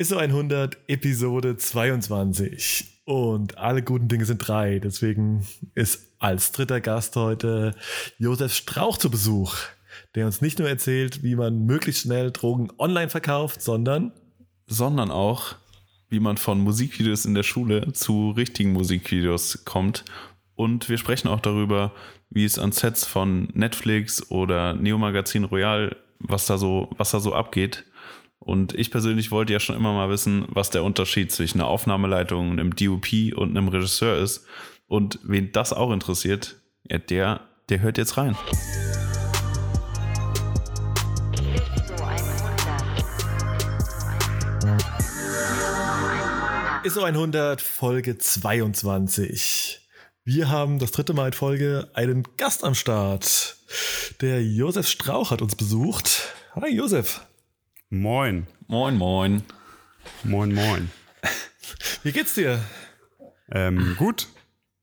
ISO 100, Episode 22. Und alle guten Dinge sind drei. Deswegen ist als dritter Gast heute Josef Strauch zu Besuch, der uns nicht nur erzählt, wie man möglichst schnell Drogen online verkauft, sondern sondern auch, wie man von Musikvideos in der Schule zu richtigen Musikvideos kommt. Und wir sprechen auch darüber, wie es an Sets von Netflix oder Neo Magazin Royal, was da so, was da so abgeht. Und ich persönlich wollte ja schon immer mal wissen, was der Unterschied zwischen einer Aufnahmeleitung, einem DOP und einem Regisseur ist. Und wen das auch interessiert, ja, der, der hört jetzt rein. ISO 100 Folge 22. Wir haben das dritte Mal in Folge einen Gast am Start. Der Josef Strauch hat uns besucht. Hi Josef. Moin. Moin, moin. Moin, moin. Wie geht's dir? Ähm, gut.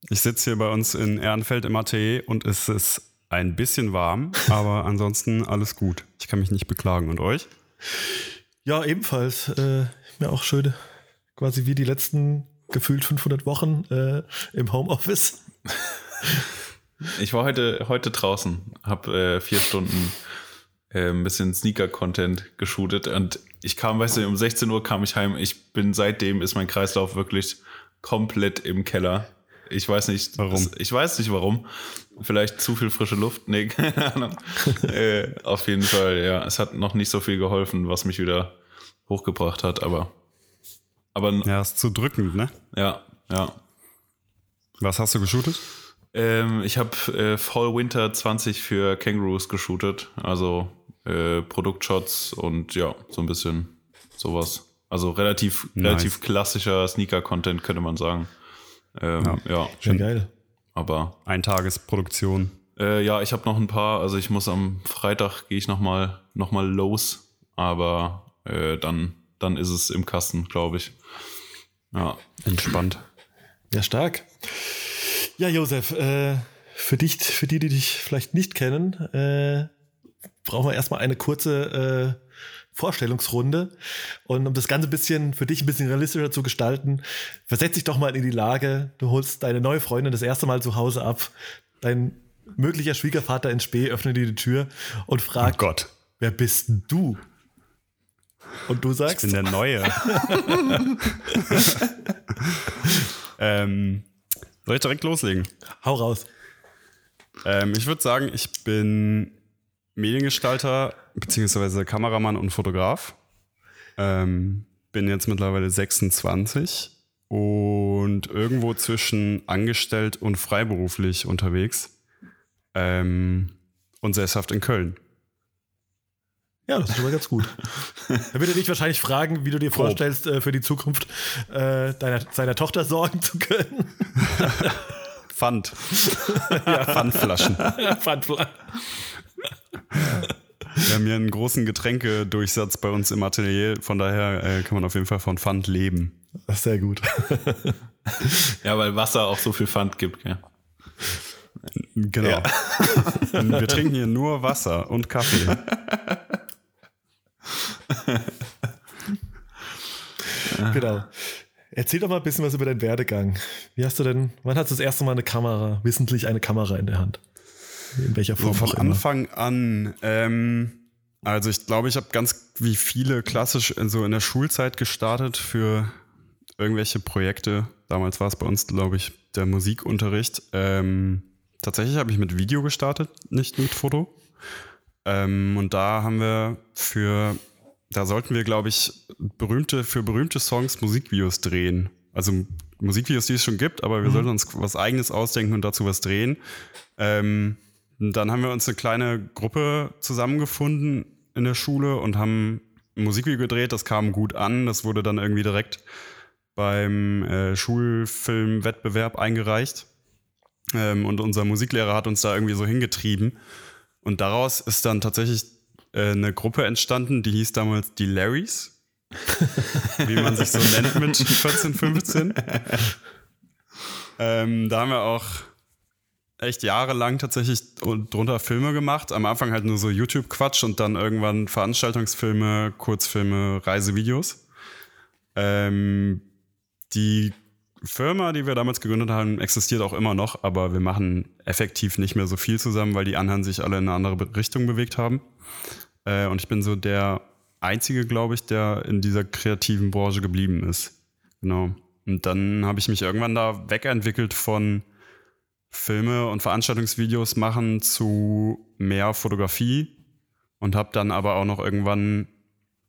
Ich sitze hier bei uns in Ehrenfeld im Atelier und es ist ein bisschen warm, aber ansonsten alles gut. Ich kann mich nicht beklagen. Und euch? Ja, ebenfalls. Äh, mir auch schön, quasi wie die letzten gefühlt 500 Wochen äh, im Homeoffice. Ich war heute, heute draußen, habe äh, vier Stunden äh, ein bisschen Sneaker-Content geshootet und ich kam, weißt du, um 16 Uhr kam ich heim. Ich bin seitdem ist mein Kreislauf wirklich komplett im Keller. Ich weiß nicht, warum. Das, ich weiß nicht warum. Vielleicht zu viel frische Luft. Nee, keine Ahnung. äh, auf jeden Fall, ja. Es hat noch nicht so viel geholfen, was mich wieder hochgebracht hat, aber. aber ja, ist zu drückend, ne? Ja, ja. Was hast du geshootet? Ähm, ich habe äh, Fall Winter 20 für Kangaroos geshootet. Also äh, Produktshots und ja, so ein bisschen sowas. Also relativ, nice. relativ klassischer Sneaker-Content, könnte man sagen. Ähm, ja. ja. Schon geil. Aber. Eintagesproduktion. Äh, ja, ich habe noch ein paar. Also ich muss am Freitag gehe ich nochmal noch mal los. Aber äh, dann, dann ist es im Kasten, glaube ich. Ja. Entspannt. Ja, stark. Ja, Josef, äh, für dich, für die, die dich vielleicht nicht kennen, äh, brauchen wir erstmal eine kurze äh, Vorstellungsrunde. Und um das Ganze ein bisschen für dich ein bisschen realistischer zu gestalten, versetz dich doch mal in die Lage, du holst deine neue Freundin das erste Mal zu Hause ab, dein möglicher Schwiegervater in Spee öffnet dir die Tür und fragt, oh Gott. wer bist du? Und du sagst? Ich bin der Neue. ähm, soll ich direkt loslegen? Hau raus. Ähm, ich würde sagen, ich bin Mediengestalter beziehungsweise Kameramann und Fotograf. Ähm, bin jetzt mittlerweile 26 und irgendwo zwischen angestellt und freiberuflich unterwegs. Ähm, und sesshaft in Köln. Ja, das ist schon mal ganz gut. Er würde dich wahrscheinlich fragen, wie du dir Grob. vorstellst, äh, für die Zukunft äh, deiner, seiner Tochter sorgen zu können. Pfand. ja. Pfandflaschen. Pfandflaschen. Wir haben hier einen großen Getränkedurchsatz bei uns im Atelier, von daher äh, kann man auf jeden Fall von Pfand leben. Das ist sehr gut. ja, weil Wasser auch so viel Pfand gibt, gell? Genau. Ja. Wir trinken hier nur Wasser und Kaffee. genau. Erzähl doch mal ein bisschen was über deinen Werdegang. Wie hast du denn, wann hast du das erste Mal eine Kamera, wissentlich eine Kamera in der Hand? In welcher Form? So von Anfang an. Ähm, also ich glaube, ich habe ganz wie viele klassisch in, so in der Schulzeit gestartet für irgendwelche Projekte. Damals war es bei uns, glaube ich, der Musikunterricht. Ähm, tatsächlich habe ich mit Video gestartet, nicht mit Foto. Ähm, und da haben wir für, da sollten wir, glaube ich, berühmte, für berühmte Songs Musikvideos drehen. Also Musikvideos, die es schon gibt, aber wir mhm. sollten uns was eigenes ausdenken und dazu was drehen. Ähm, dann haben wir uns eine kleine Gruppe zusammengefunden in der Schule und haben ein Musikvideo gedreht. Das kam gut an. Das wurde dann irgendwie direkt beim äh, Schulfilmwettbewerb eingereicht. Ähm, und unser Musiklehrer hat uns da irgendwie so hingetrieben. Und daraus ist dann tatsächlich äh, eine Gruppe entstanden, die hieß damals die Larrys. wie man sich so nennt mit 14, 15. Ähm, da haben wir auch echt jahrelang tatsächlich drunter Filme gemacht. Am Anfang halt nur so YouTube-Quatsch und dann irgendwann Veranstaltungsfilme, Kurzfilme, Reisevideos. Ähm, die Firma, die wir damals gegründet haben, existiert auch immer noch, aber wir machen effektiv nicht mehr so viel zusammen, weil die anderen sich alle in eine andere Richtung bewegt haben. Äh, und ich bin so der Einzige, glaube ich, der in dieser kreativen Branche geblieben ist. Genau. Und dann habe ich mich irgendwann da wegentwickelt von Filme und Veranstaltungsvideos machen zu mehr Fotografie und habe dann aber auch noch irgendwann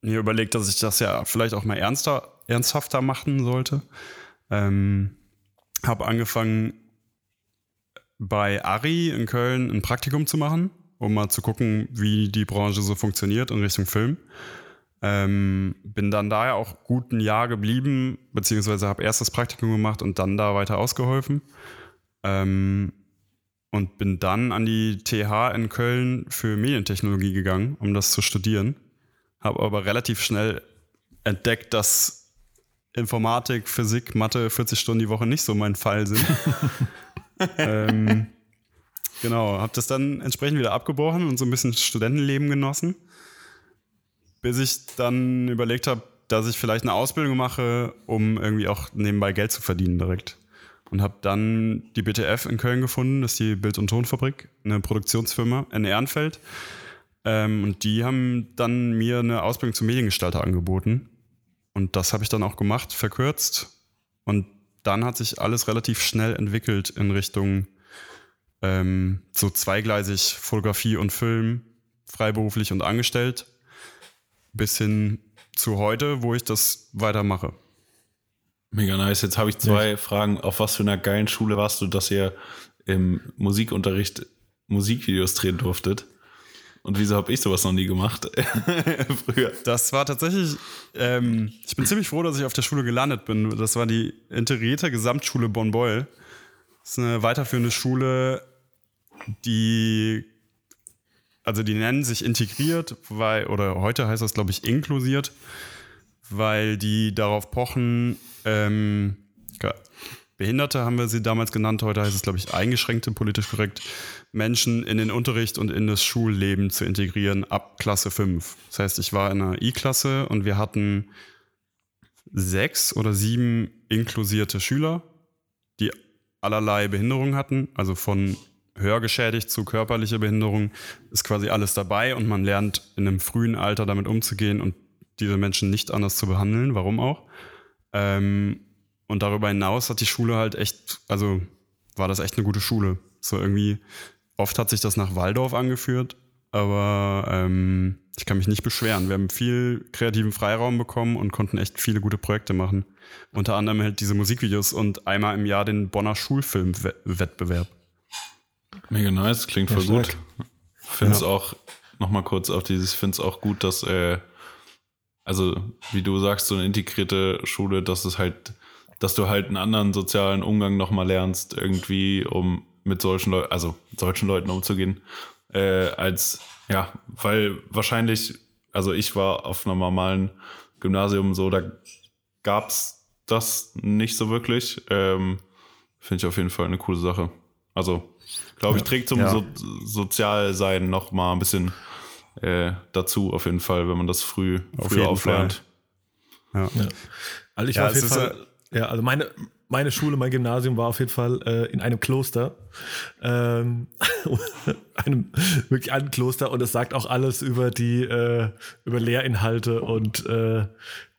mir überlegt, dass ich das ja vielleicht auch mal ernster, ernsthafter machen sollte. Ähm, habe angefangen bei Ari in Köln ein Praktikum zu machen, um mal zu gucken, wie die Branche so funktioniert in Richtung Film. Ähm, bin dann da ja auch gut ein Jahr geblieben, beziehungsweise habe erst das Praktikum gemacht und dann da weiter ausgeholfen. Ähm, und bin dann an die TH in Köln für Medientechnologie gegangen, um das zu studieren. Habe aber relativ schnell entdeckt, dass Informatik, Physik, Mathe 40 Stunden die Woche nicht so mein Fall sind. ähm, genau, habe das dann entsprechend wieder abgebrochen und so ein bisschen Studentenleben genossen, bis ich dann überlegt habe, dass ich vielleicht eine Ausbildung mache, um irgendwie auch nebenbei Geld zu verdienen direkt. Und habe dann die BTF in Köln gefunden, das ist die Bild- und Tonfabrik, eine Produktionsfirma in Ehrenfeld. Ähm, und die haben dann mir eine Ausbildung zum Mediengestalter angeboten. Und das habe ich dann auch gemacht, verkürzt. Und dann hat sich alles relativ schnell entwickelt in Richtung ähm, so zweigleisig Fotografie und Film, freiberuflich und angestellt, bis hin zu heute, wo ich das weitermache. Mega nice. Jetzt habe ich zwei ja. Fragen. Auf was für einer geilen Schule warst du, dass ihr im Musikunterricht Musikvideos drehen durftet? Und wieso habe ich sowas noch nie gemacht? Früher. Das war tatsächlich, ähm, ich bin ziemlich froh, dass ich auf der Schule gelandet bin. Das war die integrierte Gesamtschule Bonn-Beul. Das ist eine weiterführende Schule, die, also die nennen sich integriert, weil, oder heute heißt das, glaube ich, inklusiert, weil die darauf pochen, ähm, Behinderte haben wir sie damals genannt, heute heißt es, glaube ich, eingeschränkte, politisch korrekt, Menschen in den Unterricht und in das Schulleben zu integrieren ab Klasse 5. Das heißt, ich war in einer I-Klasse und wir hatten sechs oder sieben inklusierte Schüler, allerlei Behinderungen hatten, also von hörgeschädigt zu körperlicher Behinderung ist quasi alles dabei und man lernt in einem frühen Alter damit umzugehen und diese Menschen nicht anders zu behandeln, warum auch. Ähm, und darüber hinaus hat die Schule halt echt, also war das echt eine gute Schule. So irgendwie, oft hat sich das nach Waldorf angeführt, aber ähm, ich kann mich nicht beschweren. Wir haben viel kreativen Freiraum bekommen und konnten echt viele gute Projekte machen. Unter anderem halt diese Musikvideos und einmal im Jahr den Bonner Schulfilmwettbewerb. Mega nice, klingt voll ja, gut. Finde es ja. auch, nochmal kurz auf dieses, finde es auch gut, dass, äh, also wie du sagst, so eine integrierte Schule, dass es halt dass du halt einen anderen sozialen Umgang nochmal lernst, irgendwie, um mit solchen Leuten, also solchen Leuten umzugehen, äh, als, ja, weil wahrscheinlich, also ich war auf einem normalen Gymnasium so, da gab's das nicht so wirklich. Ähm, Finde ich auf jeden Fall eine coole Sache. Also, glaube ich, trägt zum ja. so Sozialsein noch mal ein bisschen äh, dazu, auf jeden Fall, wenn man das früh, auf früh auflernt. Ja. ja. Also ich ja, war auf jeden Fall ja, also meine, meine Schule, mein Gymnasium war auf jeden Fall äh, in einem Kloster. Ähm, einem wirklich alten Kloster und es sagt auch alles über die, äh, über Lehrinhalte und äh,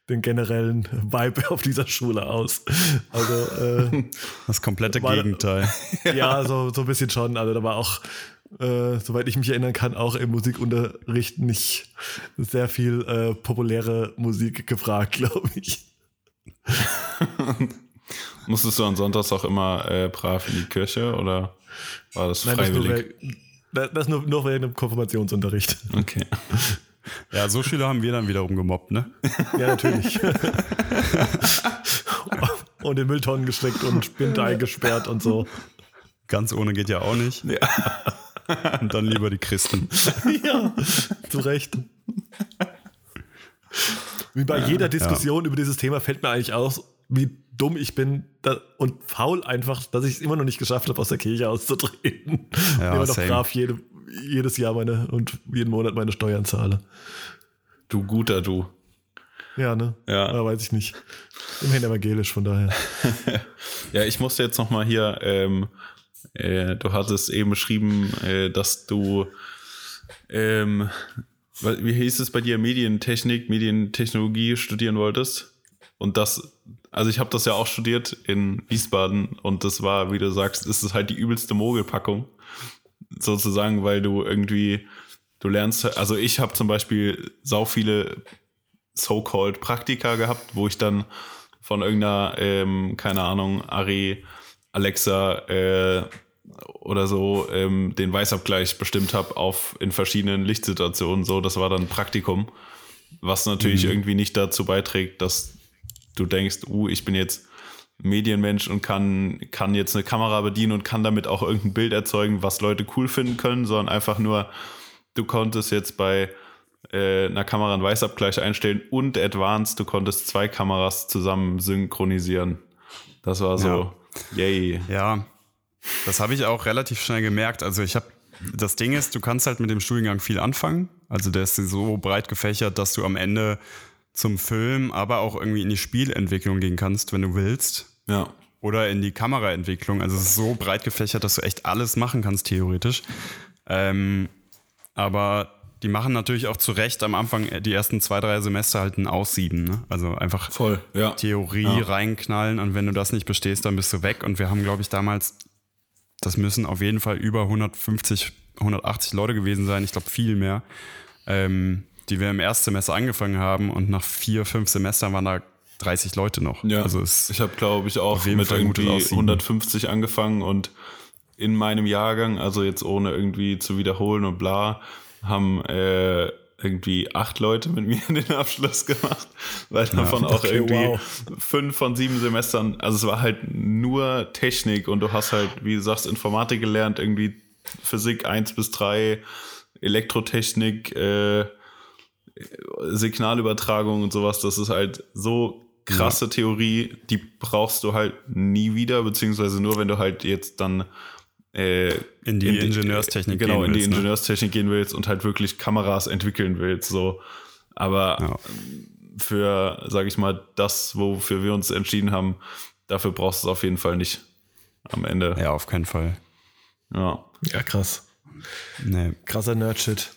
den generellen Vibe auf dieser Schule aus. Also äh, das komplette Gegenteil. ja, so, so ein bisschen schon. Also da war auch, äh, soweit ich mich erinnern kann, auch im Musikunterricht nicht sehr viel äh, populäre Musik gefragt, glaube ich. Musstest du an Sonntags auch immer äh, brav in die Kirche oder war das freiwillig? Nein, das, nur, nur während dem Konfirmationsunterricht. Okay. Ja, so Schüler haben wir dann wiederum gemobbt, ne? Ja, natürlich. und in Mülltonnen gesteckt und Spinte eingesperrt und so. Ganz ohne geht ja auch nicht. Ja. Und dann lieber die Christen. Ja, zu Recht. Wie bei ja, jeder Diskussion ja. über dieses Thema fällt mir eigentlich aus, wie dumm ich bin und faul einfach, dass ich es immer noch nicht geschafft habe, aus der Kirche auszutreten. Ja, immer noch brav jede, jedes Jahr meine und jeden Monat meine Steuern zahle. Du guter Du. Ja, ne? Ja. ja weiß ich nicht. Immerhin evangelisch, von daher. ja, ich musste jetzt nochmal hier, ähm, äh, du hattest eben beschrieben, äh, dass du, ähm, wie hieß es bei dir, Medientechnik, Medientechnologie studieren wolltest? Und das, also ich habe das ja auch studiert in Wiesbaden und das war, wie du sagst, ist es halt die übelste Mogelpackung, sozusagen, weil du irgendwie, du lernst, also ich habe zum Beispiel sau viele so-called Praktika gehabt, wo ich dann von irgendeiner, ähm, keine Ahnung, Ari, Alexa äh, oder so ähm, den Weißabgleich bestimmt habe auf in verschiedenen Lichtsituationen. So, das war dann Praktikum, was natürlich mhm. irgendwie nicht dazu beiträgt, dass du denkst, uh, ich bin jetzt Medienmensch und kann, kann jetzt eine Kamera bedienen und kann damit auch irgendein Bild erzeugen, was Leute cool finden können, sondern einfach nur, du konntest jetzt bei äh, einer Kamera einen Weißabgleich einstellen und Advanced, du konntest zwei Kameras zusammen synchronisieren. Das war so, ja. yay. Ja, das habe ich auch relativ schnell gemerkt. Also ich habe, das Ding ist, du kannst halt mit dem Studiengang viel anfangen. Also der ist so breit gefächert, dass du am Ende zum Film, aber auch irgendwie in die Spielentwicklung gehen kannst, wenn du willst. Ja. Oder in die Kameraentwicklung. Also es ist so breit gefächert, dass du echt alles machen kannst, theoretisch. Ähm, aber die machen natürlich auch zu Recht am Anfang die ersten zwei, drei Semester halt ein Aussieben. Ne? Also einfach Voll, ja. Theorie ja. reinknallen und wenn du das nicht bestehst, dann bist du weg. Und wir haben, glaube ich, damals, das müssen auf jeden Fall über 150, 180 Leute gewesen sein. Ich glaube, viel mehr. Ähm, die wir im Erstsemester angefangen haben und nach vier, fünf Semestern waren da 30 Leute noch. Ja, also ich habe, glaube ich, auch mit irgendwie 150 angefangen und in meinem Jahrgang, also jetzt ohne irgendwie zu wiederholen und bla, haben äh, irgendwie acht Leute mit mir den Abschluss gemacht, weil davon ja, auch okay, irgendwie wow. fünf von sieben Semestern, also es war halt nur Technik und du hast halt, wie du sagst, Informatik gelernt, irgendwie Physik eins bis drei Elektrotechnik, äh, Signalübertragung und sowas, das ist halt so krasse ja. Theorie, die brauchst du halt nie wieder, beziehungsweise nur, wenn du halt jetzt dann äh, in die in Ingenieurstechnik genau, gehen willst. Genau, in die ne? Ingenieurstechnik gehen willst und halt wirklich Kameras entwickeln willst. So. Aber ja. für, sage ich mal, das, wofür wir uns entschieden haben, dafür brauchst du es auf jeden Fall nicht am Ende. Ja, auf keinen Fall. Ja. Ja, krass. Nee. Krasser Nerdshit.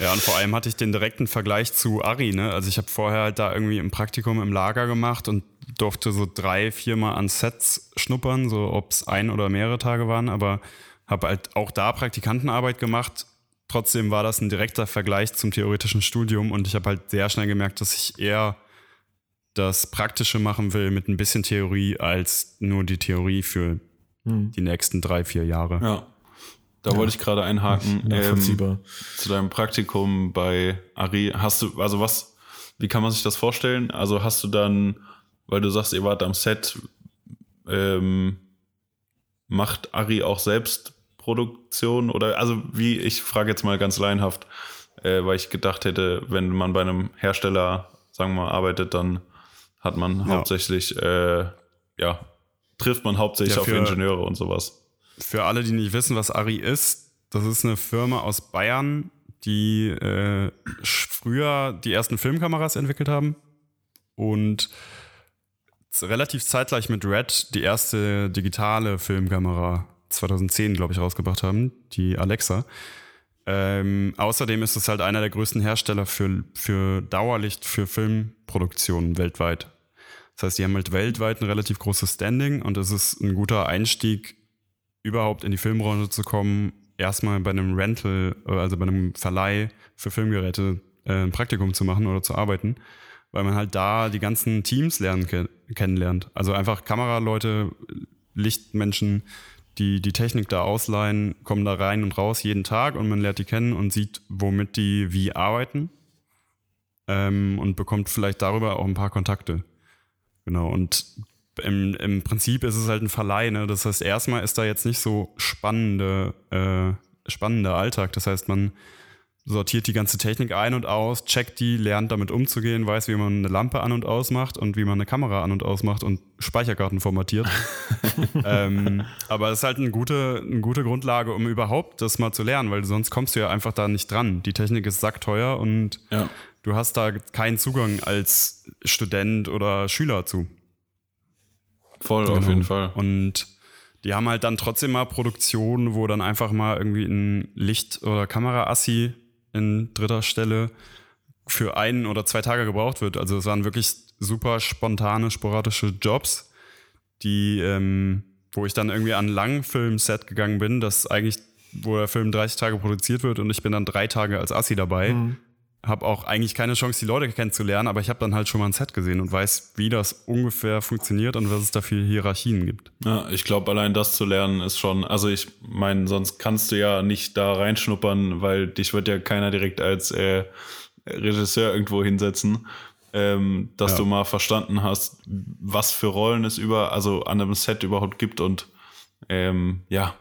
Ja, und vor allem hatte ich den direkten Vergleich zu Ari, ne? Also ich habe vorher halt da irgendwie im Praktikum im Lager gemacht und durfte so drei, viermal an Sets schnuppern, so ob es ein oder mehrere Tage waren, aber habe halt auch da Praktikantenarbeit gemacht. Trotzdem war das ein direkter Vergleich zum theoretischen Studium und ich habe halt sehr schnell gemerkt, dass ich eher das Praktische machen will mit ein bisschen Theorie als nur die Theorie für hm. die nächsten drei, vier Jahre. Ja. Da ja. wollte ich gerade einhaken. Ähm, zu deinem Praktikum bei Ari. Hast du, also was, wie kann man sich das vorstellen? Also hast du dann, weil du sagst, ihr wart am Set, ähm, macht Ari auch selbst Produktion oder, also wie, ich frage jetzt mal ganz laienhaft, äh, weil ich gedacht hätte, wenn man bei einem Hersteller, sagen wir mal, arbeitet, dann hat man ja. hauptsächlich, äh, ja, trifft man hauptsächlich ja, auf Ingenieure und sowas für alle, die nicht wissen, was Ari ist, das ist eine Firma aus Bayern, die äh, früher die ersten Filmkameras entwickelt haben und relativ zeitgleich mit Red die erste digitale Filmkamera 2010, glaube ich, rausgebracht haben, die Alexa. Ähm, außerdem ist es halt einer der größten Hersteller für, für Dauerlicht für Filmproduktionen weltweit. Das heißt, die haben halt weltweit ein relativ großes Standing und es ist ein guter Einstieg überhaupt in die Filmbranche zu kommen, erstmal bei einem Rental, also bei einem Verleih für Filmgeräte äh, ein Praktikum zu machen oder zu arbeiten, weil man halt da die ganzen Teams lernen kennenlernt. Also einfach Kameraleute, Lichtmenschen, die die Technik da ausleihen, kommen da rein und raus jeden Tag und man lernt die kennen und sieht, womit die wie arbeiten ähm, und bekommt vielleicht darüber auch ein paar Kontakte. Genau, und im, im Prinzip ist es halt ein Verleih. Ne? Das heißt, erstmal ist da jetzt nicht so spannende, äh, spannender Alltag. Das heißt, man sortiert die ganze Technik ein und aus, checkt die, lernt damit umzugehen, weiß, wie man eine Lampe an und ausmacht und wie man eine Kamera an und ausmacht und Speicherkarten formatiert. ähm, aber es ist halt eine gute, eine gute Grundlage, um überhaupt das mal zu lernen, weil sonst kommst du ja einfach da nicht dran. Die Technik ist sackteuer und Ja. du hast da keinen Zugang als Student oder Schüler zu. Voll, auf Genau. jeden Fall. Und die haben halt dann trotzdem mal Produktionen, wo dann einfach mal irgendwie ein Licht- oder Kameraassi in dritter Stelle für ein oder zwei Tage gebraucht wird. Also es waren wirklich super spontane, sporadische Jobs, die, ähm, wo ich dann irgendwie an ein Langfilmset gegangen bin, das eigentlich, wo der Film 30 Tage produziert wird und ich bin dann drei Tage als Assi dabei. Habe auch eigentlich keine Chance, die Leute kennenzulernen, aber ich habe dann halt schon mal ein Set gesehen und weiß, wie das ungefähr funktioniert und was es da für Hierarchien gibt. Ja, ich glaube, allein das zu lernen ist schon, also ich meine, sonst kannst du ja nicht da reinschnuppern, weil dich wird ja keiner direkt als äh, Regisseur irgendwo hinsetzen, ähm, dass Ja. du mal verstanden hast, was für Rollen es über, also an einem Set überhaupt gibt und ähm, ja,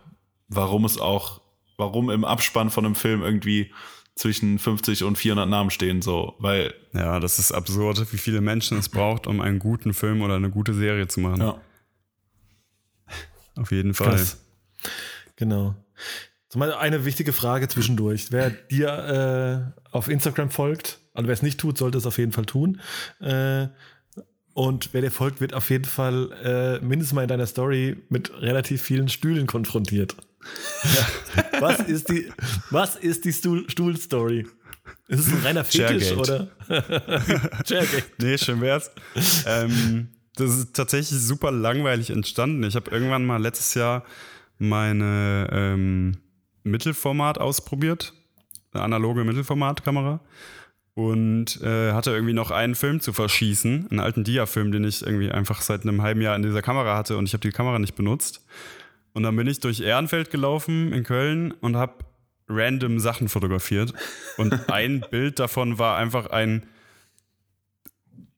warum es auch, warum im Abspann von einem Film irgendwie zwischen 50 und 400 Namen stehen, so, weil, Ja, das ist absurd, wie viele Menschen es braucht, um einen guten Film oder eine gute Serie zu machen. ja, Auf jeden Fall. Krass. Genau. Zumal eine wichtige Frage zwischendurch. Wer dir äh, auf Instagram folgt, also wer es nicht tut, sollte es auf jeden Fall tun. Äh, und wer dir folgt, wird auf jeden Fall äh, mindestens mal in deiner Story mit relativ vielen Stühlen konfrontiert. was ist die, was ist die Stuhl, Stuhl-Story? Ist es ein reiner Fetisch oder? Chairgate. Nee, schön wär's. ähm, das ist tatsächlich super langweilig entstanden. Ich habe irgendwann mal letztes Jahr meine ähm, Mittelformat ausprobiert, eine analoge Mittelformatkamera und äh, hatte irgendwie noch einen Film zu verschießen, einen alten Dia-Film, den ich irgendwie einfach seit einem halben Jahr in dieser Kamera hatte und ich habe die Kamera nicht benutzt. Und dann bin ich durch Ehrenfeld gelaufen in Köln und habe random Sachen fotografiert. Und ein Bild davon war einfach ein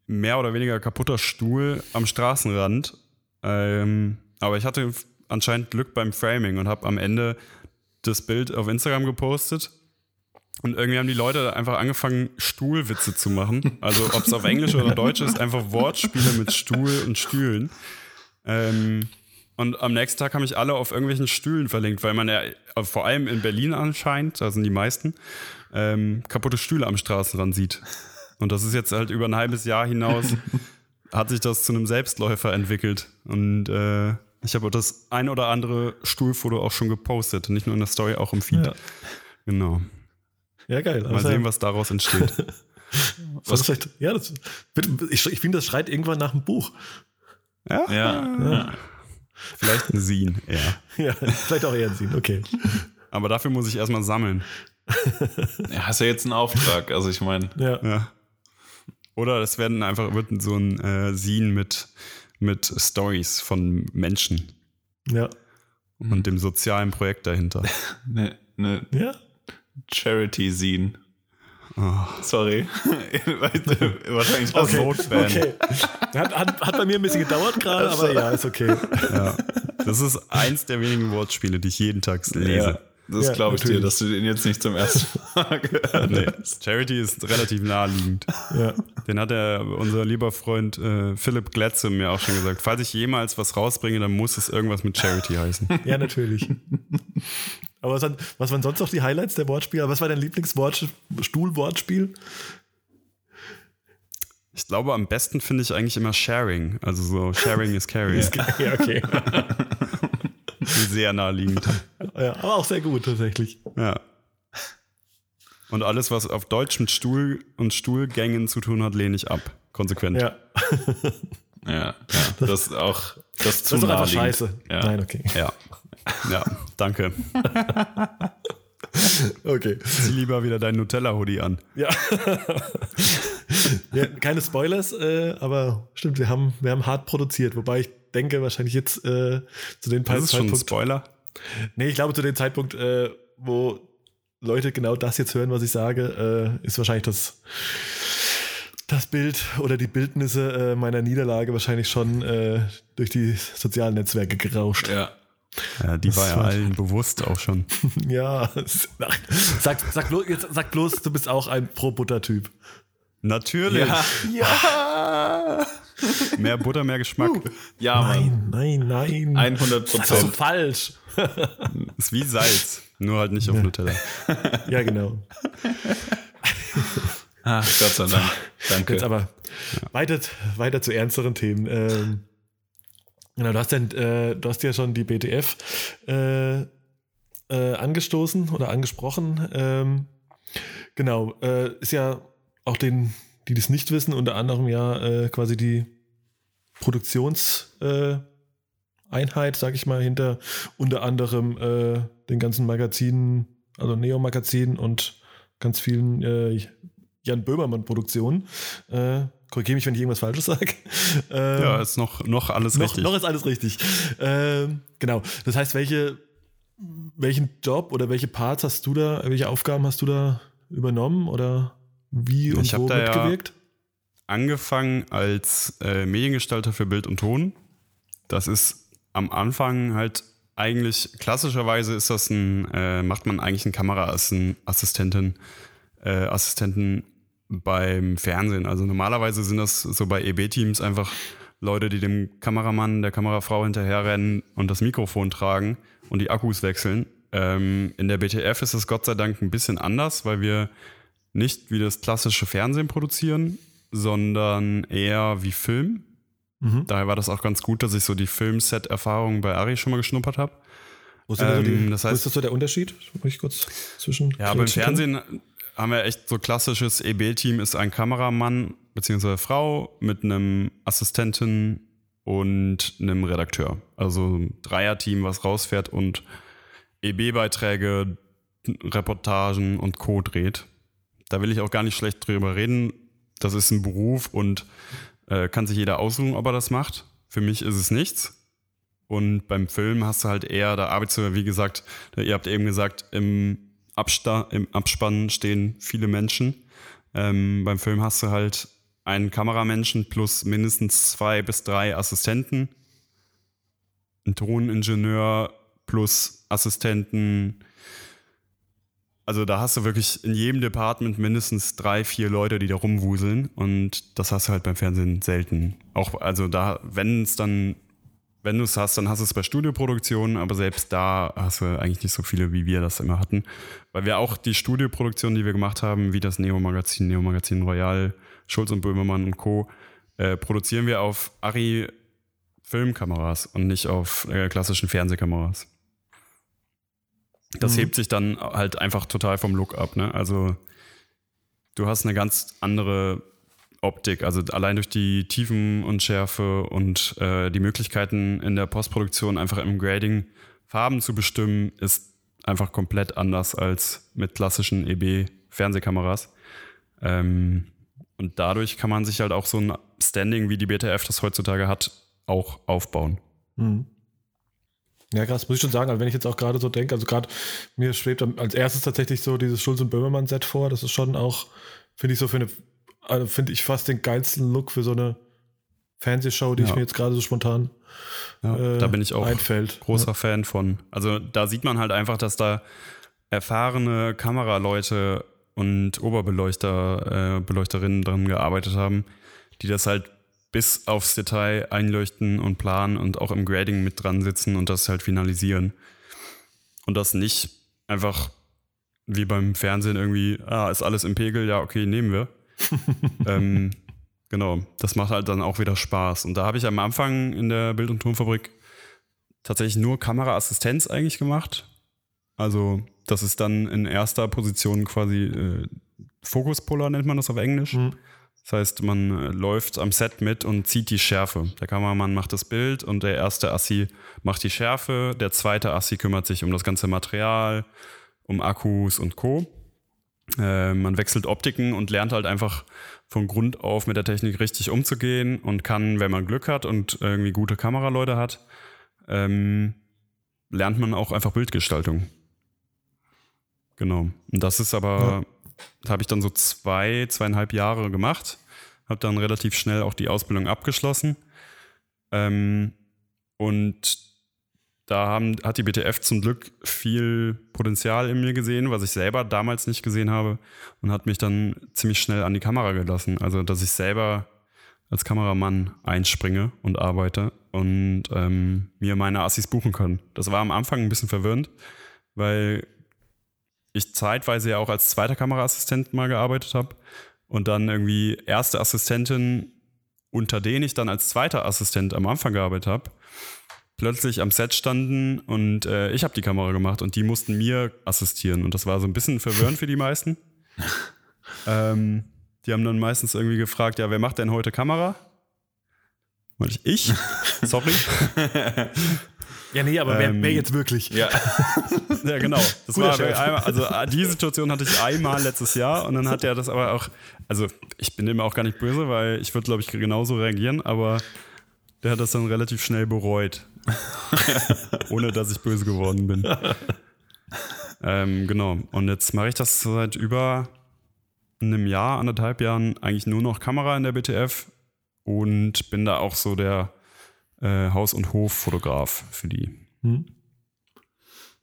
mehr oder weniger kaputter Stuhl am Straßenrand. Ähm, aber ich hatte anscheinend Glück beim Framing und habe am Ende das Bild auf Instagram gepostet. Und irgendwie haben die Leute einfach angefangen, Stuhlwitze zu machen. Also ob es auf Englisch oder Deutsch ist, einfach Wortspiele mit Stuhl und Stühlen. Ähm, und am nächsten Tag haben mich alle auf irgendwelchen Stühlen verlinkt, weil man ja äh, vor allem in Berlin anscheinend, da sind die meisten, ähm, kaputte Stühle am Straßenrand sieht. Und das ist jetzt halt über ein halbes Jahr hinaus, hat sich das zu einem Selbstläufer entwickelt. Und äh, ich habe das ein oder andere Stuhlfoto auch schon gepostet. Nicht nur in der Story, auch im Feed. Ja. Genau. Ja, geil. Mal Also, sehen, was daraus entsteht. was vielleicht, ja, das, ich, ich finde, das schreit irgendwann nach einem Buch. Ja, ja, ja. Vielleicht ein Scene, ja. Ja, vielleicht auch eher ein Sinn, okay. Aber dafür muss ich erstmal sammeln. Ja, hast ja jetzt einen Auftrag, also ich meine, Ja. Ja. Oder es werden einfach wird so ein äh, Scene mit, mit Stories von Menschen Ja. und dem sozialen Projekt dahinter. eine ne Ja. Charity-Scene. Oh. Sorry. Wahrscheinlich Aus du- Notband. Okay. Hat, hat, hat bei mir ein bisschen gedauert gerade, aber ja, ist okay. Ja. Das ist eins der wenigen Wortspiele, die ich jeden Tag lese. Ja, das Ja, glaube ich dir, natürlich. dass du den jetzt nicht zum ersten Mal gehört Nee, hast. Charity ist relativ naheliegend. Ja. Den hat der, unser lieber Freund äh, Philipp Glätze mir auch schon gesagt. Falls ich jemals was rausbringe, dann muss es irgendwas mit Charity heißen. ja, natürlich. Aber was, waren- was waren sonst noch die Highlights der Wortspiele? Was war dein Lieblingsstuhl-Wortspiel? Ich glaube, am besten finde ich eigentlich immer Sharing. Also so Sharing is Caring. Ja, okay. Sehr naheliegend. Ja, aber auch sehr gut tatsächlich. Ja. Und alles, was auf Deutsch mit Stuhl und Stuhlgängen zu tun hat, lehne ich ab. Konsequent. Ja. Ja, ja, das ist auch das ist zu Das ist naheliegend. scheiße. Ja. Nein, okay. Ja. Ja, danke. Okay. Zieh lieber wieder dein Nutella-Hoodie an. Ja. ja keine Spoilers, äh, aber stimmt, wir haben, wir haben hart produziert, wobei ich denke, wahrscheinlich jetzt äh, zu den Das ist schon ein Zeitpunkt. Spoiler. Nee, ich glaube, zu dem Zeitpunkt, äh, wo Leute genau das jetzt hören, was ich sage, äh, ist wahrscheinlich das, das Bild oder die Bildnisse äh, meiner Niederlage wahrscheinlich schon äh, durch die sozialen Netzwerke gerauscht. Ja. Ja, die Das war ja allen bewusst auch schon. Ja, sag, sag, bloß, jetzt, sag bloß, du bist auch ein Pro-Butter-Typ. Natürlich. ja. Mehr Butter, mehr Geschmack. Ja, Mann. Nein, nein, nein. 100 Das ist so Prozent. falsch. Ist wie Salz, nur halt nicht auf Nutella. Ja, genau. Ach, Gott sei Dank. Danke. Jetzt aber weiter, weiter zu ernsteren Themen. Ähm, genau, du hast, ja, äh, du hast ja schon die BTF äh, äh, angestoßen oder angesprochen. Ähm, genau, äh, ist ja auch den, die das nicht wissen, unter anderem ja äh, quasi die Produktionseinheit, äh, sag ich mal, hinter unter anderem den ganzen Magazinen, also Neo-Magazin und ganz vielen Jan Böhmermann-Produktionen. Korrigiere mich, wenn ich irgendwas Falsches sage. Ähm, Ja, ist noch, noch alles noch, richtig. noch ist alles richtig. Ähm, genau. Das heißt, welche, welchen Job oder welche Parts hast du da, welche Aufgaben hast du da übernommen oder wie und Ich wo da ja- mitgewirkt? angefangen als äh, Mediengestalter für Bild und Ton. Das ist am Anfang halt eigentlich, klassischerweise ist das ein, äh, macht man eigentlich einen Kameraassistenten, äh, Assistenten beim Fernsehen. Also normalerweise sind das so bei EB-Teams einfach Leute, die dem Kameramann, der Kamerafrau hinterherrennen und das Mikrofon tragen und die Akkus wechseln. Ähm, in der BTF ist es Gott sei Dank ein bisschen anders, weil wir nicht wie das klassische Fernsehen produzieren, sondern eher wie Film. Mhm. Daher war das auch ganz gut, dass ich so die Filmset-Erfahrung bei Ari schon mal geschnuppert habe. Wo ist, denn also Ähm, die, das wo ist das so der Unterschied? Ich kurz zwischen. Ja, beim Fernsehen haben wir echt so klassisches EB-Team ist ein Kameramann bzw. Frau mit einem Assistenten und einem Redakteur. Also ein Dreier-Team, was rausfährt und EB-Beiträge, Reportagen und Co. dreht. Da will ich auch gar nicht schlecht drüber reden. Das ist ein Beruf und äh, kann sich jeder aussuchen, ob er das macht. Für mich ist es nichts. Und beim Film hast du halt eher, da arbeitest du, wie gesagt, ihr habt eben gesagt, im, Absta im Abspann stehen viele Menschen. Ähm, beim Film hast du halt einen Kameramenschen plus mindestens zwei bis drei Assistenten, einen Toningenieur plus Assistenten. Also da hast du wirklich in jedem Department mindestens drei, vier Leute, die da rumwuseln. Und das hast du halt beim Fernsehen selten. Auch, also da, wenn es dann wenn du es hast, dann hast du es bei Studioproduktionen, aber selbst da hast du eigentlich nicht so viele, wie wir das immer hatten. Weil wir auch die Studioproduktionen, die wir gemacht haben, wie das Neo-Magazin, Neo-Magazin Royal, Schulz und Böhmermann und Co., äh, produzieren wir auf Ari Filmkameras und nicht auf äh, klassischen Fernsehkameras. Das Mhm. hebt sich dann halt einfach total vom Look ab. Ne? Also du hast eine ganz andere Optik, also allein durch die Tiefen und Schärfe und äh, die Möglichkeiten in der Postproduktion einfach im Grading Farben zu bestimmen, ist einfach komplett anders als mit klassischen EB-Fernsehkameras. Ähm, und dadurch kann man sich halt auch so ein Standing, wie die BTF das heutzutage hat, auch aufbauen. Mhm. Ja, krass, muss ich schon sagen. Also wenn ich jetzt auch gerade so denke, also gerade mir schwebt als erstes tatsächlich so dieses Schulz und Böhmermann-Set vor. Das ist schon auch, finde ich so für eine, also finde ich fast den geilsten Look für so eine Fernsehshow, die ich Ja. mir jetzt gerade so spontan Ja, äh, da bin ich auch einfällt. großer Fan von. Also da sieht man halt einfach, dass da erfahrene Kameraleute und Oberbeleuchter, äh, Beleuchterinnen dran gearbeitet haben, die das halt bis aufs Detail einleuchten und planen und auch im Grading mit dran sitzen und das halt finalisieren. Und das nicht einfach wie beim Fernsehen irgendwie, ah, ist alles im Pegel, ja, okay, nehmen wir. ähm, genau, das macht halt dann auch wieder Spaß. Und da habe ich am Anfang in der Bild- und Tonfabrik tatsächlich nur Kameraassistenz eigentlich gemacht. Also, das ist dann in erster Position quasi äh, Fokuspuller, nennt man das auf Englisch. Mhm. Das heißt, man äh, läuft am Set mit und zieht die Schärfe. Der Kameramann macht das Bild und der erste Assi macht die Schärfe. Der zweite Assi kümmert sich um das ganze Material, um Akkus und Co. Äh, man wechselt Optiken und lernt halt einfach von Grund auf mit der Technik richtig umzugehen und kann, wenn man Glück hat und irgendwie gute Kameraleute hat, ähm, lernt man auch einfach Bildgestaltung. Genau. Und das ist aber, da habe ich dann so zwei, zweieinhalb Jahre gemacht, habe dann relativ schnell auch die Ausbildung abgeschlossen. Ähm, und da haben, hat die BTF zum Glück viel Potenzial in mir gesehen, was ich selber damals nicht gesehen habe und hat mich dann ziemlich schnell an die Kamera gelassen. Also, dass ich selber als Kameramann einspringe und arbeite und ähm, mir meine Assis buchen kann. Das war am Anfang ein bisschen verwirrend, weil ich zeitweise ja auch als zweiter Kameraassistent mal gearbeitet habe und dann irgendwie erste Assistentin, unter denen ich dann als zweiter Assistent am Anfang gearbeitet habe, plötzlich am Set standen und äh, ich habe die Kamera gemacht und die mussten mir assistieren und das war so ein bisschen verwirrend für die meisten. ähm, die haben dann meistens irgendwie gefragt, ja, wer macht denn heute Kamera? Und ich, ich? Sorry. Ja, nee, aber ähm, wer, wer, jetzt wirklich? Ja. ja, genau. Das war einmal, also äh, die Situation hatte ich einmal letztes Jahr und dann hat er das aber auch, also ich bin dem auch gar nicht böse, weil ich würde, glaube ich, genauso reagieren, aber der hat das dann relativ schnell bereut. Ohne dass ich böse geworden bin. ähm, genau. Und jetzt mache ich das seit über einem Jahr, anderthalb Jahren eigentlich nur noch Kamera in der BTF und bin da auch so der äh, Haus- und Hoffotograf für die. Hm.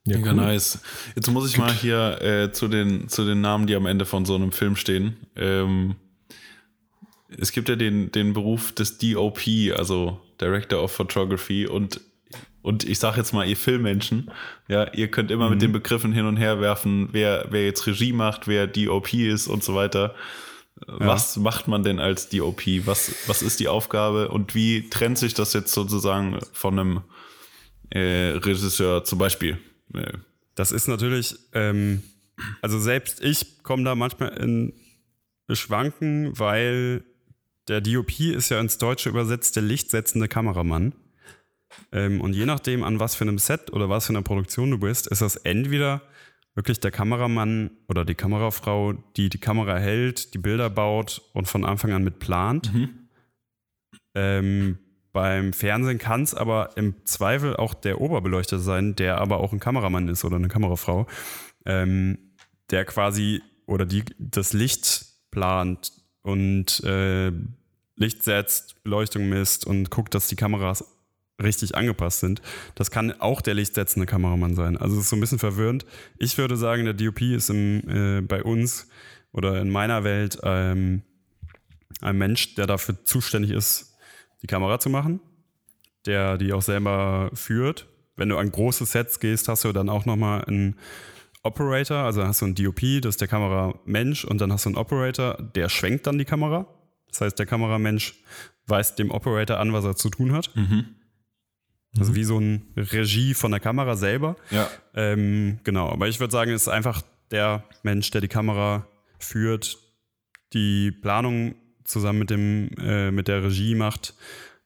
Ja, Mega cool. nice. Jetzt muss ich mal hier äh, zu, den, zu den Namen, die am Ende von so einem Film stehen. Ähm, es gibt ja den, den Beruf des DOP, also Director of Photography, und und ich sage jetzt mal, ihr Filmmenschen, ja, ihr könnt immer mhm. mit den Begriffen hin und her werfen, wer, wer jetzt Regie macht, wer DOP ist und so weiter. Ja. Was macht man denn als DOP? Was, was ist die Aufgabe und wie trennt sich das jetzt sozusagen von einem äh, Regisseur zum Beispiel? Äh. Das ist natürlich, ähm, also selbst ich komme da manchmal in Schwanken, weil der DOP ist ja ins Deutsche übersetzt der lichtsetzende Kameramann. Ähm, und je nachdem, an was für einem Set oder was für einer Produktion du bist, ist das entweder wirklich der Kameramann oder die Kamerafrau, die die Kamera hält, die Bilder baut und von Anfang an mit plant. Mhm. Ähm, beim Fernsehen kann es aber im Zweifel auch der Oberbeleuchter sein, der aber auch ein Kameramann ist oder eine Kamerafrau, ähm, der quasi oder die das Licht plant und äh, Licht setzt, Beleuchtung misst und guckt, dass die Kameras richtig angepasst sind. Das kann auch der lichtsetzende Kameramann sein. Also es ist so ein bisschen verwirrend. Ich würde sagen, der DOP ist im, äh, bei uns oder in meiner Welt ähm, ein Mensch, der dafür zuständig ist, die Kamera zu machen, der die auch selber führt. Wenn du an große Sets gehst, hast du dann auch nochmal einen Operator, also hast du einen DOP, das ist der Kameramensch, und dann hast du einen Operator, der schwenkt dann die Kamera. Das heißt, der Kameramensch weist dem Operator an, was er zu tun hat. Mhm. Also mhm. wie so ein Regie von der Kamera selber. Ja. Ähm, genau, aber ich würde sagen, es ist einfach der Mensch, der die Kamera führt, die Planung zusammen mit dem äh, mit der Regie macht.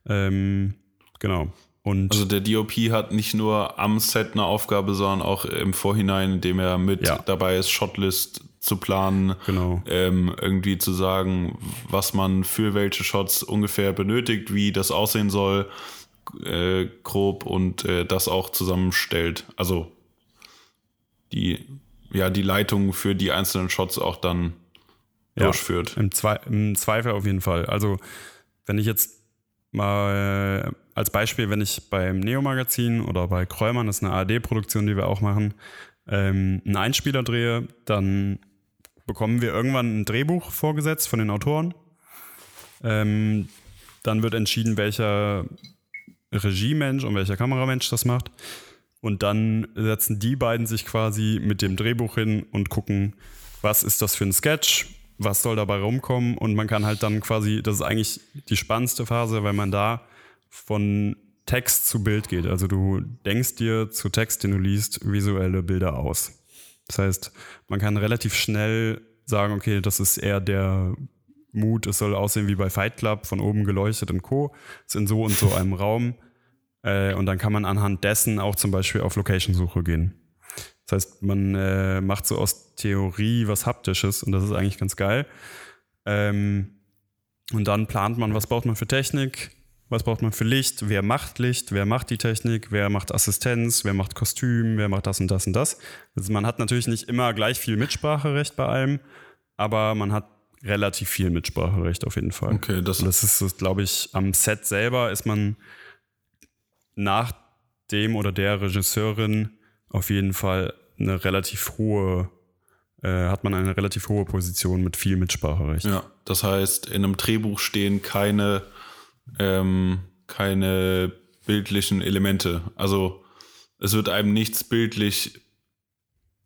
Ähm, genau. Und also der DOP hat nicht nur am Set eine Aufgabe, sondern auch im Vorhinein, indem er mit ja. dabei ist, Shotlist zu planen, genau. ähm, irgendwie zu sagen, was man für welche Shots ungefähr benötigt, wie das aussehen soll äh, grob und äh, das auch zusammenstellt. Also die, ja, die Leitung für die einzelnen Shots auch dann ja, durchführt. Im, Zwe Im Zweifel auf jeden Fall. Also wenn ich jetzt mal als Beispiel, wenn ich beim Neo-Magazin oder bei Kräumann, das ist eine ARD-Produktion, die wir auch machen, ähm, einen Einspieler drehe, dann bekommen wir irgendwann ein Drehbuch vorgesetzt von den Autoren. Ähm, dann wird entschieden, welcher Regiemensch und welcher Kameramensch das macht. Und dann setzen die beiden sich quasi mit dem Drehbuch hin und gucken, was ist das für ein Sketch, was soll dabei rumkommen. Und man kann halt dann quasi, das ist eigentlich die spannendste Phase, weil man da von Text zu Bild geht. Also du denkst dir zu Text, den du liest, visuelle Bilder aus. Das heißt, man kann relativ schnell sagen, okay, das ist eher der Mut, es soll aussehen wie bei Fight Club, von oben geleuchtet und Co. Ist in so und so einem Raum. Äh, und dann kann man anhand dessen auch zum Beispiel auf Location-Suche gehen. Das heißt, man äh, macht so aus Theorie was Haptisches und das ist eigentlich ganz geil. Ähm, und dann plant man, was braucht man für Technik, was braucht man für Licht, wer macht Licht, wer macht die Technik, wer macht Assistenz, wer macht Kostüm, wer macht das und das und das. Also man hat natürlich nicht immer gleich viel Mitspracherecht bei allem, aber man hat relativ viel Mitspracherecht auf jeden Fall. Okay, das, das ist, glaube ich, am Set selber ist man nach dem oder der Regisseurin auf jeden Fall eine relativ hohe, äh, hat man eine relativ hohe Position mit viel Mitspracherecht. Ja, das heißt, in einem Drehbuch stehen keine, ähm, keine bildlichen Elemente. Also es wird einem nichts bildlich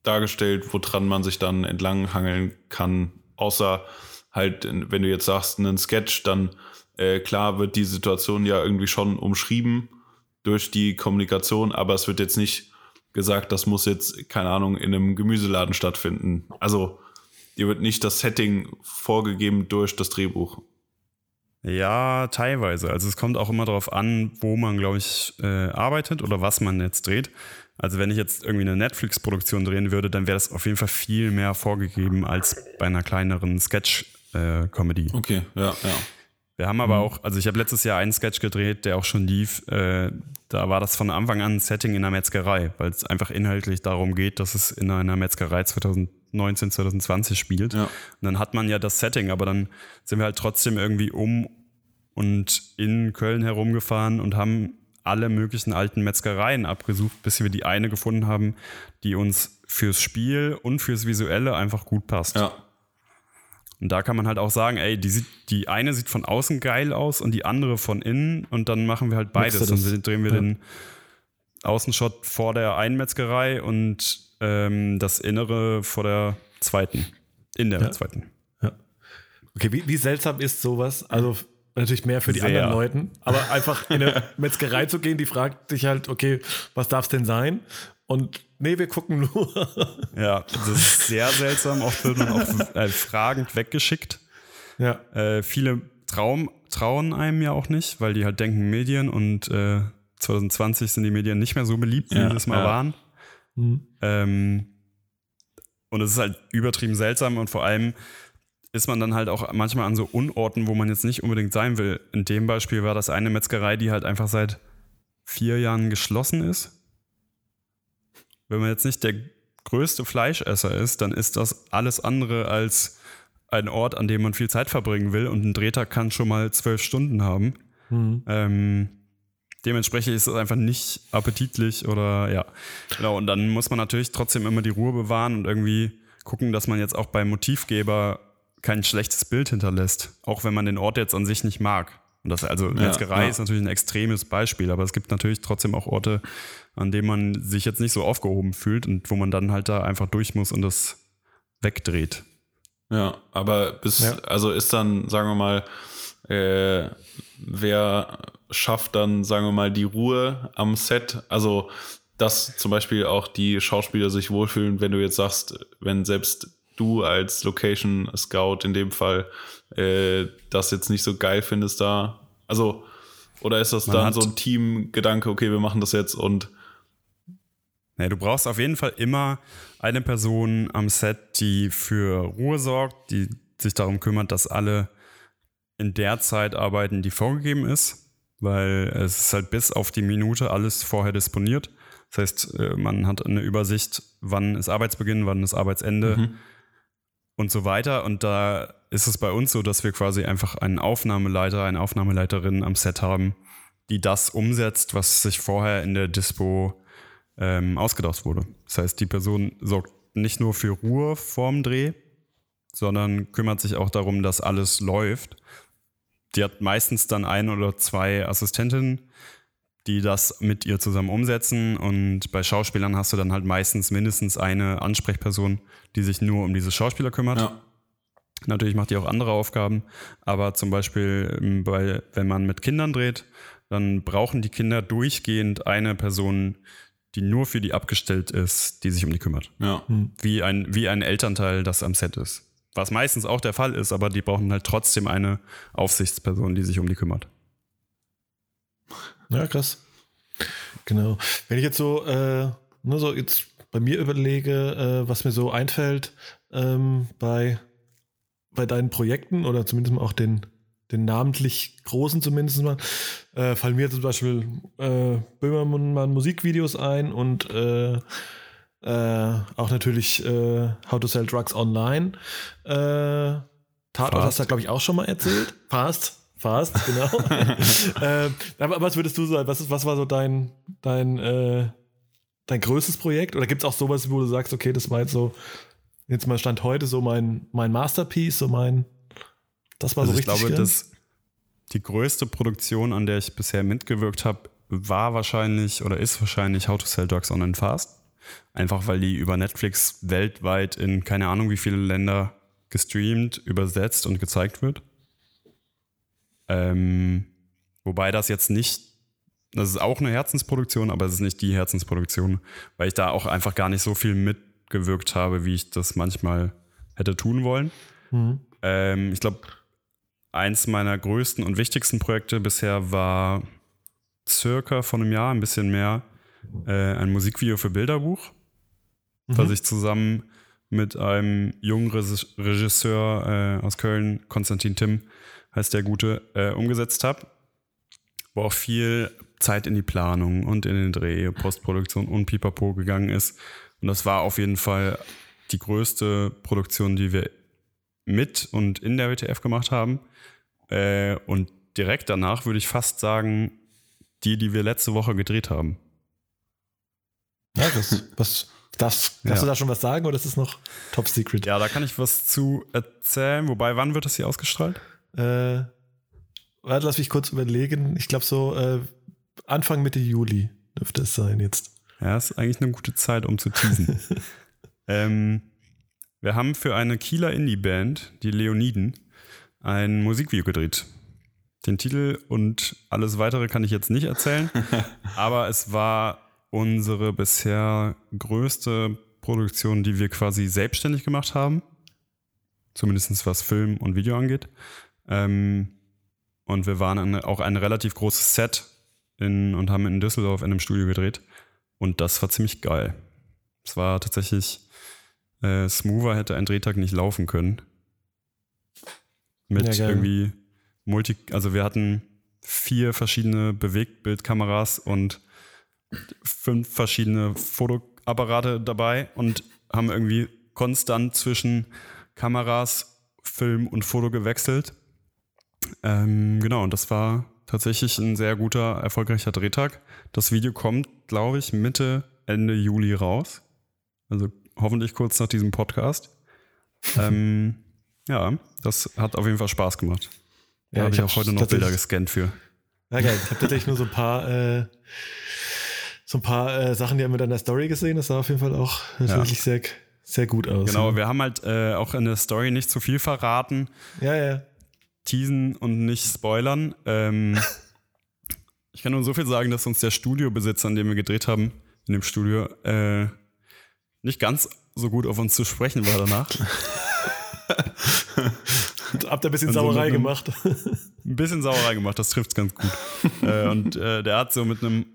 dargestellt, woran man sich dann entlanghangeln kann, außer halt, wenn du jetzt sagst, einen Sketch, dann äh, klar wird die Situation ja irgendwie schon umschrieben durch die Kommunikation, aber es wird jetzt nicht gesagt, das muss jetzt, keine Ahnung, in einem Gemüseladen stattfinden. Also dir wird nicht das Setting vorgegeben durch das Drehbuch. Ja, teilweise. Also es kommt auch immer darauf an, wo man, glaube ich, äh, arbeitet oder was man jetzt dreht. Also wenn ich jetzt irgendwie eine Netflix-Produktion drehen würde, dann wäre das auf jeden Fall viel mehr vorgegeben als bei einer kleineren Sketch-Comedy. Äh, okay, ja, ja. Wir haben aber mhm. auch, also ich habe letztes Jahr einen Sketch gedreht, der auch schon lief. Äh, da war das von Anfang an ein Setting in einer Metzgerei, weil es einfach inhaltlich darum geht, dass es in einer Metzgerei 2019, 2020 spielt. Ja. Und dann hat man ja das Setting, aber dann sind wir halt trotzdem irgendwie um und in Köln herumgefahren und haben alle möglichen alten Metzgereien abgesucht, bis wir die eine gefunden haben, die uns fürs Spiel und fürs Visuelle einfach gut passt. Ja. Und da kann man halt auch sagen, ey, die, sieht, die eine sieht von außen geil aus und die andere von innen und dann machen wir halt beides. Dann drehen wir ja. den Außenshot vor der einen Metzgerei und ähm, das Innere vor der zweiten. In der ja. zweiten. Ja. Okay, wie, wie seltsam ist sowas? Also natürlich mehr für die Sehr. anderen Leuten, aber einfach in eine Metzgerei zu gehen, die fragt sich halt, okay, was darf es denn sein? Und nee, wir gucken nur. ja, das ist sehr seltsam. Oft wird man auch äh, fragend weggeschickt. Ja. Äh, viele Traum, trauen einem ja auch nicht, weil die halt denken Medien und äh, 2020 sind die Medien nicht mehr so beliebt, wie ja, sie es mal ja. waren. Mhm. Ähm, und es ist halt übertrieben seltsam und vor allem ist man dann halt auch manchmal an so Unorten, wo man jetzt nicht unbedingt sein will. In dem Beispiel war das eine Metzgerei, die halt einfach seit vier Jahren geschlossen ist wenn man jetzt nicht der größte Fleischesser ist, dann ist das alles andere als ein Ort, an dem man viel Zeit verbringen will und ein Drehtag kann schon mal zwölf Stunden haben. Mhm. Ähm, dementsprechend ist es einfach nicht appetitlich oder ja. Genau, und dann muss man natürlich trotzdem immer die Ruhe bewahren und irgendwie gucken, dass man jetzt auch beim Motivgeber kein schlechtes Bild hinterlässt, auch wenn man den Ort jetzt an sich nicht mag. Und das, also Metzgerei ja, ist natürlich ein extremes Beispiel, aber es gibt natürlich trotzdem auch Orte, an denen man sich jetzt nicht so aufgehoben fühlt und wo man dann halt da einfach durch muss und das wegdreht. Ja, aber bis, ja. also ist dann, sagen wir mal, äh, wer schafft dann, sagen wir mal, die Ruhe am Set? Also, dass zum Beispiel auch die Schauspieler sich wohlfühlen, wenn du jetzt sagst, wenn selbst du als Location Scout in dem Fall äh, das jetzt nicht so geil findest da? Also, oder ist das Man dann so ein Teamgedanke, okay, wir machen das jetzt und. Nee, du brauchst auf jeden Fall immer eine Person am Set, die für Ruhe sorgt, die sich darum kümmert, dass alle in der Zeit arbeiten, die vorgegeben ist, weil es ist halt bis auf die Minute alles vorher disponiert. Das heißt, äh, man hat eine Übersicht, wann ist Arbeitsbeginn, wann ist Arbeitsende. Mhm und so weiter. Und da ist es bei uns so, dass wir quasi einfach einen Aufnahmeleiter, eine Aufnahmeleiterin am Set haben, die das umsetzt, was sich vorher in der Dispo ähm, ausgedacht wurde. Das heißt, die Person sorgt nicht nur für Ruhe vorm Dreh, sondern kümmert sich auch darum, dass alles läuft. Die hat meistens dann ein oder zwei Assistentinnen, die das mit ihr zusammen umsetzen. Und bei Schauspielern hast du dann halt meistens mindestens eine Ansprechperson, die sich nur um diese Schauspieler kümmert. Ja. Natürlich macht die auch andere Aufgaben, aber zum Beispiel, bei, ähm, wenn man mit Kindern dreht, dann brauchen die Kinder durchgehend eine Person, die nur für die abgestellt ist, die sich um die kümmert. Ja. Hm. Wie, ein, wie ein Elternteil, das am Set ist. Was meistens auch der Fall ist, aber die brauchen halt trotzdem eine Aufsichtsperson, die sich um die kümmert. Ja, krass. Genau. Wenn ich jetzt so, äh, nur so jetzt bei mir überlege, äh, was mir so einfällt ähm, bei, bei deinen Projekten oder zumindest auch den, den namentlich großen zumindest mal, äh, fallen mir zum Beispiel äh, Böhmermann Musikvideos ein und äh, äh, auch natürlich äh, How to Sell Drugs Online. Äh, Tatort hast du, glaube ich, auch schon mal erzählt. Fast. Fast, genau. äh, aber was würdest du sagen, was, ist, was war so dein, dein, äh, dein größtes Projekt? Oder gibt es auch sowas, wo du sagst, okay, das war jetzt so, jetzt mal Stand heute so mein, mein Masterpiece, so mein, das war also so richtig. Ich glaube, dass die größte Produktion, an der ich bisher mitgewirkt habe, war wahrscheinlich oder ist wahrscheinlich How to Sell Drugs Online Fast. Einfach weil die über Netflix weltweit in keine Ahnung wie viele Länder gestreamt, übersetzt und gezeigt wird. Ähm, wobei das jetzt nicht, das ist auch eine Herzensproduktion, aber es ist nicht die Herzensproduktion, weil ich da auch einfach gar nicht so viel mitgewirkt habe, wie ich das manchmal hätte tun wollen. Mhm. Ähm, ich glaube, eins meiner größten und wichtigsten Projekte bisher war circa vor einem Jahr, ein bisschen mehr, äh, ein Musikvideo für Bilderbuch, mhm. was ich zusammen mit einem jungen Regisseur äh, aus Köln, Konstantin Timm, heißt der Gute, äh, umgesetzt habe, wo auch viel Zeit in die Planung und in den Dreh, Postproduktion und Pipapo gegangen ist. Und das war auf jeden Fall die größte Produktion, die wir mit und in der WTF gemacht haben. Äh, und direkt danach würde ich fast sagen, die, die wir letzte Woche gedreht haben. Ja, das, was, das, kannst ja. du da schon was sagen oder ist es noch top secret? Ja, da kann ich was zu erzählen. Wobei, wann wird das hier ausgestrahlt? Äh, warte, lass mich kurz überlegen. Ich glaube so äh, Anfang Mitte Juli dürfte es sein jetzt. Ja, ist eigentlich eine gute Zeit, um zu teasen. ähm, wir haben für eine Kieler Indie-Band, die Leoniden, ein Musikvideo gedreht. Den Titel und alles weitere kann ich jetzt nicht erzählen, aber es war unsere bisher größte Produktion, die wir quasi selbstständig gemacht haben. Zumindest was Film und Video angeht. Ähm, und wir waren eine, auch ein relativ großes Set in, und haben in Düsseldorf in einem Studio gedreht. Und das war ziemlich geil. Es war tatsächlich, äh, smoother hätte ein Drehtag nicht laufen können. Mit ja, irgendwie Multi, also wir hatten vier verschiedene Bewegtbildkameras und fünf verschiedene Fotoapparate dabei und haben irgendwie konstant zwischen Kameras, Film und Foto gewechselt. Ähm, genau, und das war tatsächlich ein sehr guter, erfolgreicher Drehtag. Das Video kommt, glaube ich, Mitte, Ende Juli raus. Also hoffentlich kurz nach diesem Podcast. ähm, ja, das hat auf jeden Fall Spaß gemacht. Da ja, habe ich auch heute noch Bilder gescannt für. Ja, geil. Ich habe tatsächlich nur so ein paar, äh, so ein paar äh, Sachen, die haben wir dann in der Story gesehen. Das sah auf jeden Fall auch ja. wirklich sehr, sehr gut aus. Genau, ja. wir haben halt äh, auch in der Story nicht zu viel verraten. Ja, ja teasen und nicht spoilern. Ähm, ich kann nur so viel sagen, dass uns der Studiobesitzer, an dem wir gedreht haben, in dem Studio, äh, nicht ganz so gut auf uns zu sprechen war danach. Habt ihr ein bisschen Sauerei gemacht? Ein bisschen Sauerei gemacht, das trifft es ganz gut. äh, und äh, der hat so mit einem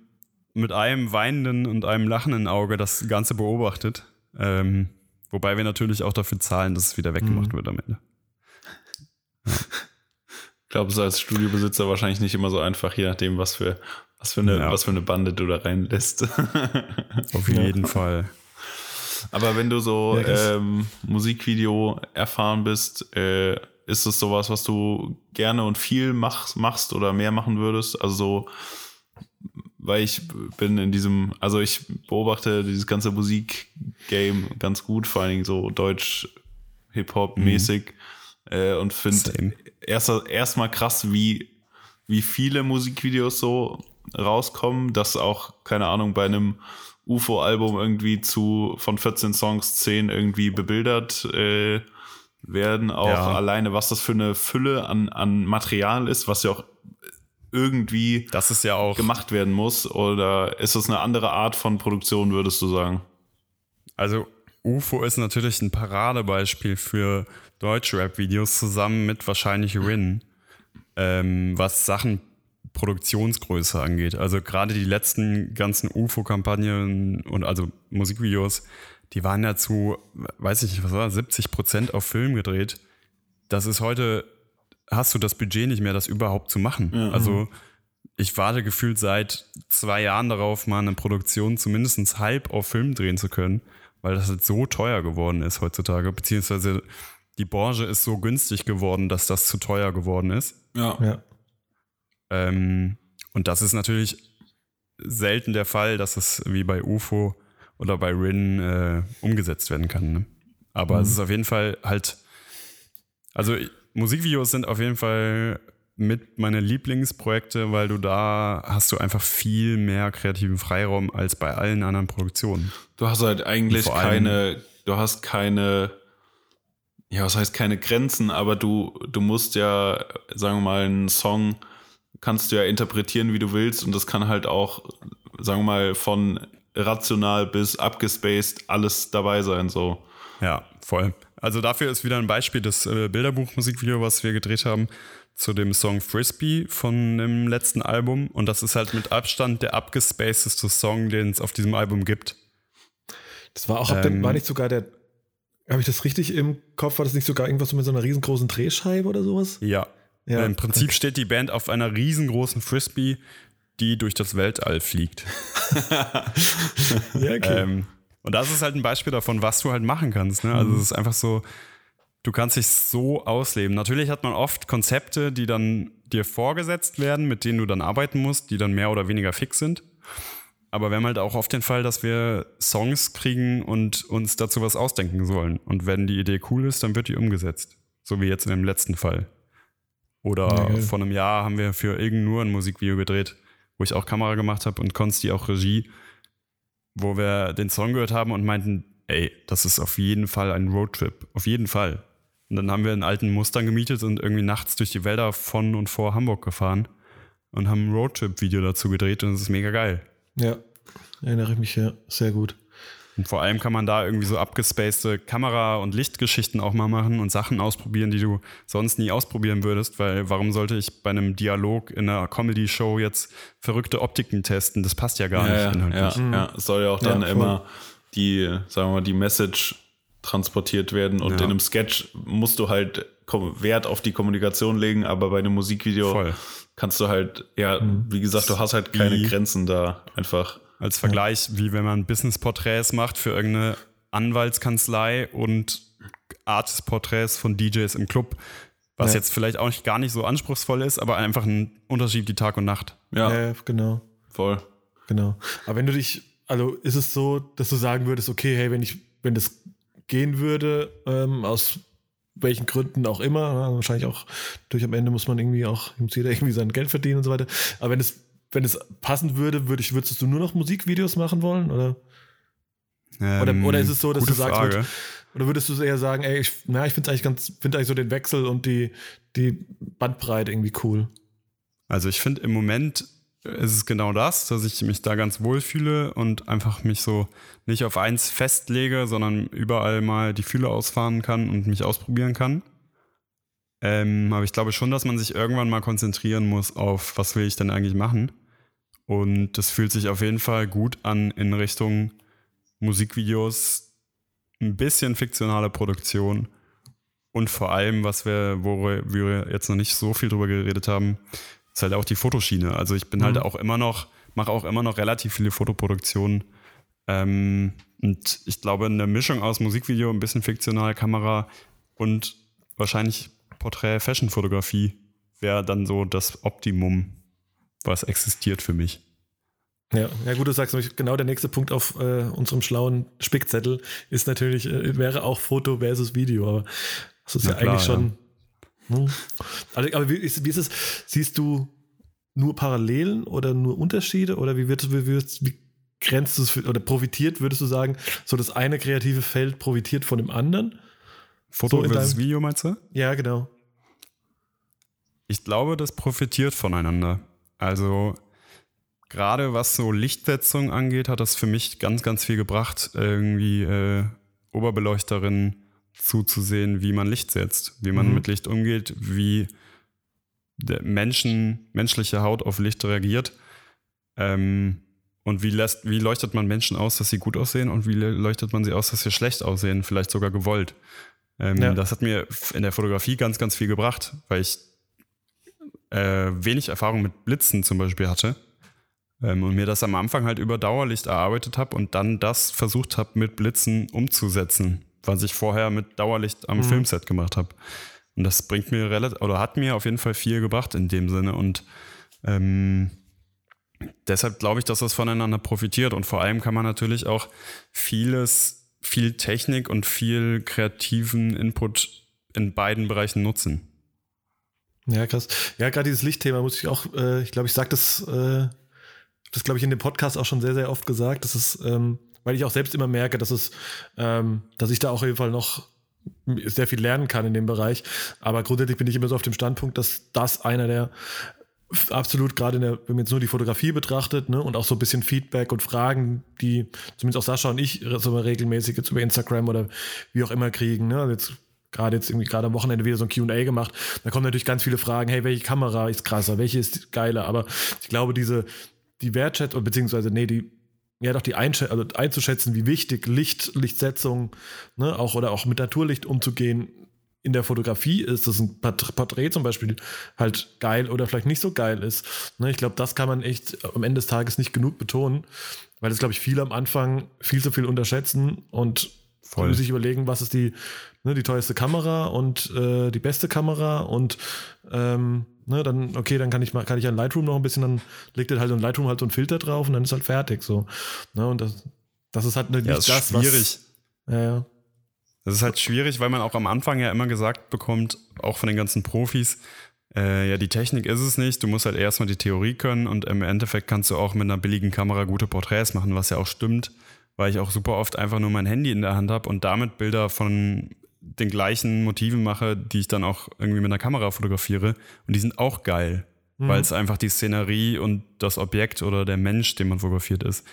mit einem weinenden und einem lachenden Auge das Ganze beobachtet. Ähm, wobei wir natürlich auch dafür zahlen, dass es wieder weggemacht mhm. wird am Ende. Ja glaube, es ist als Studiobesitzer wahrscheinlich nicht immer so einfach, je nachdem, was für, was für, eine, ja. was für eine Bande du da reinlässt. Auf jeden ja. Fall. Aber wenn du so ja, ähm, Musikvideo erfahren bist, äh, ist es sowas, was du gerne und viel mach, machst oder mehr machen würdest? Also so, weil ich bin in diesem, also ich beobachte dieses ganze Musikgame ganz gut, vor allen Dingen so Deutsch, Hip-Hop-mäßig. Mhm äh, und finde erst erstmal krass, wie, wie viele Musikvideos so rauskommen, dass auch, keine Ahnung, bei einem UFO-Album irgendwie zu von 14 Songs 10 irgendwie bebildert äh, werden. Auch ja. alleine, was das für eine Fülle an, an Material ist, was ja auch irgendwie das ist ja auch gemacht werden muss. Oder ist das eine andere Art von Produktion, würdest du sagen? Also UFO ist natürlich ein Paradebeispiel für Deutsch-Rap-Videos zusammen mit wahrscheinlich Rin, ähm, was Sachen Produktionsgröße angeht. Also gerade die letzten ganzen UFO-Kampagnen und also Musikvideos, die waren ja zu, weiß ich nicht, was war, 70 Prozent auf Film gedreht. Das ist heute, hast du das Budget nicht mehr, das überhaupt zu machen. Ja. Also ich warte gefühlt seit zwei Jahren darauf, mal eine Produktion zumindest halb auf Film drehen zu können, weil das halt so teuer geworden ist heutzutage, beziehungsweise die Branche ist so günstig geworden, dass das zu teuer geworden ist. Ja. ja. Ähm, und das ist natürlich selten der Fall, dass es wie bei UFO oder bei Rin äh, umgesetzt werden kann. Ne? Aber mhm. es ist auf jeden Fall halt, also Musikvideos sind auf jeden Fall mit meine Lieblingsprojekte, weil du da hast du einfach viel mehr kreativen Freiraum als bei allen anderen Produktionen. Du hast halt eigentlich keine, du hast keine, ja, was heißt keine Grenzen, aber du, du musst ja, sagen wir mal, einen Song kannst du ja interpretieren, wie du willst und das kann halt auch, sagen wir mal, von rational bis abgespaced alles dabei sein, so. Ja, voll. Also dafür ist wieder ein Beispiel das äh, Bilderbuch-Musikvideo, was wir gedreht haben zu dem Song Frisbee von dem letzten Album. Und das ist halt mit Abstand der abgespacedeste Song, den es auf diesem Album gibt. Das war auch, ähm, war nicht sogar der, habe ich das richtig im Kopf, war das nicht sogar irgendwas mit so einer riesengroßen Drehscheibe oder sowas? Ja. ja. Im Prinzip okay. steht die Band auf einer riesengroßen Frisbee, die durch das Weltall fliegt. ja, okay. Ähm, und das ist halt ein Beispiel davon, was du halt machen kannst. Ne? Also mhm. es ist einfach so, du kannst dich so ausleben. Natürlich hat man oft Konzepte, die dann dir vorgesetzt werden, mit denen du dann arbeiten musst, die dann mehr oder weniger fix sind. Aber wir haben halt auch oft den Fall, dass wir Songs kriegen und uns dazu was ausdenken sollen. Und wenn die Idee cool ist, dann wird die umgesetzt. So wie jetzt in dem letzten Fall. Oder ja, vor einem Jahr haben wir für irgend nur ein Musikvideo gedreht, wo ich auch Kamera gemacht habe und Konsti auch Regie, wo wir den Song gehört haben und meinten, ey, das ist auf jeden Fall ein Roadtrip. Auf jeden Fall. Und dann haben wir einen alten Mustang gemietet und irgendwie nachts durch die Wälder von und vor Hamburg gefahren und haben ein Roadtrip-Video dazu gedreht und es ist mega geil. Ja, erinnere ich mich ja sehr gut. Und vor allem kann man da irgendwie so abgespacede Kamera- und Lichtgeschichten auch mal machen und Sachen ausprobieren, die du sonst nie ausprobieren würdest, weil warum sollte ich bei einem Dialog in einer Comedy-Show jetzt verrückte Optiken testen? Das passt ja gar ja, nicht inhaltlich. Ja, ja, es soll ja auch dann ja, immer die, sagen wir mal, die Message transportiert werden und ja. in einem Sketch musst du halt Wert auf die Kommunikation legen, aber bei einem Musikvideo Voll. Kannst du halt, ja, mhm. wie gesagt, du hast halt keine wie, Grenzen da einfach. Als Vergleich, wie wenn man Business-Porträts macht für irgendeine Anwaltskanzlei und Artist-Porträts von DJs im Club, was ja. jetzt vielleicht auch nicht, gar nicht so anspruchsvoll ist, aber einfach ein Unterschied wie Tag und Nacht. Ja, ja genau. Voll. Genau. Aber wenn du dich, also ist es so, dass du sagen würdest, okay, hey, wenn ich, wenn das gehen würde, ähm, aus welchen Gründen auch immer. Wahrscheinlich auch durch am Ende muss man irgendwie auch, muss jeder irgendwie sein Geld verdienen und so weiter. Aber wenn es, wenn es passen würde, würde ich, würdest du nur noch Musikvideos machen wollen? Oder, ähm, oder, oder ist es so, dass du sagst, Frage. oder würdest du eher sagen, ey, ich, na, ich finde eigentlich ganz, finde eigentlich so den Wechsel und die, die Bandbreite irgendwie cool? Also ich finde im Moment ist es genau das, dass ich mich da ganz wohl fühle und einfach mich so nicht auf eins festlege, sondern überall mal die Fühle ausfahren kann und mich ausprobieren kann. Ähm, aber ich glaube schon, dass man sich irgendwann mal konzentrieren muss auf, was will ich denn eigentlich machen. Und das fühlt sich auf jeden Fall gut an in Richtung Musikvideos, ein bisschen fiktionale Produktion und vor allem, was wir, wo wir jetzt noch nicht so viel drüber geredet haben, ist halt auch die Fotoschiene. Also ich bin halt mhm. halt auch immer noch, mache auch immer noch relativ viele Fotoproduktionen. Ähm, und ich glaube, eine Mischung aus Musikvideo, ein bisschen fiktionale Kamera und wahrscheinlich Porträt-Fashion-Fotografie wäre dann so das Optimum, was existiert für mich. Ja, ja gut, du sagst nämlich, genau der nächste Punkt auf äh, unserem schlauen Spickzettel ist natürlich, äh, wäre auch Foto versus Video, aber das ist Na ja klar, eigentlich schon hm. Also, aber wie ist, wie ist, es? Siehst du nur Parallelen oder nur Unterschiede? Oder wie wird wie, wird, wie grenzt du es oder profitiert, würdest du sagen, so das eine kreative Feld profitiert von dem anderen? Foto so versus Video meinst du? Ja, genau. Ich glaube, das profitiert voneinander. Also gerade was so Lichtsetzung angeht, hat das für mich ganz, ganz viel gebracht. Irgendwie äh, Oberbeleuchterin, zuzusehen, wie man Licht setzt, wie man mhm. mit Licht umgeht, wie Menschen, menschliche Haut auf Licht reagiert. Ähm, und wie, lässt, wie leuchtet man Menschen aus, dass sie gut aussehen und wie leuchtet man sie aus, dass sie schlecht aussehen, vielleicht sogar gewollt. Ähm, ja. Das hat mir in der Fotografie ganz, ganz viel gebracht, weil ich äh, wenig Erfahrung mit Blitzen zum Beispiel hatte ähm, und mir das am Anfang halt über Dauerlicht erarbeitet habe und dann das versucht habe mit Blitzen umzusetzen was ich vorher mit Dauerlicht am mhm. Filmset gemacht habe. Und das bringt mir relativ, oder hat mir auf jeden Fall viel gebracht in dem Sinne. Und Ähm, deshalb glaube ich, dass das voneinander profitiert und vor allem kann man natürlich auch vieles, viel Technik und viel kreativen Input in beiden Bereichen nutzen. Ja, krass. Ja, gerade dieses Lichtthema muss ich auch, äh, ich glaube, ich sage das, äh, das glaube ich in dem Podcast auch schon sehr, sehr oft gesagt. Das ist, ähm, weil ich auch selbst immer merke, dass es, ähm, dass ich da auch auf jeden Fall noch sehr viel lernen kann in dem Bereich. Aber grundsätzlich bin ich immer so auf dem Standpunkt, dass das einer der absolut gerade in der, wenn man jetzt nur die Fotografie betrachtet, ne, und auch so ein bisschen Feedback und Fragen, die zumindest auch Sascha und ich so regelmäßig jetzt über Instagram oder wie auch immer kriegen, ne, also jetzt gerade jetzt irgendwie gerade am Wochenende wieder so ein Q&A gemacht, da kommen natürlich ganz viele Fragen, hey, welche Kamera ist krasser, welche ist geiler, aber ich glaube, diese, die Wertschätzung, beziehungsweise, nee, die, ja doch die Einsch also einzuschätzen, wie wichtig Licht, Lichtsetzung, ne, auch oder auch mit Naturlicht umzugehen, in der Fotografie ist, dass ein Porträt zum Beispiel halt geil oder vielleicht nicht so geil ist. Ne, ich glaube, das kann man echt am Ende des Tages nicht genug betonen, weil das, glaube ich, viele am Anfang viel zu viel unterschätzen und Voll. sich überlegen, was ist die, ne, die teuerste Kamera und äh, die beste Kamera und ähm, ne, dann, okay, dann kann ich mal, kann ich an Lightroom noch ein bisschen, dann legt er halt in Lightroom halt so ein Filter drauf und dann ist halt fertig. So. Ne, und das, das ist halt nicht ja, das, das schwierig. Was, ja, ja. Das ist halt schwierig, weil man auch am Anfang ja immer gesagt bekommt, auch von den ganzen Profis, äh, ja, die Technik ist es nicht, du musst halt erstmal die Theorie können und im Endeffekt kannst du auch mit einer billigen Kamera gute Porträts machen, was ja auch stimmt, weil ich auch super oft einfach nur mein Handy in der Hand habe und damit Bilder von den gleichen Motiven mache, die ich dann auch irgendwie mit einer Kamera fotografiere und die sind auch geil, mhm. weil es einfach die Szenerie und das Objekt oder der Mensch, den man fotografiert ist.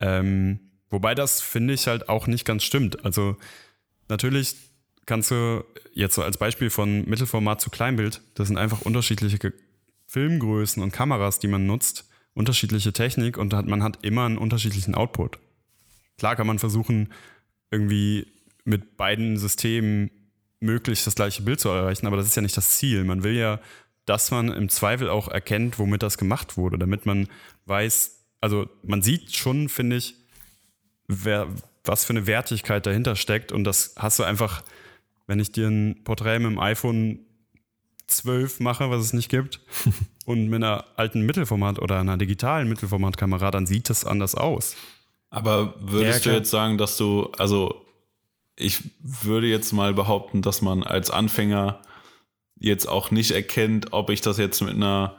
Ähm, wobei das finde ich halt auch nicht ganz stimmt. Also natürlich kannst du jetzt so als Beispiel von Mittelformat zu Kleinbild, das sind einfach unterschiedliche Filmgrößen und Kameras, die man nutzt, unterschiedliche Technik und man hat immer einen unterschiedlichen Output. Klar kann man versuchen, irgendwie mit beiden Systemen möglichst das gleiche Bild zu erreichen, aber das ist ja nicht das Ziel. Man will ja, dass man im Zweifel auch erkennt, womit das gemacht wurde, damit man weiß, also man sieht schon, finde ich, wer, was für eine Wertigkeit dahinter steckt. Und das hast du einfach, wenn ich dir ein Porträt mit dem iPhone 12 mache, was es nicht gibt, und mit einer alten Mittelformat oder einer digitalen Mittelformatkamera, dann sieht das anders aus. Aber würdest ja, du jetzt sagen, dass du, also ich würde jetzt mal behaupten, dass man als Anfänger jetzt auch nicht erkennt, ob ich das jetzt mit einer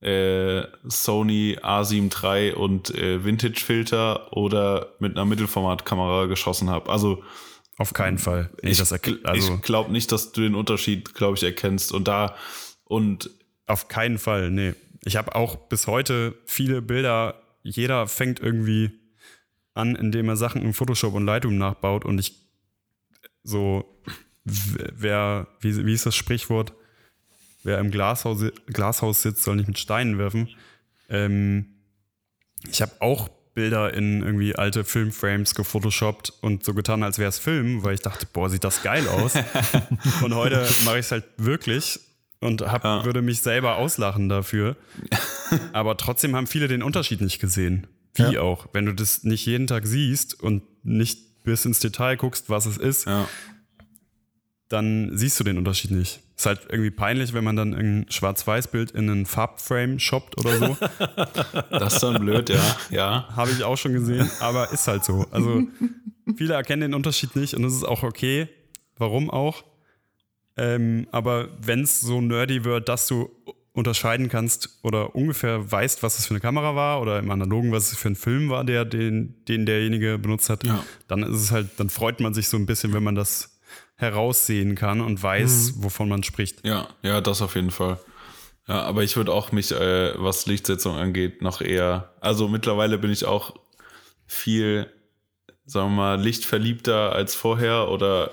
äh, Sony A7 III und äh, Vintage-Filter oder mit einer Mittelformatkamera geschossen habe. Also auf keinen Fall. Ich, also, ich glaube nicht, dass du den Unterschied, glaube ich, erkennst. Und da und auf keinen Fall, nee. Ich habe auch bis heute viele Bilder. Jeder fängt irgendwie an, indem er Sachen in Photoshop und Lightroom nachbaut. Und ich so, wer, wie, wie ist das Sprichwort? wer im Glashaus, Glashaus sitzt, soll nicht mit Steinen werfen. Ähm, ich habe auch Bilder in irgendwie alte Filmframes gefotoshoppt und so getan, als wäre es Film, weil ich dachte, boah, sieht das geil aus. und heute mache ich es halt wirklich und hab, ja. würde mich selber auslachen dafür. Aber trotzdem haben viele den Unterschied nicht gesehen. Wie ja. auch. Wenn du das nicht jeden Tag siehst und nicht bis ins Detail guckst, was es ist, ja. dann siehst du den Unterschied nicht. Ist halt irgendwie peinlich, wenn man dann ein Schwarz-Weiß-Bild in einen Farbframe shoppt oder so. Das ist dann blöd, ja. ja. Habe ich auch schon gesehen, aber ist halt so. Also viele erkennen den Unterschied nicht und das ist auch okay. Warum auch? Ähm, aber wenn es so nerdy wird, dass du unterscheiden kannst oder ungefähr weißt, was es für eine Kamera war oder im Analogen, was es für ein Film war, der den, den derjenige benutzt hat, ja. dann ist es halt, dann freut man sich so ein bisschen, wenn man das heraussehen kann und weiß, mhm. wovon man spricht. Ja, ja, das auf jeden Fall. Ja, aber ich würde auch mich, äh, was Lichtsetzung angeht, noch eher, also mittlerweile bin ich auch viel, sagen wir mal, lichtverliebter als vorher oder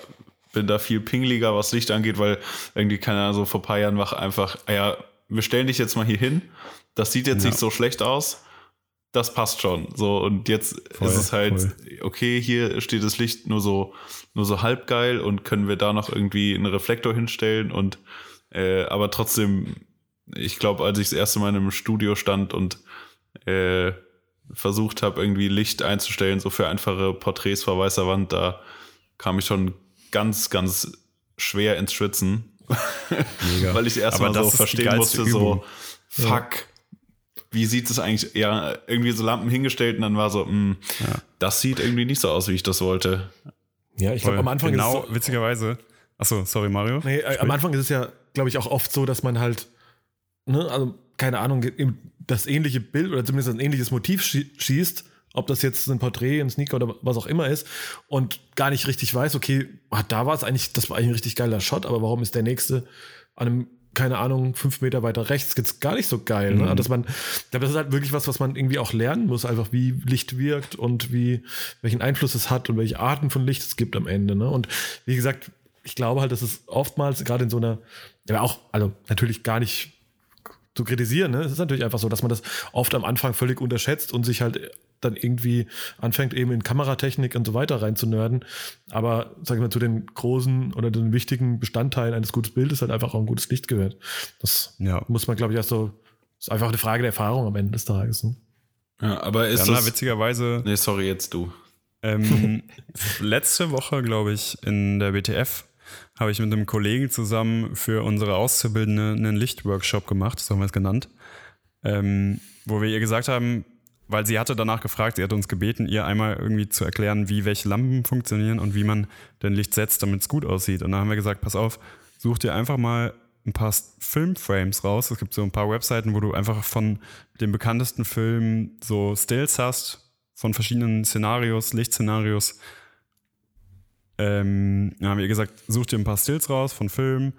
bin da viel pingliger, was Licht angeht, weil irgendwie keiner so vor ein paar Jahren war einfach, ja, wir stellen dich jetzt mal hier hin. Das sieht jetzt ja. nicht so schlecht aus das passt schon. So, und jetzt voll, ist es halt, voll. okay, hier steht das Licht nur so, nur so halb geil und können wir da noch irgendwie einen Reflektor hinstellen und äh, aber trotzdem, ich glaube, als ich das erste Mal in einem Studio stand und äh, versucht habe, irgendwie Licht einzustellen, so für einfache Porträts vor weißer Wand, da kam ich schon ganz, ganz schwer ins Schwitzen. Mega. Weil ich erstmal so verstehen musste, so fuck, wie sieht es eigentlich? Ja, irgendwie so Lampen hingestellt und dann war so, mh, Ja. das sieht irgendwie nicht so aus, wie ich das wollte. Ja, ich glaube, am Anfang genau, ist es so, witzigerweise. Achso, sorry, Mario. nee, äh, am Anfang ist es ja, glaube ich, auch oft so, dass man halt, ne, also keine Ahnung, eben das ähnliche Bild oder zumindest ein ähnliches Motiv schie schießt, ob das jetzt ein Porträt, ein Sneaker oder was auch immer ist und gar nicht richtig weiß, okay, da war es eigentlich, das war eigentlich ein richtig geiler Shot, aber warum ist der nächste an einem, keine Ahnung, fünf Meter weiter rechts jetzt gar nicht so geil. Ne? Dass man, das ist halt wirklich was, was man irgendwie auch lernen muss, einfach wie Licht wirkt und wie, welchen Einfluss es hat und welche Arten von Licht es gibt am Ende. Ne? Und wie gesagt, ich glaube halt, dass es oftmals, gerade in so einer, ja auch, also natürlich gar nicht zu kritisieren. Ne? Es ist natürlich einfach so, dass man das oft am Anfang völlig unterschätzt und sich halt dann irgendwie anfängt, eben in Kameratechnik und so weiter reinzunörden. Aber, sag ich mal, zu den großen oder den wichtigen Bestandteilen eines guten Bildes halt einfach auch ein gutes Licht gehört. Das Ja. muss man, glaube ich, erst so, ist einfach eine Frage der Erfahrung am Ende des Tages. Ne? Ja, aber ist Ja, na, das. witzigerweise, Nee, sorry, jetzt du. ähm, letzte Woche, glaube ich, in der BTF habe ich mit einem Kollegen zusammen für unsere Auszubildende einen Lichtworkshop gemacht, so haben wir es genannt, ähm, wo wir ihr gesagt haben, weil sie hatte danach gefragt, sie hat uns gebeten, ihr einmal irgendwie zu erklären, wie welche Lampen funktionieren und wie man denn Licht setzt, damit es gut aussieht. Und dann haben wir gesagt, pass auf, such dir einfach mal ein paar Filmframes raus. Es gibt so ein paar Webseiten, wo du einfach von den bekanntesten Filmen so Stills hast, von verschiedenen Szenarios, Lichtszenarios. Ähm, dann haben wir gesagt, such dir ein paar Stills raus von Filmen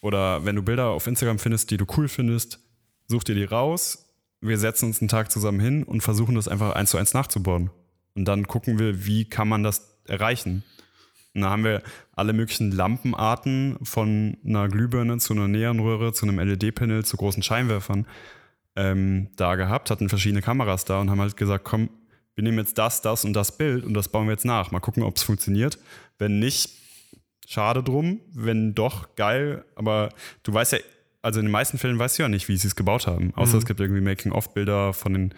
oder wenn du Bilder auf Instagram findest, die du cool findest, such dir die raus. Wir setzen uns einen Tag zusammen hin und versuchen das einfach eins zu eins nachzubauen. Und dann gucken wir, wie kann man das erreichen. Und da haben wir alle möglichen Lampenarten von einer Glühbirne zu einer Neonröhre, zu einem LED-Panel, zu großen Scheinwerfern ähm, da gehabt, hatten verschiedene Kameras da und haben halt gesagt, komm, wir nehmen jetzt das, das und das Bild und das bauen wir jetzt nach. Mal gucken, ob es funktioniert. Wenn nicht, schade drum. Wenn doch, geil. Aber du weißt ja, also in den meisten Fällen weißt du ja nicht, wie sie es gebaut haben. Außer es gibt irgendwie Making-of-Bilder von den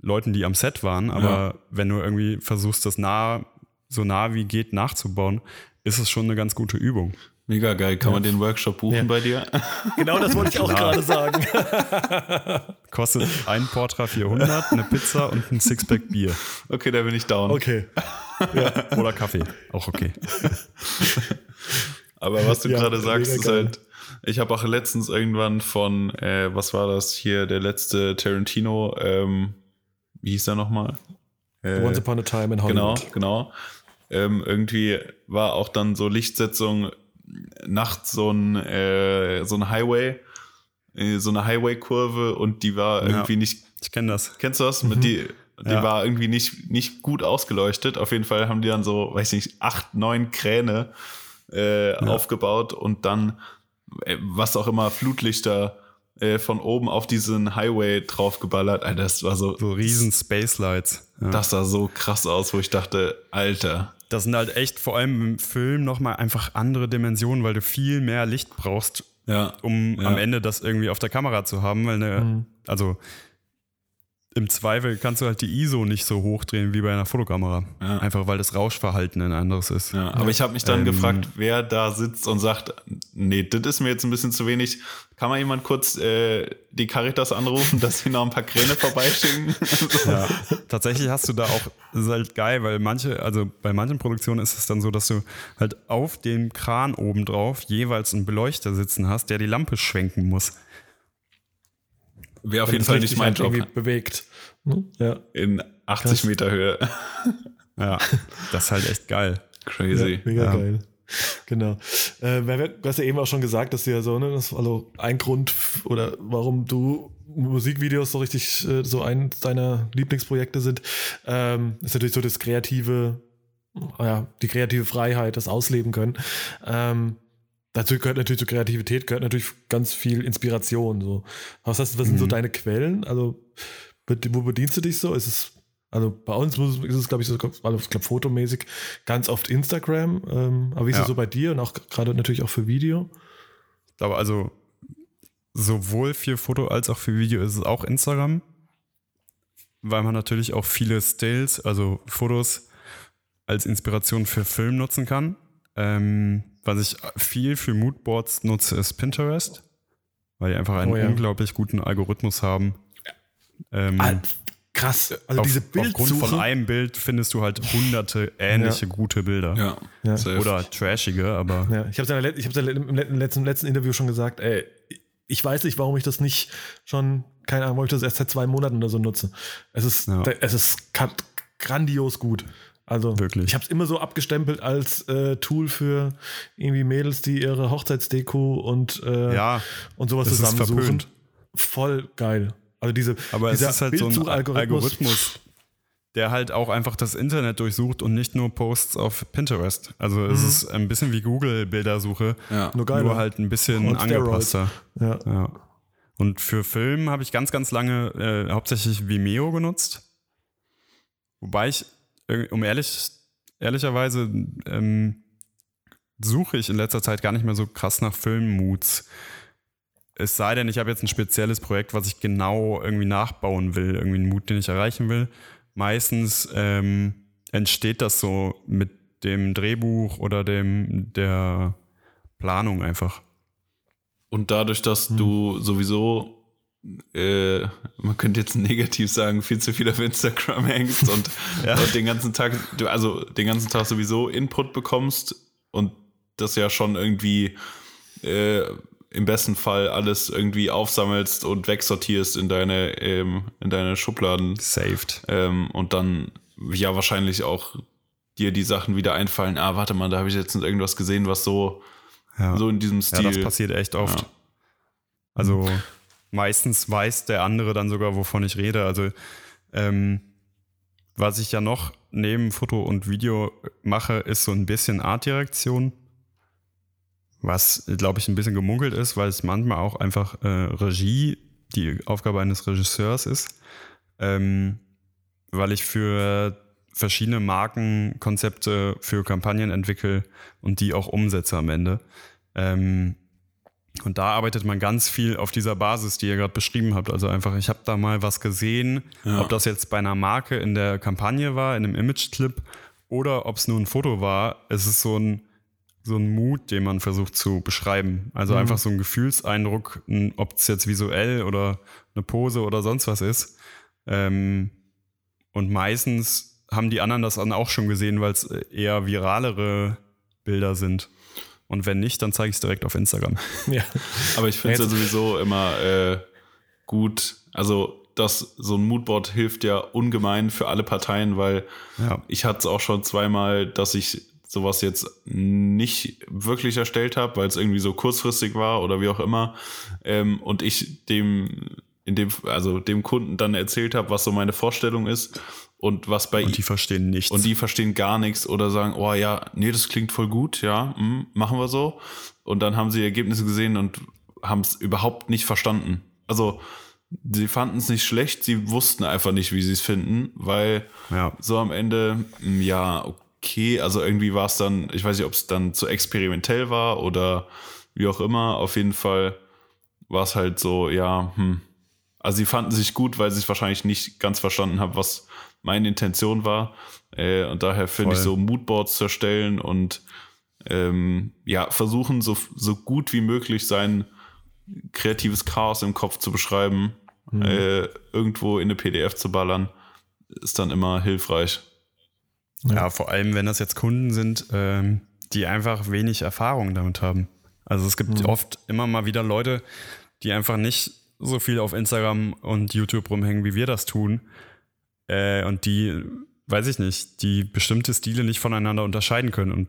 Leuten, die am Set waren. Aber Ja. wenn du irgendwie versuchst, das nah, so nah wie geht nachzubauen, ist es schon eine ganz gute Übung. Mega geil. Kann man den Workshop buchen Ja. bei dir? Genau das wollte ich auch gerade sagen. Kostet ein Portra 400, eine Pizza und ein Sixpack Bier. Okay, da bin ich down. Okay. Oder Kaffee. Auch okay. Aber was du Ja, gerade sagst, ist geil. halt, ich habe auch letztens irgendwann von, äh, was war das hier, der letzte Tarantino, ähm, wie hieß er nochmal? Äh, Once Upon a Time in Genau, Hollywood. genau. Ähm, irgendwie war auch dann so Lichtsetzung nachts so ein, äh, so ein Highway, äh, so eine Highway-Kurve und die war Ja. irgendwie nicht Ich kenne das. Kennst du das? Mit die die Ja. war irgendwie nicht, nicht gut ausgeleuchtet. Auf jeden Fall haben die dann so, weiß nicht, acht, neun Kräne äh, aufgebaut und dann, äh, was auch immer, Flutlichter äh, von oben auf diesen Highway draufgeballert. Alter, das war so, So riesen Space Lights. Ja. das sah so krass aus, wo ich dachte, Alter. Das sind halt echt vor allem im Film nochmal einfach andere Dimensionen, weil du viel mehr Licht brauchst, Ja. um Ja. am Ende das irgendwie auf der Kamera zu haben, weil eine, also im Zweifel kannst du halt die ISO nicht so hochdrehen wie bei einer Fotokamera. Ja. Einfach weil das Rauschverhalten ein anderes ist. Ja, aber ich habe mich dann Ähm, gefragt, wer da sitzt und sagt, nee, das ist mir jetzt ein bisschen zu wenig. Kann mal jemand kurz äh, die Caritas anrufen, dass sie noch ein paar Kräne vorbeischicken? Ja, tatsächlich hast du da auch, das ist halt geil, weil manche, also bei manchen Produktionen ist es dann so, dass du halt auf dem Kran oben drauf jeweils einen Beleuchter sitzen hast, der die Lampe schwenken muss. Wäre auf jeden Fall nicht mein halt Job. irgendwie bewegt. Ne? Ja. In 80 Krass. Meter Höhe. Ja, das ist halt echt geil. Crazy. Ja, mega Ja. geil. Genau. Äh, du hast ja eben auch schon gesagt, dass du ja so, ne, das also ein Grund oder warum du Musikvideos so richtig äh, so eins deiner Lieblingsprojekte sind, ähm, ist natürlich so das kreative, ja, die kreative Freiheit, das Ausleben können. Ähm, dazu gehört natürlich zur Kreativität, gehört natürlich ganz viel Inspiration. So. Was, hast, was sind so Mhm. deine Quellen? Also, wo bedienst du dich so? Ist es also bei uns ist es, glaube ich, so, also ich glaube, fotomäßig ganz oft Instagram. Ähm, aber wie ist Ja. es so bei dir und auch gerade natürlich auch für Video? Ich glaube also, sowohl für Foto als auch für Video ist es auch Instagram, weil man natürlich auch viele Stills, also Fotos, als Inspiration für Film nutzen kann. Ähm, was ich viel für Moodboards nutze, ist Pinterest, weil die einfach einen Oh ja. unglaublich guten Algorithmus haben. Ähm, Ah, krass. Also auf, diese aufgrund von einem Bild findest du halt hunderte ähnliche gute Bilder. Ja. Ja. Safe. Oder trashige, aber Ja, ich habe es ja, ja im let- im letzten, letzten Interview schon gesagt, ey, ich weiß nicht, warum ich das nicht schon, keine Ahnung, warum ich das erst seit zwei Monaten oder so nutze. Es ist, Ja. es ist grandios gut. Also Wirklich. ich habe es immer so abgestempelt als äh, Tool für irgendwie Mädels, die ihre Hochzeitsdeko und, äh, ja, und sowas zusammensuchen. verpönt. Voll geil. Also diese aber es dieser ist halt so ein. Algorithmus, der halt auch einfach das Internet durchsucht und nicht nur Posts auf Pinterest. Also es ist ein bisschen wie Google-Bildersuche, Ja. Nur nur halt ein bisschen Steroids. angepasster. Ja. Ja. Und für Film habe ich ganz, ganz lange äh, hauptsächlich Vimeo genutzt. Wobei ich, um ehrlich, ehrlicherweise, ähm, suche ich in letzter Zeit gar nicht mehr so krass nach Filmmoods. Es sei denn, ich habe jetzt ein spezielles Projekt, was ich genau irgendwie nachbauen will, irgendwie einen Mut, den ich erreichen will. Meistens ähm, entsteht das so mit dem Drehbuch oder dem der Planung einfach. Und dadurch, dass du sowieso, äh, man könnte jetzt negativ sagen, viel zu viel auf Instagram hängst und Ja. dort den ganzen Tag, du, also den ganzen Tag sowieso Input bekommst und das ja schon irgendwie äh, im besten Fall alles irgendwie aufsammelst und wegsortierst in deine, ähm, in deine Schubladen Saved. ähm, und dann ja wahrscheinlich auch dir die Sachen wieder einfallen, ah, warte mal, da habe ich jetzt irgendwas gesehen, was so, Ja. so in diesem Ja, Stil. das passiert echt oft. Ja. Also meistens weiß der andere dann sogar, wovon ich rede. Also ähm, was ich ja noch neben Foto und Video mache, ist so ein bisschen Artdirektion. Was, glaube ich, ein bisschen gemunkelt ist, weil es manchmal auch einfach äh, Regie, die Aufgabe eines Regisseurs ist. Ähm, weil ich für verschiedene Markenkonzepte für Kampagnen entwickle und die auch umsetze am Ende. Ähm, und da arbeitet man ganz viel auf dieser Basis, die ihr gerade beschrieben habt. Also einfach, ich habe da mal was gesehen, Ja. ob das jetzt bei einer Marke in der Kampagne war, in einem Image-Clip oder ob es nur ein Foto war. Es ist so ein, so ein Mut, den man versucht zu beschreiben. Also einfach so ein Gefühlseindruck, ob es jetzt visuell oder eine Pose oder sonst was ist. Ähm, und meistens haben die anderen das dann auch schon gesehen, weil es eher viralere Bilder sind. Und wenn nicht, dann zeige ich es direkt auf Instagram. Ja. Aber ich finde es ja sowieso immer äh, gut. Also, das, so ein Moodboard hilft ja ungemein für alle Parteien, weil Ja. ich hatte es auch schon zweimal, dass ich sowas jetzt nicht wirklich erstellt habe, weil es irgendwie so kurzfristig war oder wie auch immer. Ähm, und ich dem, in dem, also dem Kunden dann erzählt habe, was so meine Vorstellung ist und was bei Und die verstehen nichts. und die verstehen gar nichts oder sagen, oh ja, nee, das klingt voll gut, ja, mm, machen wir so. Und dann haben sie Ergebnisse gesehen und haben es überhaupt nicht verstanden. Also, sie fanden es nicht schlecht, sie wussten einfach nicht, wie sie es finden, weil Ja. so am Ende, mm, ja, okay, also irgendwie war es dann, ich weiß nicht, ob es dann zu experimentell war oder wie auch immer, auf jeden Fall war es halt so, ja, hm. Also sie fanden sich gut, weil sie es wahrscheinlich nicht ganz verstanden haben, was meine Intention war. Äh, und daher finde ich so Moodboards zu erstellen und ähm, ja, versuchen so, so gut wie möglich sein kreatives Chaos im Kopf zu beschreiben, äh, irgendwo in eine PDF zu ballern, ist dann immer hilfreich. Ja, vor allem, wenn das jetzt Kunden sind, ähm, die einfach wenig Erfahrung damit haben. Also es gibt oft immer mal wieder Leute, die einfach nicht so viel auf Instagram und YouTube rumhängen, wie wir das tun. Äh, und die, weiß ich nicht, die bestimmte Stile nicht voneinander unterscheiden können. Und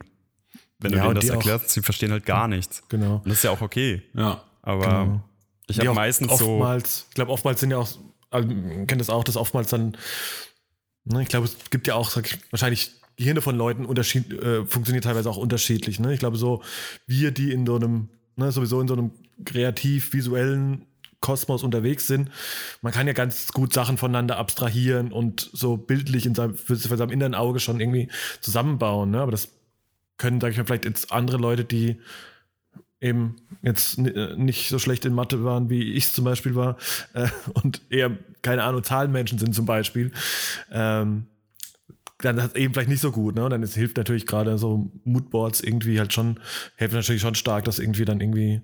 wenn Ja, du denen das die auch- erklärst, sie verstehen halt gar nichts. Genau. Und das ist ja auch okay. Ja. Aber Genau. ich habe meistens so. oftmals, ich glaube, oftmals sind ja auch, also, kennt das auch, dass oftmals dann, ne, ich glaube, es gibt ja auch sag ich, wahrscheinlich Gehirne von Leuten unterschied, äh, funktioniert teilweise auch unterschiedlich. Ne? Ich glaube, so wir, die in so einem, ne, sowieso in so einem kreativ-visuellen Kosmos unterwegs sind, man kann ja ganz gut Sachen voneinander abstrahieren und so bildlich in seinem, für, für seinem inneren Auge schon irgendwie zusammenbauen. Ne? Aber das können, sage ich mal, vielleicht jetzt andere Leute, die eben jetzt äh, nicht so schlecht in Mathe waren, wie ich zum Beispiel war, äh, und eher, keine Ahnung, Zahlenmenschen sind zum Beispiel, ähm, dann ist eben vielleicht nicht so gut, ne? Und dann ist, hilft natürlich gerade so Moodboards irgendwie halt schon, helfen natürlich schon stark, das irgendwie dann irgendwie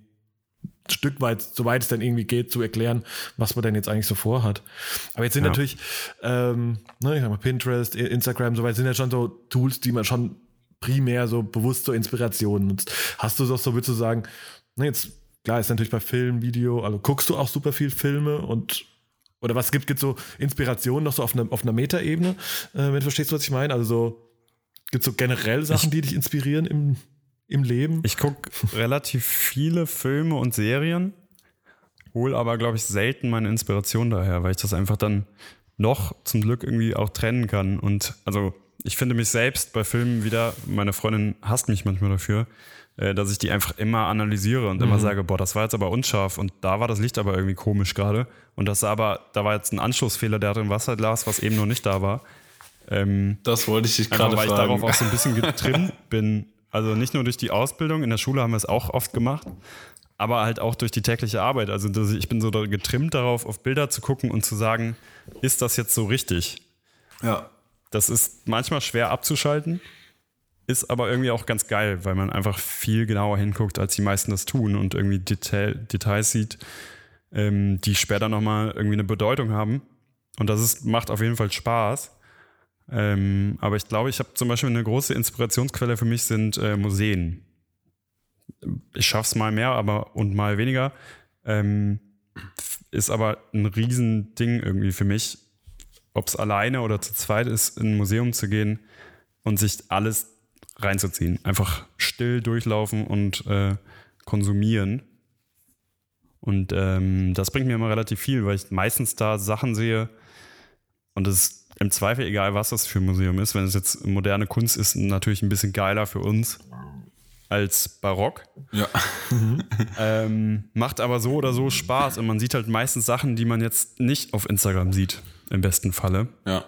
Stück weit, soweit es dann irgendwie geht, zu erklären, was man denn jetzt eigentlich so vorhat. Aber jetzt sind ja. natürlich, ähm, ne, ich sag mal, Pinterest, Instagram, soweit sind ja schon so Tools, die man schon primär so bewusst zur Inspiration nutzt. Hast du das so, würdest du sagen, ne, jetzt, klar, ist natürlich bei Film, Video, also guckst du auch super viel Filme und oder was gibt, gibt so Inspirationen noch so auf, einer auf einer Metaebene, äh, wenn du verstehst, was ich meine? Also so, gibt es so generell Sachen, die dich inspirieren im, im Leben? Ich gucke relativ viele Filme und Serien, hole aber, glaube ich, selten meine Inspiration daher, weil ich das einfach dann noch zum Glück irgendwie auch trennen kann. Und also ich finde mich selbst bei Filmen wieder, meine Freundin hasst mich manchmal dafür, äh, dass ich die einfach immer analysiere und mhm. immer sage, boah, das war jetzt aber unscharf und da war das Licht aber irgendwie komisch gerade. Und das aber, da war jetzt ein Anschlussfehler, der hat ein Wasserglas, was eben noch nicht da war. Ähm, das wollte ich dich gerade fragen. Weil ich darauf auch so ein bisschen getrimmt bin. Also nicht nur durch die Ausbildung, in der Schule haben wir es auch oft gemacht, aber halt auch durch die tägliche Arbeit. Also ich bin so getrimmt darauf, auf Bilder zu gucken und zu sagen, ist das jetzt so richtig? Ja. Das ist manchmal schwer abzuschalten, ist aber irgendwie auch ganz geil, weil man einfach viel genauer hinguckt, als die meisten das tun und irgendwie Detail, Details sieht, ähm, die später nochmal irgendwie eine Bedeutung haben. Und das ist, macht auf jeden Fall Spaß. Ähm, aber ich glaube, ich habe zum Beispiel eine große Inspirationsquelle für mich sind äh, Museen. Ich schaffe es mal mehr aber, und mal weniger. Ähm, ist aber ein Riesending irgendwie für mich, ob es alleine oder zu zweit ist, in ein Museum zu gehen und sich alles reinzuziehen. Einfach still durchlaufen und äh, konsumieren. Und ähm, das bringt mir immer relativ viel, weil ich meistens da Sachen sehe und es ist im Zweifel egal, was das für ein Museum ist. Wenn es jetzt moderne Kunst ist, natürlich ein bisschen geiler für uns als Barock. Ja. ähm, macht aber so oder so Spaß und man sieht halt meistens Sachen, die man jetzt nicht auf Instagram sieht, im besten Falle. Ja.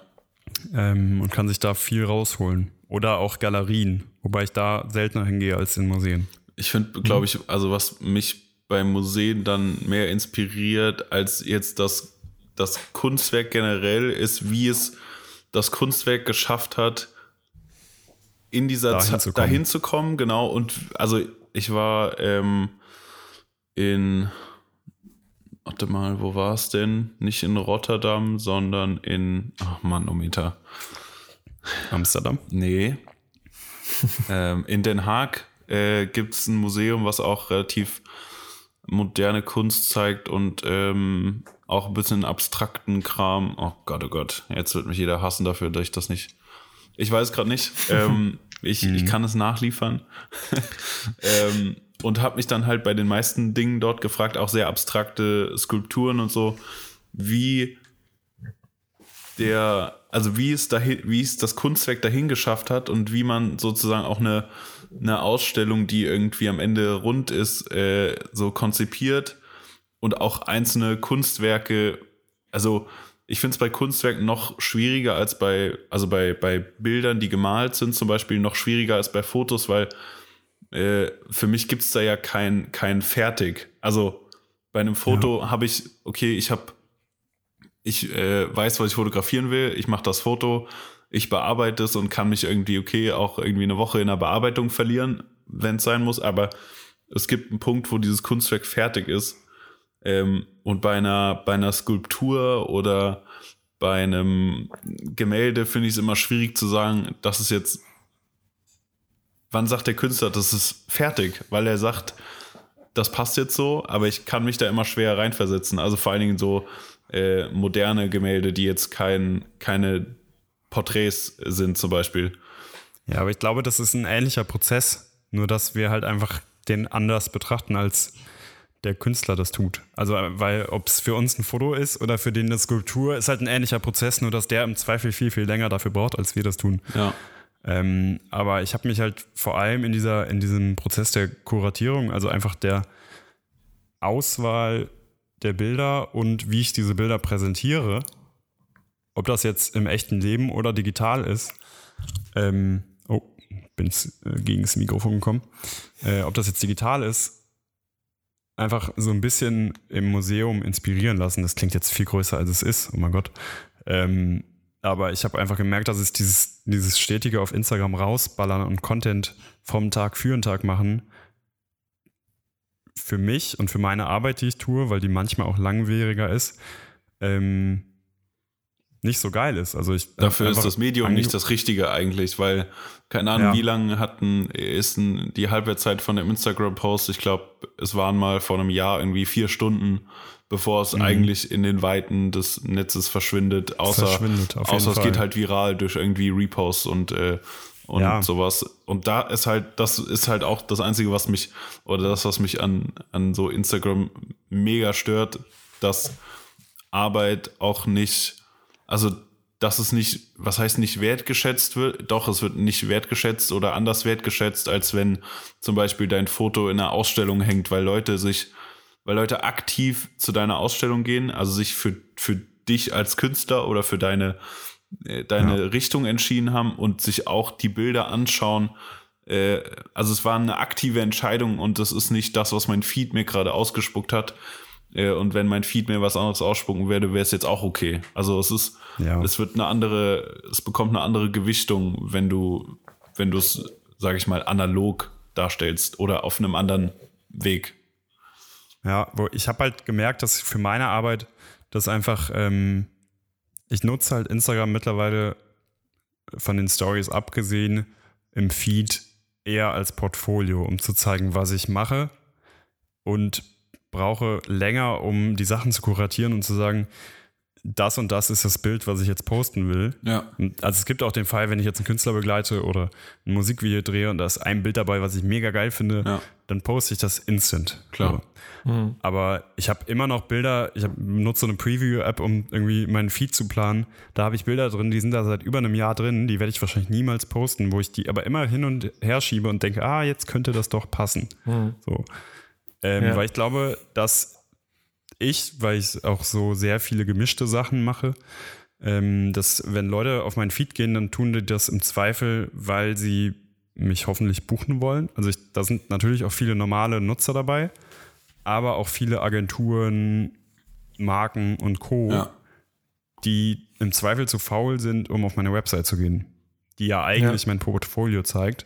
Ähm, und kann sich da viel rausholen. Oder auch Galerien, wobei ich da seltener hingehe als in Museen. Ich finde, glaube ich, also was mich bei Museen dann mehr inspiriert als jetzt das, das Kunstwerk generell, ist, wie es das Kunstwerk geschafft hat, in dieser dahin Zeit zu dahin zu kommen, genau. Und also ich war ähm, in, warte mal, wo war es denn? Nicht in Rotterdam, sondern in, ach Manometer. Amsterdam? Nee. ähm, in Den Haag äh, gibt es ein Museum, was auch relativ moderne Kunst zeigt und ähm, auch ein bisschen abstrakten Kram. Oh Gott, oh Gott, jetzt wird mich jeder hassen dafür, dass ich das nicht. Ich weiß gerade nicht. Ähm, ich, mhm. ich kann es nachliefern. ähm, und habe mich dann halt bei den meisten Dingen dort gefragt, auch sehr abstrakte Skulpturen und so, wie der, also wie es dahin, wie es das Kunstwerk dahin geschafft hat und wie man sozusagen auch eine, eine Ausstellung, die irgendwie am Ende rund ist, äh, so konzipiert und auch einzelne Kunstwerke, also ich finde es bei Kunstwerken noch schwieriger als bei, also bei, bei Bildern, die gemalt sind, zum Beispiel noch schwieriger als bei Fotos, weil äh, für mich gibt es da ja kein, kein Fertig. Also bei einem Foto ja. habe ich, okay, ich habe ich äh, weiß, was ich fotografieren will, ich mache das Foto, ich bearbeite es und kann mich irgendwie, okay, auch irgendwie eine Woche in der Bearbeitung verlieren, wenn es sein muss, aber es gibt einen Punkt, wo dieses Kunstwerk fertig ist. Ähm, und bei einer, bei einer Skulptur oder bei einem Gemälde finde ich es immer schwierig zu sagen, das ist jetzt, wann sagt der Künstler, das ist fertig, weil er sagt, das passt jetzt so, aber ich kann mich da immer schwer reinversetzen. Also vor allen Dingen so äh, moderne Gemälde, die jetzt kein, keine Porträts sind zum Beispiel. Ja, aber ich glaube, das ist ein ähnlicher Prozess, nur dass wir halt einfach den anders betrachten, als der Künstler das tut. Also, weil ob es für uns ein Foto ist oder für den eine Skulptur, ist halt ein ähnlicher Prozess, nur dass der im Zweifel viel, viel länger dafür braucht, als wir das tun. Ja. Ähm, aber ich habe mich halt vor allem in, dieser, in diesem Prozess der Kuratierung, also einfach der Auswahl der Bilder und wie ich diese Bilder präsentiere, ob das jetzt im echten Leben oder digital ist, ähm, oh, bin äh, gegen das Mikrofon gekommen, äh, ob das jetzt digital ist, einfach so ein bisschen im Museum inspirieren lassen. Das klingt jetzt viel größer, als es ist, oh mein Gott. Ähm, aber ich habe einfach gemerkt, dass es dieses, dieses stetige auf Instagram rausballern und Content vom Tag für den Tag machen für mich und für meine Arbeit, die ich tue, weil die manchmal auch langwieriger ist, ähm, nicht so geil ist. Also ich Dafür ist das Medium nicht das Richtige eigentlich, weil keine Ahnung, Ja. wie lange hatten, ist denn die Halbwertszeit von dem Instagram-Post? Ich glaube, es waren mal vor einem Jahr irgendwie vier Stunden, bevor Mhm. es eigentlich in den Weiten des Netzes verschwindet. Außer, verschwindet, auf jeden außer es Fall. geht halt viral durch irgendwie Reposts und, äh, und Ja. sowas. Und da ist halt, das ist halt auch das Einzige, was mich, oder das, was mich an, an so Instagram mega stört, dass Arbeit auch nicht, also dass es nicht, was heißt nicht wertgeschätzt wird, doch, es wird nicht wertgeschätzt oder anders wertgeschätzt, als wenn zum Beispiel dein Foto in einer Ausstellung hängt, weil Leute sich, weil Leute aktiv zu deiner Ausstellung gehen, also sich für, für dich als Künstler oder für deine, äh, deine Richtung entschieden haben und sich auch die Bilder anschauen. Äh, also es war eine aktive Entscheidung und das ist nicht das, was mein Feed mir gerade ausgespuckt hat. Äh, Und wenn mein Feed mir was anderes ausspucken werde, wäre es jetzt auch okay. Also es ist, Ja. es wird eine andere, es bekommt eine andere Gewichtung, wenn du, wenn du es, sage ich mal, analog darstellst oder auf einem anderen Weg. Ja, wo ich habe halt gemerkt, dass für meine Arbeit das einfach, ähm, ich nutze halt Instagram mittlerweile von den Stories abgesehen im Feed eher als Portfolio, um zu zeigen, was ich mache und brauche länger, um die Sachen zu kuratieren und zu sagen, das und das ist das Bild, was ich jetzt posten will. Ja. Also es gibt auch den Fall, wenn ich jetzt einen Künstler begleite oder ein Musikvideo drehe und da ist ein Bild dabei, was ich mega geil finde, Ja. dann poste ich das instant. Klar. So. Aber ich habe immer noch Bilder, ich hab, nutze so eine Preview-App, um irgendwie meinen Feed zu planen. Da habe ich Bilder drin, die sind da seit über einem Jahr drin, die werde ich wahrscheinlich niemals posten, wo ich die aber immer hin und her schiebe und denke, ah, jetzt könnte das doch passen. So. Ähm, Ja. Weil ich glaube, dass ich, weil ich auch so sehr viele gemischte Sachen mache, ähm, dass wenn Leute auf meinen Feed gehen, dann tun die das im Zweifel, weil sie mich hoffentlich buchen wollen. Also ich, da sind natürlich auch viele normale Nutzer dabei, aber auch viele Agenturen, Marken und Co., Ja. die im Zweifel zu faul sind, um auf meine Website zu gehen, die ja eigentlich mein Portfolio zeigt.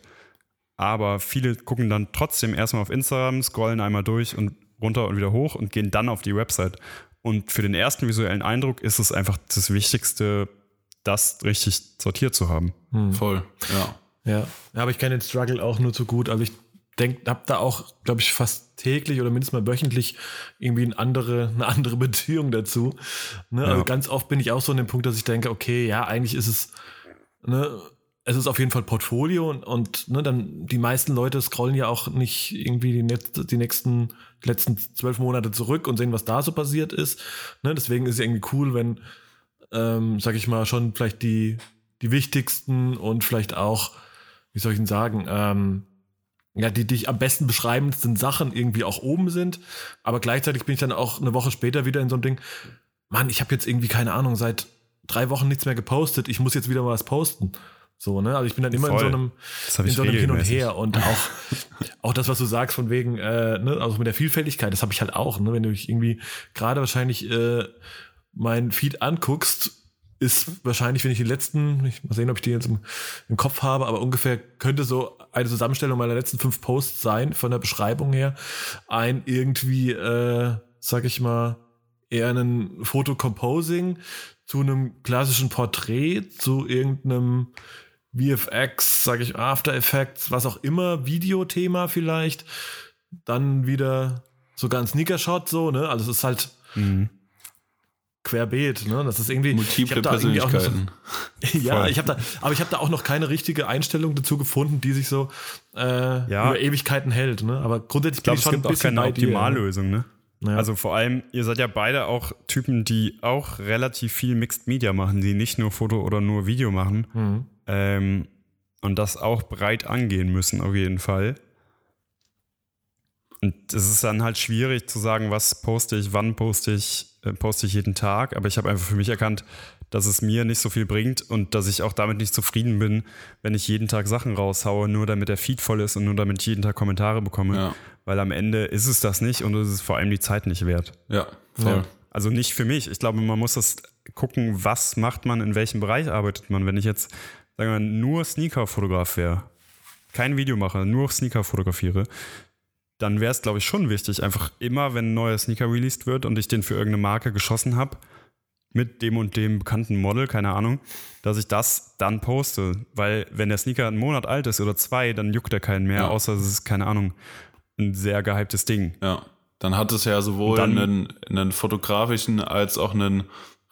Aber viele gucken dann trotzdem erstmal auf Instagram, scrollen einmal durch und runter und wieder hoch und gehen dann auf die Website. Und für den ersten visuellen Eindruck ist es einfach das Wichtigste, das richtig sortiert zu haben. Voll. Ja. Ja, Ja, aber ich kenne den Struggle auch nur zu gut. Also ich denke, habe da auch, glaube ich, fast täglich oder mindestens mal wöchentlich irgendwie eine andere, eine andere Beziehung dazu. Ne? Also Ja. ganz oft bin ich auch so an dem Punkt, dass ich denke, okay, ja, eigentlich ist es, ne, es ist auf jeden Fall Portfolio und, und ne, dann die meisten Leute scrollen ja auch nicht irgendwie die, die nächsten die letzten zwölf Monate zurück und sehen, was da so passiert ist. Ne? Deswegen ist es irgendwie cool, wenn, ähm, sag ich mal, schon vielleicht die, die wichtigsten und vielleicht auch, wie soll ich denn sagen, ähm, ja, die dich am besten beschreibendsten Sachen irgendwie auch oben sind. Aber gleichzeitig bin ich dann auch eine Woche später wieder in so einem Ding, Mann, ich habe jetzt irgendwie, keine Ahnung, seit drei Wochen nichts mehr gepostet, ich muss jetzt wieder mal was posten. So, ne? Also ich bin dann immer in Voll. so einem, in so einem Hin und. Her und auch, auch das, was du sagst, von wegen, äh, ne, also mit der Vielfältigkeit, das habe ich halt auch, ne? Wenn du dich irgendwie gerade wahrscheinlich äh, mein Feed anguckst, ist wahrscheinlich, wenn ich die letzten, ich mal sehen, ob ich die jetzt im, im Kopf habe, aber ungefähr könnte so eine Zusammenstellung meiner letzten fünf Posts sein, von der Beschreibung her. Ein irgendwie, äh, sag ich mal, eher ein Fotocomposing zu einem klassischen Porträt, zu irgendeinem VFX, sage ich, After Effects, was auch immer, Videothema vielleicht. Dann wieder sogar ein Sneaker-Shot, so, ne? Also es ist halt Mhm. querbeet, ne? Das ist irgendwie. Multiple ich hab da irgendwie auch so- Persönlichkeiten. ja, ich habe da, aber ich habe da auch noch keine richtige Einstellung dazu gefunden, die sich so äh, Ja. über Ewigkeiten hält. Ne? Aber grundsätzlich Ich glaube, bin es schon gibt ein auch bisschen keine bei dir, ne? Optimallösung, ne? Ja. Also vor allem, ihr seid ja beide auch Typen, die auch relativ viel Mixed Media machen, die nicht nur Foto oder nur Video machen. Mhm. Ähm, und das auch breit angehen müssen, auf jeden Fall. Und es ist dann halt schwierig zu sagen, was poste ich, wann poste ich, äh, poste ich jeden Tag. Aber ich habe einfach für mich erkannt, dass es mir nicht so viel bringt und dass ich auch damit nicht zufrieden bin, wenn ich jeden Tag Sachen raushaue, nur damit der Feed voll ist und nur damit ich jeden Tag Kommentare bekomme. Ja. Weil am Ende ist es das nicht und es ist vor allem die Zeit nicht wert. Ja, voll. Ja. Also nicht für mich. Ich glaube, man muss das gucken, was macht man, in welchem Bereich arbeitet man. Wenn ich jetzt, sagen wir, mal, nur Sneaker-Fotograf wäre, kein Video mache, nur Sneaker fotografiere, dann wäre es, glaube ich, schon wichtig, einfach immer, wenn ein neuer Sneaker released wird und ich den für irgendeine Marke geschossen habe, mit dem und dem bekannten Model, keine Ahnung, dass ich das dann poste. Weil wenn der Sneaker einen Monat alt ist oder zwei, dann juckt er keinen mehr, Ja. außer es ist, keine Ahnung, ein sehr gehyptes Ding. Ja. Dann hat es ja sowohl dann- einen, einen fotografischen als auch einen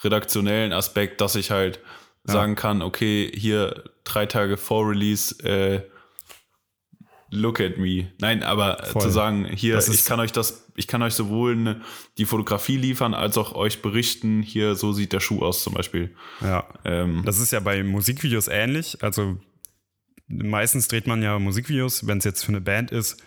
redaktionellen Aspekt, dass ich halt Ja. sagen kann, okay, hier drei Tage vor Release, äh, look at me. Nein, aber Voll. zu sagen, hier, Das ich kann euch das, ich kann euch sowohl ne, die Fotografie liefern, als auch euch berichten, hier, so sieht der Schuh aus zum Beispiel. Ja. Ähm, Das ist ja bei Musikvideos ähnlich. Also meistens dreht man ja Musikvideos, wenn es jetzt für eine Band ist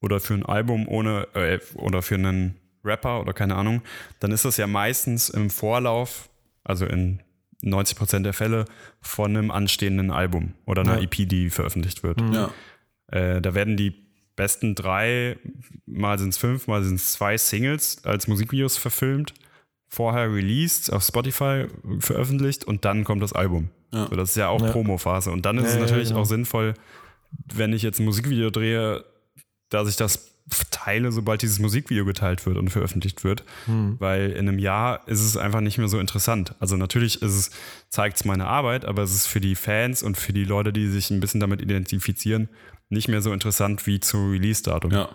oder für ein Album ohne äh, oder für einen Rapper oder keine Ahnung, dann ist das ja meistens im Vorlauf, also in 90% der Fälle, von einem anstehenden Album oder einer Ja. EP, die veröffentlicht wird. ja. Äh, da werden die besten drei, mal sind es fünf, mal sind es zwei Singles als Musikvideos verfilmt, vorher released, auf Spotify veröffentlicht und dann kommt das Album. Ja. So, das ist ja auch Ja. Promo-Phase. Und dann ist Ja, es ja, natürlich genau. auch sinnvoll, wenn ich jetzt ein Musikvideo drehe, dass ich das teile, sobald dieses Musikvideo geteilt wird und veröffentlicht wird. Hm. Weil in einem Jahr ist es einfach nicht mehr so interessant. Also natürlich ist es, zeigt es meine Arbeit, aber es ist für die Fans und für die Leute, die sich ein bisschen damit identifizieren, nicht mehr so interessant wie zu Release-Datum. ja. Ja,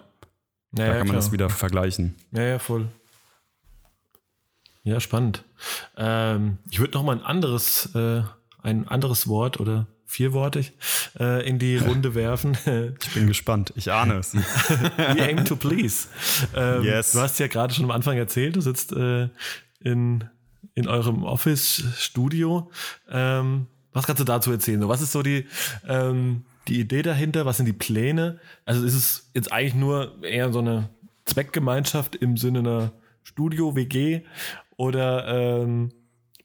Da ja, kann man klar. das wieder vergleichen. Ja, ja, voll. Ja, spannend. Ähm, ich würde noch mal ein anderes, äh, ein anderes Wort oder vierwortig äh, in die Runde werfen. Ich bin gespannt. Ich ahne es. We aim to please. Ähm, Yes. Du hast ja gerade schon am Anfang erzählt, du sitzt äh, in, in eurem Office-Studio. Ähm, was kannst du dazu erzählen? So, was ist so die, ähm, die Idee dahinter? Was sind die Pläne? Also ist es jetzt eigentlich nur eher so eine Zweckgemeinschaft im Sinne einer Studio-WG oder ähm,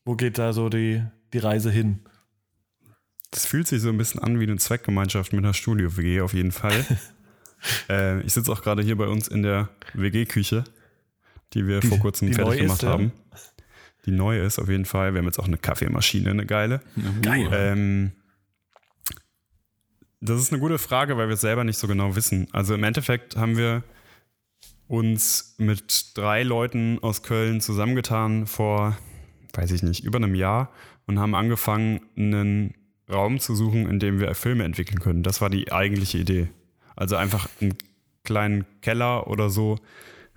wo geht da so die, die Reise hin? Das fühlt sich so ein bisschen an wie eine Zweckgemeinschaft mit einer Studio-WG auf jeden Fall. äh, ich sitze auch gerade hier bei uns in der WG-Küche, die wir Die- vor kurzem fertig neu gemacht ist, ja. haben. Die neu ist auf jeden Fall. Wir haben jetzt auch eine Kaffeemaschine, eine geile. Geil. Ähm, das ist eine gute Frage, weil wir es selber nicht so genau wissen. Also im Endeffekt haben wir uns mit drei Leuten aus Köln zusammengetan vor, weiß ich nicht, über einem Jahr und haben angefangen, einen Raum zu suchen, in dem wir Filme entwickeln können. Das war die eigentliche Idee. Also einfach einen kleinen Keller oder so,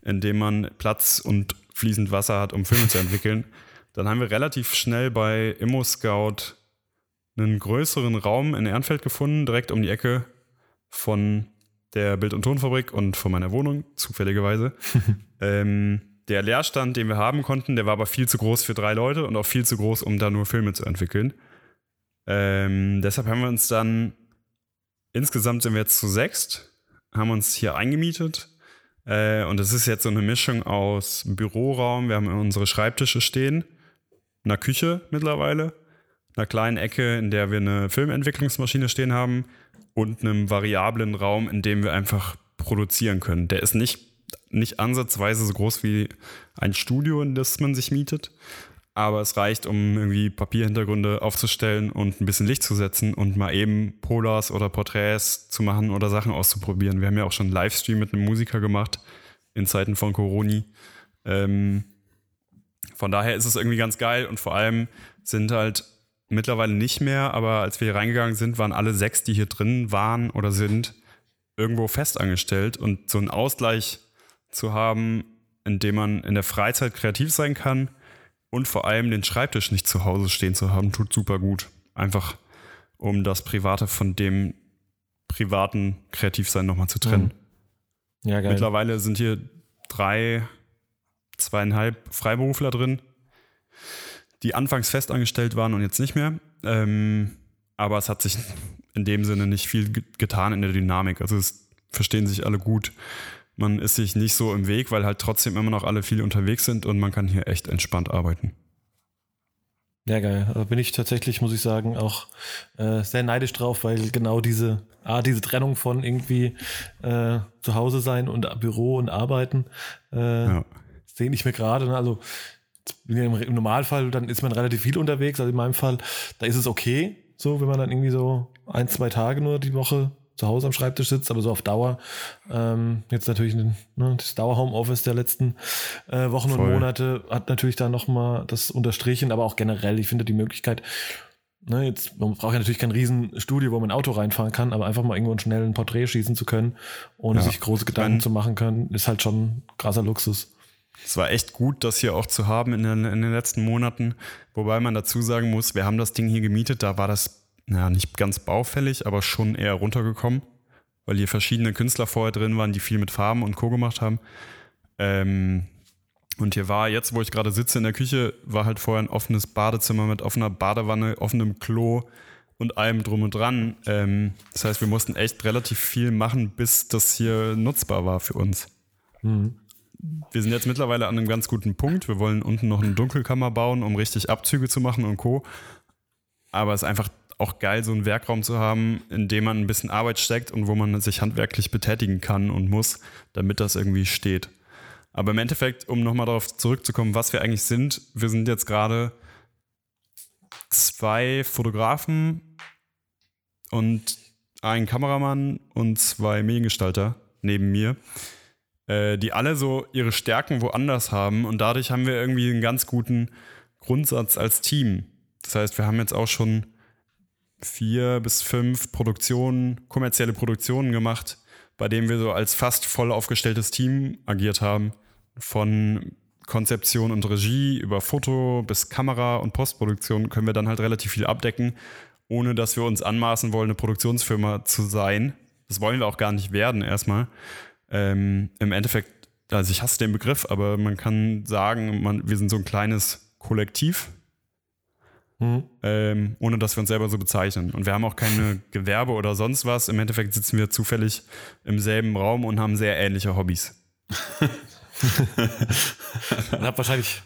in dem man Platz und fließend Wasser hat, um Filme zu entwickeln. Dann haben wir relativ schnell bei Immo Scout einen größeren Raum in Ehrenfeld gefunden, direkt um die Ecke von der Bild- und Tonfabrik und von meiner Wohnung, zufälligerweise. ähm, der Leerstand, den wir haben konnten, der war aber viel zu groß für drei Leute und auch viel zu groß, um da nur Filme zu entwickeln. Ähm, deshalb haben wir uns dann, insgesamt sind wir jetzt zu sechst, haben uns hier eingemietet. Äh, und es ist jetzt so eine Mischung aus Büroraum, wir haben unsere Schreibtische stehen, einer Küche mittlerweile, einer kleinen Ecke, in der wir eine Filmentwicklungsmaschine stehen haben und einem variablen Raum, in dem wir einfach produzieren können. Der ist nicht, nicht ansatzweise so groß wie ein Studio, in das man sich mietet, aber es reicht, um irgendwie Papierhintergründe aufzustellen und ein bisschen Licht zu setzen und mal eben Polars oder Porträts zu machen oder Sachen auszuprobieren. Wir haben ja auch schon einen Livestream mit einem Musiker gemacht in Zeiten von Coroni. Ähm, von daher ist es irgendwie ganz geil und vor allem sind halt mittlerweile nicht mehr, aber als wir hier reingegangen sind, waren alle sechs, die hier drin waren oder sind, irgendwo festangestellt und so einen Ausgleich zu haben, in dem man in der Freizeit kreativ sein kann und vor allem den Schreibtisch nicht zu Hause stehen zu haben, tut super gut. Einfach um das Private von dem privaten Kreativsein nochmal zu trennen. Ja, geil. Mittlerweile sind hier drei, zweieinhalb Freiberufler drin, die anfangs festangestellt waren und jetzt nicht mehr. Ähm, aber es hat sich in dem Sinne nicht viel ge- getan in der Dynamik. Also es verstehen sich alle gut. Man ist sich nicht so im Weg, weil halt trotzdem immer noch alle viel unterwegs sind und man kann hier echt entspannt arbeiten. Ja, geil. Da bin ich tatsächlich, muss ich sagen, auch äh, sehr neidisch drauf, weil genau diese, ah, diese Trennung von irgendwie äh, zu Hause sein und Büro und Arbeiten, äh, Ja. sehe ich mir gerade. ne? Also im Normalfall, dann ist man relativ viel unterwegs. Also in meinem Fall, da ist es okay, so wenn man dann irgendwie so ein, zwei Tage nur die Woche zu Hause am Schreibtisch sitzt, aber so auf Dauer. Ähm, jetzt natürlich ne, das Dauer-Homeoffice der letzten äh, Wochen Voll. und Monate hat natürlich da nochmal das unterstrichen, aber auch generell, ich finde die Möglichkeit, ne, jetzt, man braucht ja natürlich kein Riesenstudio, wo man ein Auto reinfahren kann, aber einfach mal irgendwo einen schnellen Porträt schießen zu können, ohne ja. sich große Gedanken meine, zu machen können, ist halt schon krasser Luxus. Es war echt gut, das hier auch zu haben in den, in den letzten Monaten. Wobei man dazu sagen muss, wir haben das Ding hier gemietet, da war das ja, nicht ganz baufällig, aber schon eher runtergekommen, weil hier verschiedene Künstler vorher drin waren, die viel mit Farben und Co. gemacht haben. Ähm, und hier war jetzt, wo ich gerade sitze in der Küche, war halt vorher ein offenes Badezimmer mit offener Badewanne, offenem Klo und allem drum und dran. Ähm, das heißt, wir mussten echt relativ viel machen, bis das hier nutzbar war für uns. Mhm. Wir sind jetzt mittlerweile an einem ganz guten Punkt. Wir wollen unten noch eine Dunkelkammer bauen, um richtig Abzüge zu machen und Co. Aber es ist einfach auch geil, so einen Werkraum zu haben, in dem man ein bisschen Arbeit steckt und wo man sich handwerklich betätigen kann und muss, damit das irgendwie steht. Aber im Endeffekt, um nochmal darauf zurückzukommen, was wir eigentlich sind, wir sind jetzt gerade zwei Fotografen und ein Kameramann und zwei Mediengestalter neben mir, äh, die alle so ihre Stärken woanders haben und dadurch haben wir irgendwie einen ganz guten Grundsatz als Team. Das heißt, wir haben jetzt auch schon vier bis fünf Produktionen, kommerzielle Produktionen gemacht, bei denen wir so als fast voll aufgestelltes Team agiert haben. Von Konzeption und Regie über Foto bis Kamera und Postproduktion können wir dann halt relativ viel abdecken, ohne dass wir uns anmaßen wollen, eine Produktionsfirma zu sein. Das wollen wir auch gar nicht werden erstmal. Ähm, Im Endeffekt, also ich hasse den Begriff, aber man kann sagen, man, wir sind so ein kleines Kollektiv, Mhm. Ähm, ohne dass wir uns selber so bezeichnen. Und wir haben auch keine Gewerbe oder sonst was. Im Endeffekt sitzen wir zufällig im selben Raum und haben sehr ähnliche Hobbys. und habt wahrscheinlich,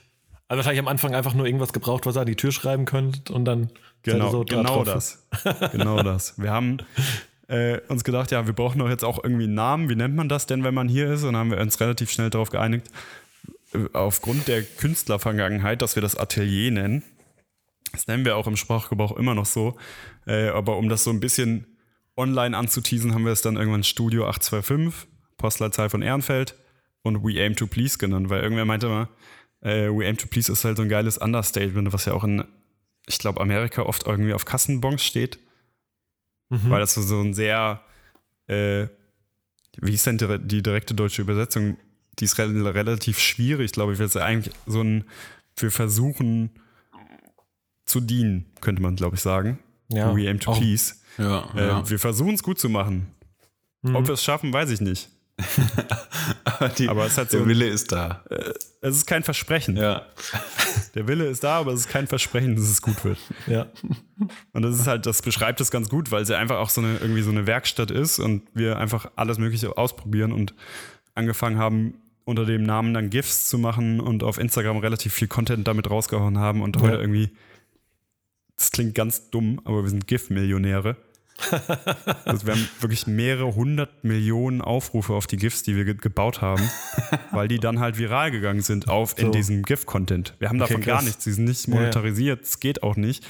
also wahrscheinlich am Anfang einfach nur irgendwas gebraucht, was ihr an die Tür schreiben könnt und dann genau, so genau das. genau das. Wir haben äh, uns gedacht, ja, wir brauchen doch jetzt auch irgendwie einen Namen. Wie nennt man das denn, wenn man hier ist? Und dann haben wir uns relativ schnell darauf geeinigt, äh, aufgrund der Künstlervergangenheit, dass wir das Atelier nennen. Das nennen wir auch im Sprachgebrauch immer noch so. Äh, aber um das so ein bisschen online anzuteasen, haben wir es dann irgendwann Studio 825, Postleitzahl von Ehrenfeld und We Aim to Please genannt, weil irgendwer meinte mal, äh, We Aim to Please ist halt so ein geiles Understatement, was ja auch in, ich glaube, Amerika oft irgendwie auf Kassenbons steht. Mhm. Weil das so ein sehr, äh, wie ist denn die, die, direkte deutsche Übersetzung? Die ist re relativ schwierig, glaube ich. weil es eigentlich so ein, wir versuchen, zu dienen, könnte man, glaube ich, sagen. Ja. We aim to auch. peace. Ja, äh, ja. Wir versuchen es gut zu machen. Mhm. Ob wir es schaffen, weiß ich nicht. aber, die, aber es hat so, der Wille ist da. Äh, es ist kein Versprechen. Ja. Der Wille ist da, aber es ist kein Versprechen, dass es gut wird. Ja. Und das ist halt, das beschreibt es ganz gut, weil es ja einfach auch so eine, irgendwie so eine Werkstatt ist und wir einfach alles Mögliche ausprobieren und angefangen haben, unter dem Namen dann GIFs zu machen und auf Instagram relativ viel Content damit rausgehauen haben und heute irgendwie das klingt ganz dumm, aber wir sind GIF-Millionäre. also wir haben wirklich mehrere hundert Millionen Aufrufe auf die GIFs, die wir ge gebaut haben, weil die dann halt viral gegangen sind auf so. in diesem GIF-Content. Wir haben davon okay, gar nichts, sie sind nicht monetarisiert, es ja. geht auch nicht.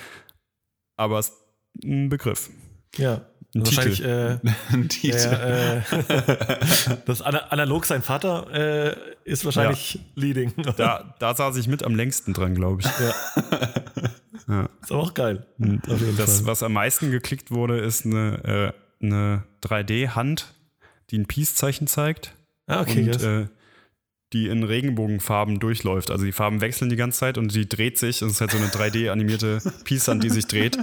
Aber es ist ein Begriff. Ja. Ein Wahrscheinlich, Titel. Äh, ein Titel. Der, äh, das analog sein Vater äh, ist wahrscheinlich ja. leading. Da, da saß ich mit am längsten dran, glaube ich. Ja. Ja. Ist aber auch geil. Das, Fall. was am meisten geklickt wurde, ist eine, äh, eine 3D-Hand, die ein Peace-Zeichen zeigt. Ah, okay. Und, yes. Äh, die in Regenbogenfarben durchläuft. Also die Farben wechseln die ganze Zeit und die dreht sich. Das ist halt so eine 3D-animierte Peace-Hand, die sich dreht.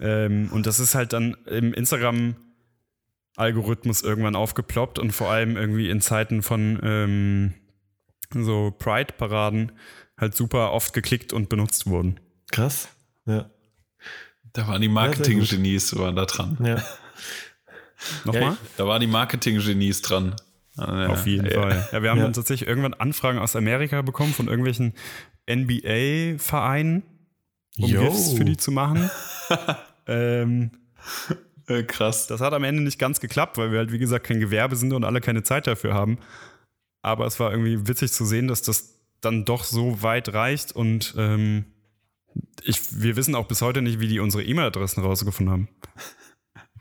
Ähm, und das ist halt dann im Instagram-Algorithmus irgendwann aufgeploppt und vor allem irgendwie in Zeiten von ähm, so Pride-Paraden halt super oft geklickt und benutzt wurden. Krass. Ja. Da waren die Marketing-Genies waren da dran. Ja. Nochmal? Da waren die Marketing-Genies dran. Ja, Auf jeden ja. Fall. Ja, wir haben dann tatsächlich irgendwann Anfragen aus Amerika bekommen von irgendwelchen NBA-Vereinen, um Yo. GIFs für die zu machen. ähm, äh, krass. Das hat am Ende nicht ganz geklappt, weil wir halt, wie gesagt, kein Gewerbe sind und alle keine Zeit dafür haben. Aber es war irgendwie witzig zu sehen, dass das dann doch so weit reicht und ähm, ich, wir wissen auch bis heute nicht, wie die unsere E-Mail-Adressen rausgefunden haben.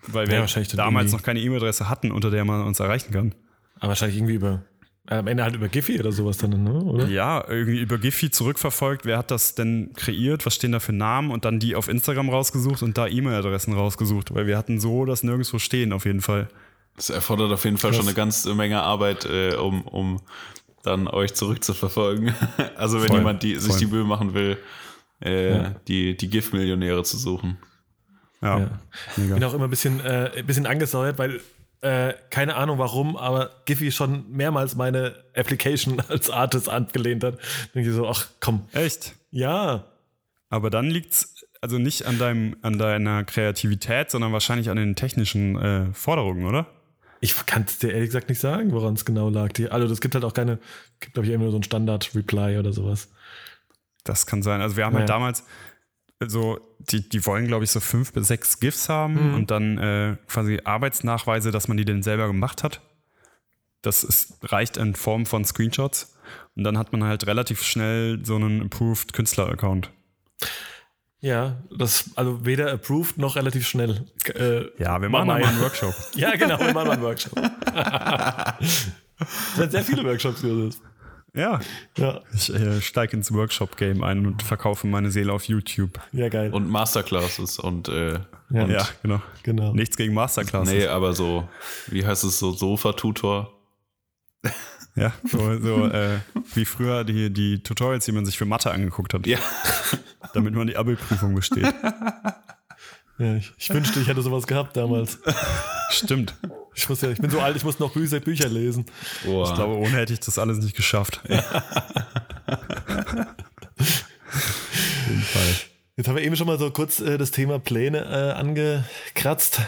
weil wir Ja, damals noch keine E-Mail-Adresse hatten, unter der man uns erreichen kann. Aber wahrscheinlich irgendwie über, äh, am Ende halt über Giphy oder sowas dann, ne? oder? Ja, irgendwie über Giphy zurückverfolgt, wer hat das denn kreiert, was stehen da für Namen und dann die auf Instagram rausgesucht und da E-Mail-Adressen rausgesucht, weil wir hatten so das nirgendwo stehen auf jeden Fall. Das erfordert auf jeden Fall Krass. schon eine ganze Menge Arbeit, äh, um, um dann euch zurückzuverfolgen. Also wenn Voll, jemand die, sich voll. die Mühe machen will, äh, Ja. die, die GIF-Millionäre zu suchen. Ja, Ja. mega. bin auch immer ein bisschen, äh, ein bisschen angesäuert, weil äh, keine Ahnung warum, aber Giphy schon mehrmals meine Application als Artist angelehnt hat. Denke ich so, ach komm, Echt? ja. Aber dann liegt's also nicht an deinem, an deiner Kreativität, sondern wahrscheinlich an den technischen äh, Forderungen, oder? Ich kann es dir ehrlich gesagt nicht sagen, woran es genau lag. Die, also das gibt halt auch keine, gibt glaube ich immer nur so ein Standard-Reply oder sowas. Das kann sein. Also wir haben halt Ja. damals so, die, die wollen, glaube ich, so fünf bis sechs GIFs haben Mhm. und dann äh, quasi Arbeitsnachweise, dass man die denn selber gemacht hat. Das ist, reicht in Form von Screenshots. Und dann hat man halt relativ schnell so einen Approved Künstler-Account. Ja, das, also weder approved noch relativ schnell. Äh, Ja, wir Mach machen mal. einen Workshop. ja, genau, wir machen mal einen Workshop. Es werden sehr viele Workshops, Josef. Ja, Ja, ich äh, steige ins Workshop-Game ein und verkaufe meine Seele auf YouTube. ja, geil. Und Masterclasses und, äh, Ja. und Ja, genau. genau. Nichts gegen Masterclasses. nee, aber so, wie heißt es so, Sofa-Tutor? Ja, so, so äh, wie früher die, die Tutorials, die man sich für Mathe angeguckt hat, Ja. damit man die Abi-Prüfung besteht. Ja, ich, ich wünschte, ich hätte sowas gehabt damals. Stimmt. Ich, muss ja, ich bin so alt, ich muss noch Bücher, Bücher lesen. Boah. Ich glaube, ohne hätte ich das alles nicht geschafft. Auf jeden Fall. Jetzt haben wir eben schon mal so kurz äh, das Thema Pläne äh, angekratzt.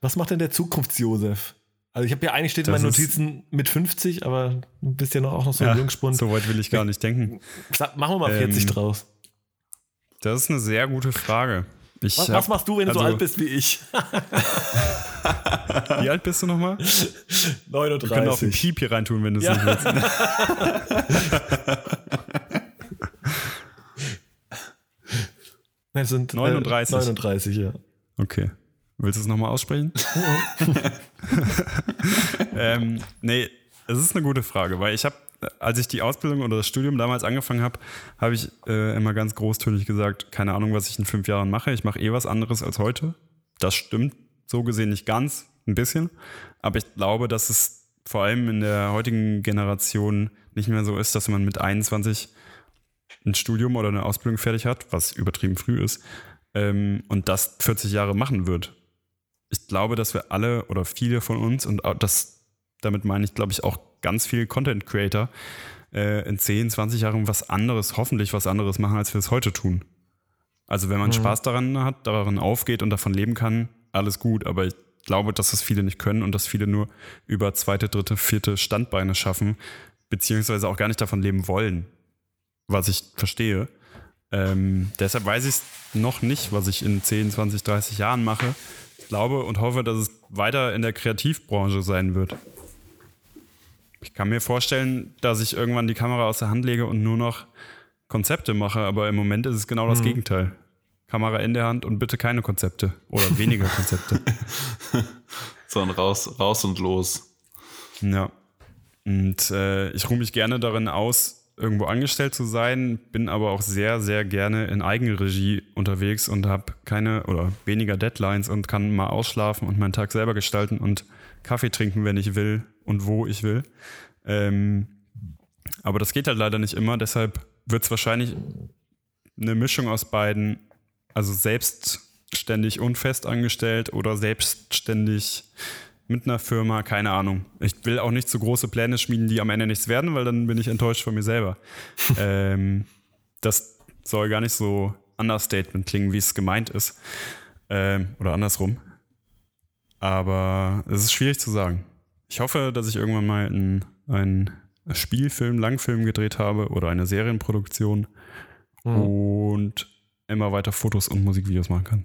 Was macht denn der Zukunfts-Josef? Also ich habe ja eigentlich steht in meinen Notizen mit 50, aber du bist ja noch, auch noch so ein Ja, Jungspund. so weit will ich gar nicht denken. Machen wir mal 40 Ähm, draus. Das ist eine sehr gute Frage. Ich Was, was machst du, wenn du so also- alt bist wie ich? Wie alt bist du nochmal? Wir können auch 39. Piep hier reintun, wenn du es Ja. nicht willst. Nein, es sind äh, 39. 39, ja. Okay. Willst du es nochmal aussprechen? ähm, nee, es ist eine gute Frage, weil ich habe, als ich die Ausbildung oder das Studium damals angefangen habe, habe ich äh, immer ganz großtönig gesagt, keine Ahnung, was ich in fünf Jahren mache. Ich mache eh was anderes als heute. Das stimmt so gesehen nicht ganz, ein bisschen. Aber ich glaube, dass es vor allem in der heutigen Generation nicht mehr so ist, dass man mit 21 ein Studium oder eine Ausbildung fertig hat, was übertrieben früh ist, ähm, und das 40 Jahre machen wird. Ich glaube, dass wir alle oder viele von uns, und das, damit meine ich, glaube ich, auch ganz viele Content Creator, äh, in 10, 20 Jahren was anderes, hoffentlich was anderes machen, als wir es heute tun. Also wenn man Mhm. Spaß daran hat, daran aufgeht und davon leben kann, alles gut, aber ich glaube, dass das viele nicht können und dass viele nur über zweite, dritte, vierte Standbeine schaffen, beziehungsweise auch gar nicht davon leben wollen, was ich verstehe. Ähm, deshalb weiß ich es noch nicht, was ich in 10, 20, 30 Jahren mache. Ich glaube und hoffe, dass es weiter in der Kreativbranche sein wird. Ich kann mir vorstellen, dass ich irgendwann die Kamera aus der Hand lege und nur noch Konzepte mache, aber im Moment ist es genau das Gegenteil. Kamera in der Hand und bitte keine Konzepte oder weniger Konzepte. Sondern raus, raus und los. Ja. Und äh, ich ruhe mich gerne darin aus, irgendwo angestellt zu sein, bin aber auch sehr, sehr gerne in Eigenregie unterwegs und habe keine oder weniger Deadlines und kann mal ausschlafen und meinen Tag selber gestalten und Kaffee trinken, wenn ich will und wo ich will. Ähm, aber das geht halt leider nicht immer, deshalb wird es wahrscheinlich eine Mischung aus beiden, also selbstständig und fest angestellt oder selbstständig mit einer Firma, keine Ahnung. Ich will auch nicht zu große Pläne schmieden, die am Ende nichts werden, weil dann bin ich enttäuscht von mir selber. ähm, das soll gar nicht so Understatement klingen, wie es gemeint ist. Ähm, oder andersrum. Aber es ist schwierig zu sagen. Ich hoffe, dass ich irgendwann mal einen, einen Spielfilm, Langfilm gedreht habe oder eine Serienproduktion und immer weiter Fotos und Musikvideos machen kann.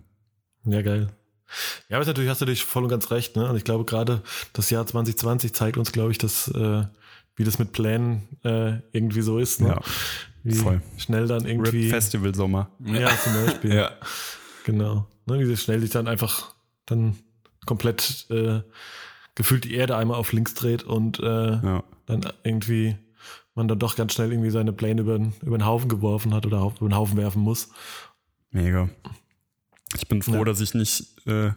Ja, geil. Ja, aber natürlich, hast du natürlich voll und ganz recht. Ne? Und ich glaube, gerade das Jahr 2020 zeigt uns, glaube ich, dass, äh, wie das mit Plänen äh, irgendwie so ist. Ne? Ja, wie voll. schnell dann irgendwie. Rip Festival Sommer. Ja, zum Beispiel. Ja. Genau. Ne, wie schnell sich dann einfach dann komplett äh, gefühlt die Erde einmal auf links dreht und äh, Ja. dann irgendwie man dann doch ganz schnell irgendwie seine Pläne über, den- über den Haufen geworfen hat oder über den Haufen werfen muss. Mega. Ich bin froh, Ja. dass ich nicht äh,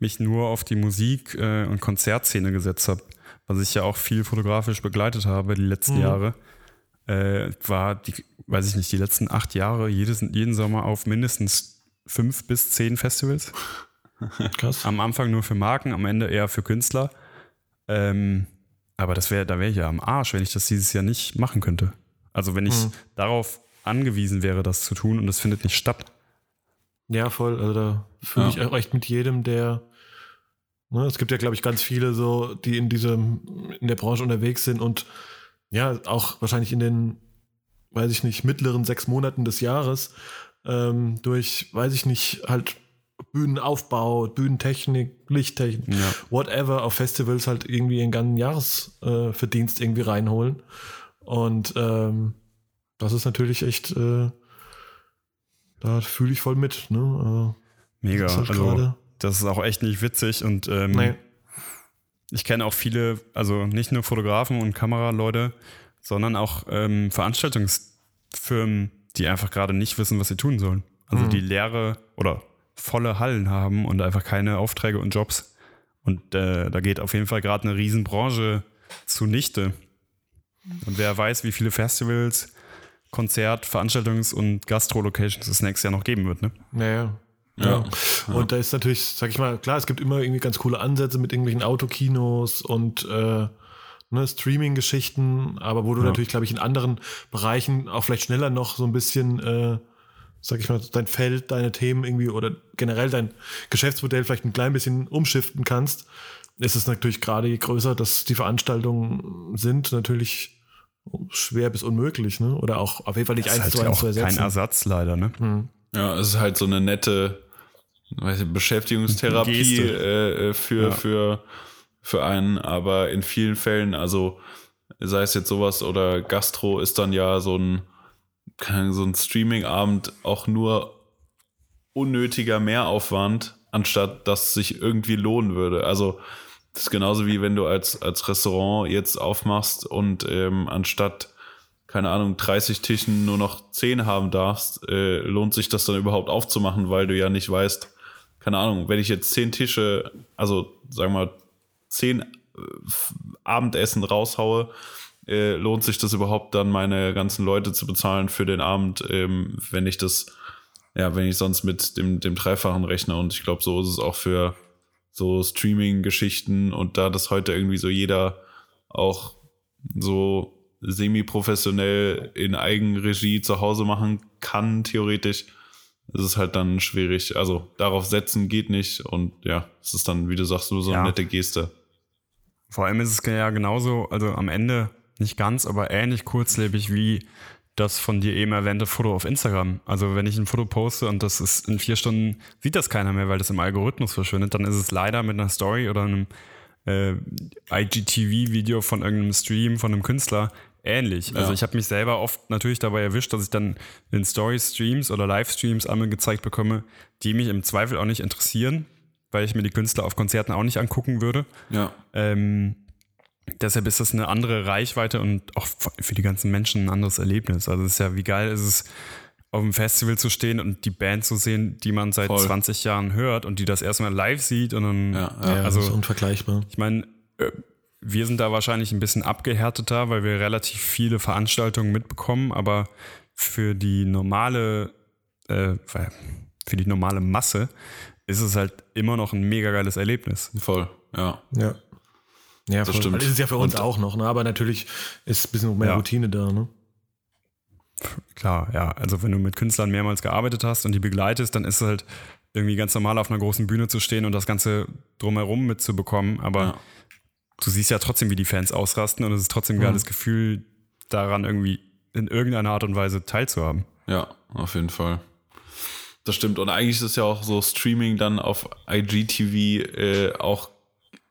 mich nur auf die Musik- äh, und Konzertszene gesetzt habe, was ich ja auch viel fotografisch begleitet habe die letzten Mhm. Jahre. Äh, war die, weiß ich nicht, die letzten acht Jahre jedes, jeden Sommer auf mindestens fünf bis zehn Festivals. Krass. Am Anfang nur für Marken, am Ende eher für Künstler. Ähm, aber das wäre, da wäre ich ja am Arsch, wenn ich das dieses Jahr nicht machen könnte. Also wenn ich Mhm. darauf angewiesen wäre, das zu tun und das findet nicht statt. Ja, voll. Also da fühle Ja. ich auch echt mit jedem, der. Ne, es gibt ja, glaube ich, ganz viele so, die in diesem, in der Branche unterwegs sind und ja, auch wahrscheinlich in den, weiß ich nicht, mittleren sechs Monaten des Jahres ähm, durch, weiß ich nicht, halt Bühnenaufbau, Bühnentechnik, Lichttechnik, Ja. whatever, auf Festivals halt irgendwie ihren ganzen Jahresverdienst äh, irgendwie reinholen. Und ähm, das ist natürlich echt, äh, da fühle ich voll mit. Ne? Mega. Das ist halt also, das ist auch echt nicht witzig und ähm, Nee. ich kenne auch viele, also nicht nur Fotografen und Kameraleute, sondern auch ähm, Veranstaltungsfirmen, die einfach gerade nicht wissen, was sie tun sollen. Also Mhm. die leere oder volle Hallen haben und einfach keine Aufträge und Jobs. Und äh, da geht auf jeden Fall gerade eine Riesenbranche zunichte. Und wer weiß, wie viele Festivals, Konzert-, Veranstaltungs- und Gastro-Locations es nächstes Jahr noch geben wird. Ne? Naja. Ja. Und da ist natürlich, sag ich mal, klar, es gibt immer irgendwie ganz coole Ansätze mit irgendwelchen Autokinos und äh, ne, Streaming-Geschichten, aber wo du Ja. natürlich, glaube ich, in anderen Bereichen auch vielleicht schneller noch so ein bisschen, äh, sag ich mal, dein Feld, deine Themen irgendwie oder generell dein Geschäftsmodell vielleicht ein klein bisschen umschiften kannst, ist es natürlich gerade je größer, dass die Veranstaltungen sind, natürlich schwer bis unmöglich, ne? Oder auch auf jeden Fall nicht Das eins halt zu eins auch zu kein ersetzen. Ersatz leider. Ne? Hm. Ja, es ist halt so eine nette weiß ich, Beschäftigungstherapie äh, äh, für, Ja. für, für einen, aber in vielen Fällen, also sei es jetzt sowas oder Gastro, ist dann ja so ein, so ein Streaming-Abend auch nur unnötiger Mehraufwand, anstatt dass sich irgendwie lohnen würde. Also das ist genauso wie wenn du als, als Restaurant jetzt aufmachst und ähm, anstatt keine Ahnung, 30 Tischen nur noch 10 haben darfst, äh, lohnt sich das dann überhaupt aufzumachen, weil du ja nicht weißt, keine Ahnung, wenn ich jetzt 10 Tische, also sagen wir mal 10 äh, Abendessen raushaue, äh, lohnt sich das überhaupt dann meine ganzen Leute zu bezahlen für den Abend, ähm, wenn ich das, ja, wenn ich sonst mit dem, dem Dreifachen rechne und ich glaube, so ist es auch für so Streaming-Geschichten und da das heute irgendwie so jeder auch so semi-professionell in Eigenregie zu Hause machen kann, theoretisch, ist es halt dann schwierig. Also darauf setzen geht nicht und ja, es ist dann, wie du sagst, nur so eine Ja. nette Geste. Vor allem ist es ja genauso, also am Ende nicht ganz, aber ähnlich kurzlebig wie das von dir eben erwähnte Foto auf Instagram. Also wenn ich ein Foto poste und das ist in vier Stunden, sieht das keiner mehr, weil das im Algorithmus verschwindet, dann ist es leider mit einer Story oder einem äh, IGTV-Video von irgendeinem Stream von einem Künstler ähnlich. Also Ja. ich habe mich selber oft natürlich dabei erwischt, dass ich dann in Story-Streams oder Livestreams einmal gezeigt bekomme, die mich im Zweifel auch nicht interessieren, weil ich mir die Künstler auf Konzerten auch nicht angucken würde. Ja. Ähm, deshalb ist das eine andere Reichweite und auch für die ganzen Menschen ein anderes Erlebnis. Also es ist ja, wie geil ist es, auf dem Festival zu stehen und die Band zu sehen, die man seit Voll. 20 Jahren hört und die das erstmal live sieht und dann, Ja, ja. Also das ist unvergleichbar. ich meine, äh, wir sind da wahrscheinlich ein bisschen abgehärteter, weil wir relativ viele Veranstaltungen mitbekommen, aber für die normale, äh, für die normale Masse ist es halt immer noch ein mega geiles Erlebnis. Voll, ja. Ja. Ja, voll. stimmt. Das ist ja für uns Und- auch noch, ne? aber natürlich ist ein bisschen mehr Ja. Routine da. Ne? Klar, ja. Also wenn du mit Künstlern mehrmals gearbeitet hast und die begleitest, dann ist es halt irgendwie ganz normal auf einer großen Bühne zu stehen und das Ganze drumherum mitzubekommen. Aber Ja. du siehst ja trotzdem, wie die Fans ausrasten und es ist trotzdem ein Mhm. geiles Gefühl, daran irgendwie in irgendeiner Art und Weise teilzuhaben. Ja, auf jeden Fall. Das stimmt. Und eigentlich ist es ja auch so Streaming dann auf IGTV äh, auch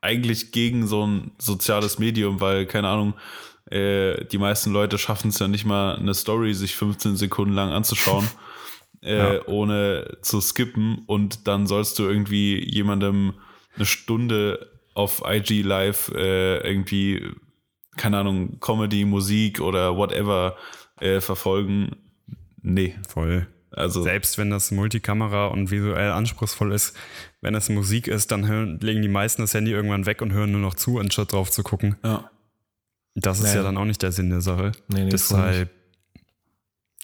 eigentlich gegen so ein soziales Medium, weil, keine Ahnung, äh, die meisten Leute schaffen es ja nicht mal, eine Story sich 15 Sekunden lang anzuschauen. äh, Ja. ohne zu skippen und dann sollst du irgendwie jemandem eine Stunde auf IG Live äh, irgendwie, keine Ahnung, Comedy, Musik oder whatever äh, verfolgen. Nee, Voll. Also Selbst wenn das Multikamera und visuell anspruchsvoll ist, wenn es Musik ist, dann hören, legen die meisten das Handy irgendwann weg und hören nur noch zu, anstatt drauf zu gucken. ja. Das ist Nee. ja dann auch nicht der Sinn der Sache. Nee, nee, Deshalb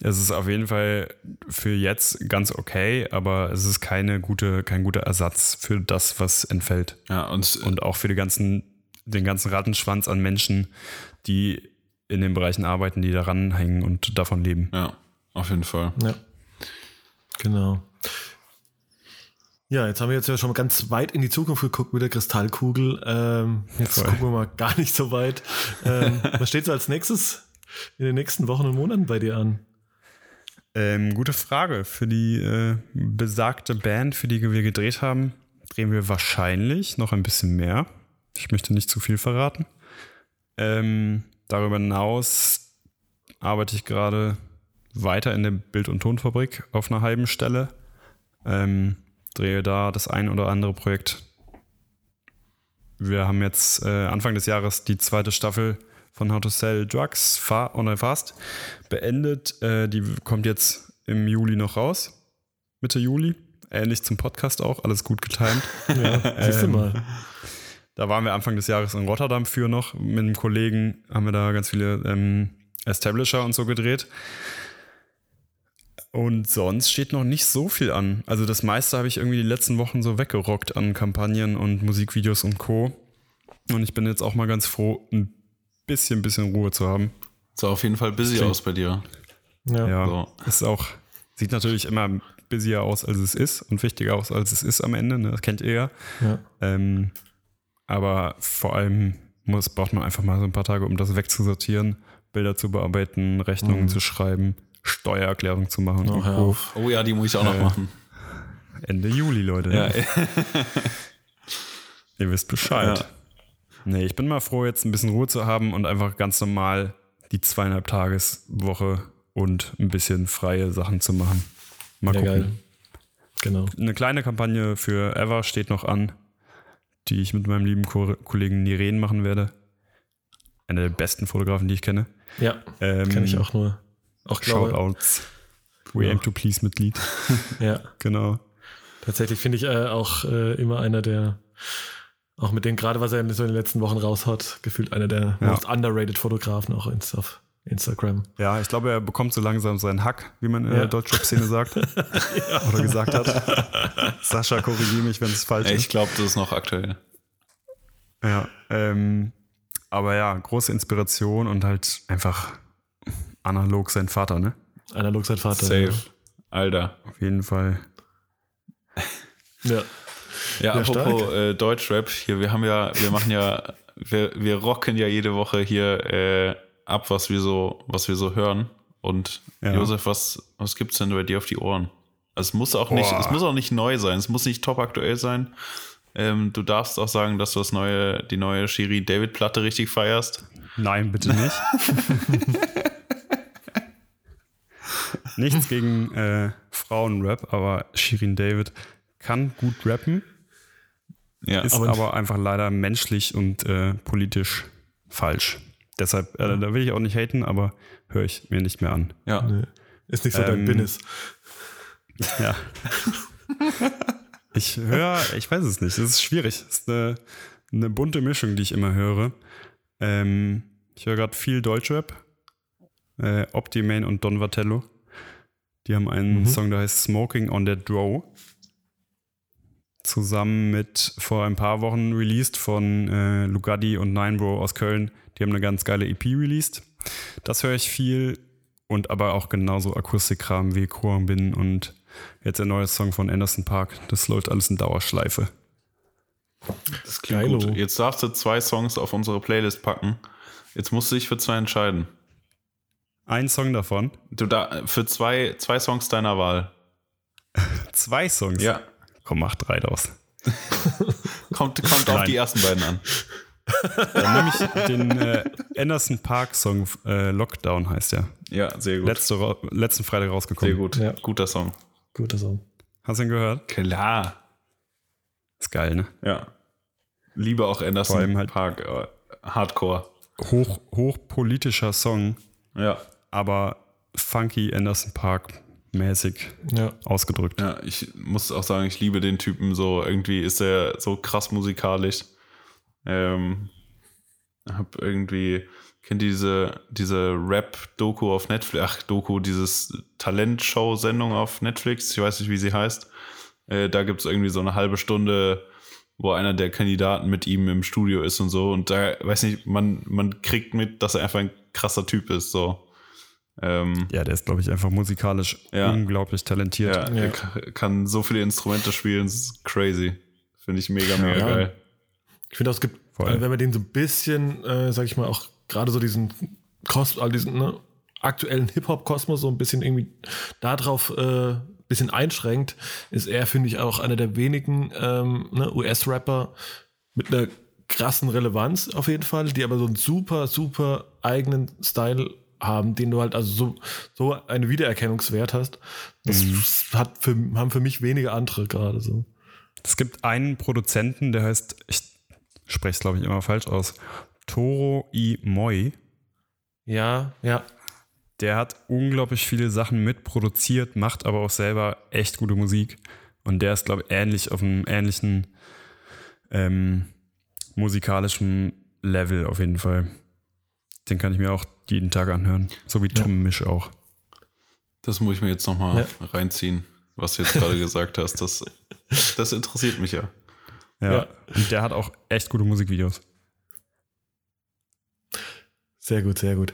es ist auf jeden Fall für jetzt ganz okay, aber es ist keine gute, kein guter Ersatz für das, was entfällt. ja, und, Und auch für die ganzen, den ganzen Rattenschwanz an Menschen, die in den Bereichen arbeiten, die daran hängen und davon leben. ja, auf jeden Fall. Ja. Genau. Ja, jetzt haben wir jetzt ja schon mal ganz weit in die Zukunft geguckt mit der Kristallkugel. Ähm, jetzt Voll. gucken wir mal gar nicht so weit. Ähm, was steht so als nächstes in den nächsten Wochen und Monaten bei dir an? Ähm, gute Frage. Für die äh, besagte Band, für die wir gedreht haben, drehen wir wahrscheinlich noch ein bisschen mehr. Ich möchte nicht zu viel verraten. Ähm, darüber hinaus arbeite ich gerade weiter in der Bild- und Tonfabrik auf einer halben Stelle. Ähm, drehe da das ein oder andere Projekt. Wir haben jetzt äh, Anfang des Jahres die zweite Staffel von How to Sell Drugs Fa Online Fast beendet. Äh, die kommt jetzt im Juli noch raus. Mitte Juli. Ähnlich zum Podcast auch. Alles gut getimt. Ja, siehst du Ähm, mal. Da waren wir Anfang des Jahres in Rotterdam für noch. Mit einem Kollegen haben wir da ganz viele ähm, Establisher und so gedreht. Und sonst steht noch nicht so viel an. Also das meiste habe ich irgendwie die letzten Wochen so weggerockt an Kampagnen und Musikvideos und Co. Und ich bin jetzt auch mal ganz froh, ein bisschen, bisschen Ruhe zu haben. Sah auf jeden Fall busy Stimmt. aus bei dir. Ja. Ja, So. ist auch, sieht natürlich immer busier aus, als es ist und wichtiger aus, als es ist am Ende. Ne? Das kennt ihr ja. Ja. Ähm, aber vor allem muss, braucht man einfach mal so ein paar Tage, um das wegzusortieren, Bilder zu bearbeiten, Rechnungen Mhm. zu schreiben, Steuererklärung zu machen. Oh, auf. Oh ja, die muss ich auch noch Äh, machen. Ende Juli, Leute. Ja, ne? Ihr wisst Bescheid. Ja. Nee, ich bin mal froh, jetzt ein bisschen Ruhe zu haben und einfach ganz normal die zweieinhalb Tageswoche und ein bisschen freie Sachen zu machen. Mal ja, gucken. geil. Genau. Eine kleine Kampagne für Ever steht noch an, die ich mit meinem lieben Ko Kollegen Niren machen werde. Einer der besten Fotografen, die ich kenne. Ja, Ähm, kenne ich auch nur. Auch glaube, Shoutouts. We Ja. aim to please Mitglied. ja. Genau. Tatsächlich finde ich äh, auch äh, immer einer der, auch mit dem, gerade was er in, so in den letzten Wochen raushaut, gefühlt einer der Ja. most underrated Fotografen auch auf Instagram. Ja, ich glaube, er bekommt so langsam seinen Hack, wie man in Ja. der Deutschrap-Szene sagt. Oder gesagt hat. Sascha, korrigiere mich, wenn es falsch ich ist. glaube, das ist noch aktuell. Ja, ähm, aber ja, große Inspiration und halt einfach analog sein Vater, ne? Analog sein Vater. Safe. Alter. Auf jeden Fall. Ja. Ja, Ja, apropos äh, Deutschrap, hier, wir haben ja, wir machen ja, wir, wir rocken ja jede Woche hier äh, ab, was wir so, was wir so hören. Und Ja. Josef, was, was gibt's denn bei dir auf die Ohren? Also es muss auch nicht, Boah. es muss auch nicht neu sein, es muss nicht top aktuell sein. Ähm, du darfst auch sagen, dass du das neue, die neue Shiri David Platte richtig feierst. Nein, bitte nicht. Nichts gegen äh, Frauenrap, aber Shirin David kann gut rappen, Ja, ist Aber- aber, einfach leider menschlich und äh, politisch falsch. Deshalb, äh, da will ich auch nicht haten, aber höre ich mir nicht mehr an. ja. Nee. Ist nicht so dein Ähm, Business. Ja. ich höre, ich weiß es nicht. Es ist schwierig. Es ist eine, eine bunte Mischung, die ich immer höre. Ähm, ich höre gerade viel Deutschrap. Äh, Optimane und Don Vatello. Die haben einen Mhm. Song, der heißt Smoking on That Row. Zusammen mit vor ein paar Wochen released von äh, Lugatti und Ninebro aus Köln. Die haben eine ganz geile EP released. Das höre ich viel und aber auch genauso Akustikkram wie Chor bin und jetzt der neue Song von Anderson Park. Das läuft alles in Dauerschleife. Das klingt Geilo. gut. Jetzt darfst du zwei Songs auf unsere Playlist packen. Jetzt musst du dich für zwei entscheiden. Ein Song davon, Du da für zwei, zwei Songs deiner Wahl. zwei Songs. Ja. Komm, mach drei draus. Kommt, kommt auf die ersten beiden an. Dann nehme ich den äh, Anderson Park Song äh, Lockdown heißt der. Ja, sehr gut. Letzte, letzten Freitag rausgekommen. sehr gut. Ja. Guter Song. Guter Song. Hast du ihn gehört? Klar. Ist geil, ne? Ja. Liebe auch Anderson halt- Park. Äh, Hardcore. Hoch, hochpolitischer Song, Ja. Aber funky Anderson Park mäßig Ja. ausgedrückt. Ja, ich muss auch sagen, ich liebe den Typen so. Irgendwie ist er so krass musikalisch. Ähm, hab irgendwie, kennt ihr diese, diese Rap-Doku auf Netflix, ach, Doku, dieses Talentshow-Sendung auf Netflix, ich weiß nicht, wie sie heißt. Äh, da gibt es irgendwie so eine halbe Stunde, wo einer der Kandidaten mit ihm im Studio ist und so. Und da, weiß nicht, man, man kriegt mit, dass er einfach ein krasser Typ ist, so. Ähm, Ja, der ist, glaube ich, einfach musikalisch Ja. unglaublich talentiert. ja, Ja. er ka- kann so viele Instrumente spielen, das ist crazy. Finde ich mega, mega Ja. geil. Ich finde auch, es gibt, Voll. äh, wenn man den so ein bisschen, äh, sag ich mal, auch gerade so diesen, Kos also diesen ne, aktuellen Hip-Hop-Kosmos so ein bisschen irgendwie darauf äh, bisschen einschränkt, ist er, finde ich, auch einer der wenigen ähm, ne, US-Rapper mit einer krassen Relevanz auf jeden Fall, die aber so einen super, super eigenen Style haben, den du halt also so, so einen Wiedererkennungswert hast. Das hat für, haben für mich wenige andere gerade so. Es gibt einen Produzenten, der heißt, ich spreche es, glaube ich, immer falsch aus, Toro I Moi. Ja, ja, Der hat unglaublich viele Sachen mitproduziert, macht aber auch selber echt gute Musik. Und der ist, glaube ich, ähnlich auf einem ähnlichen ähm, musikalischen Level auf jeden Fall. Den kann ich mir auch jeden Tag anhören. So wie Tom Misch auch. Das muss ich mir jetzt nochmal Ja. reinziehen, was du jetzt gerade gesagt hast. Das, das interessiert mich ja. Ja. Ja. Und der hat auch echt gute Musikvideos. Sehr gut, sehr gut.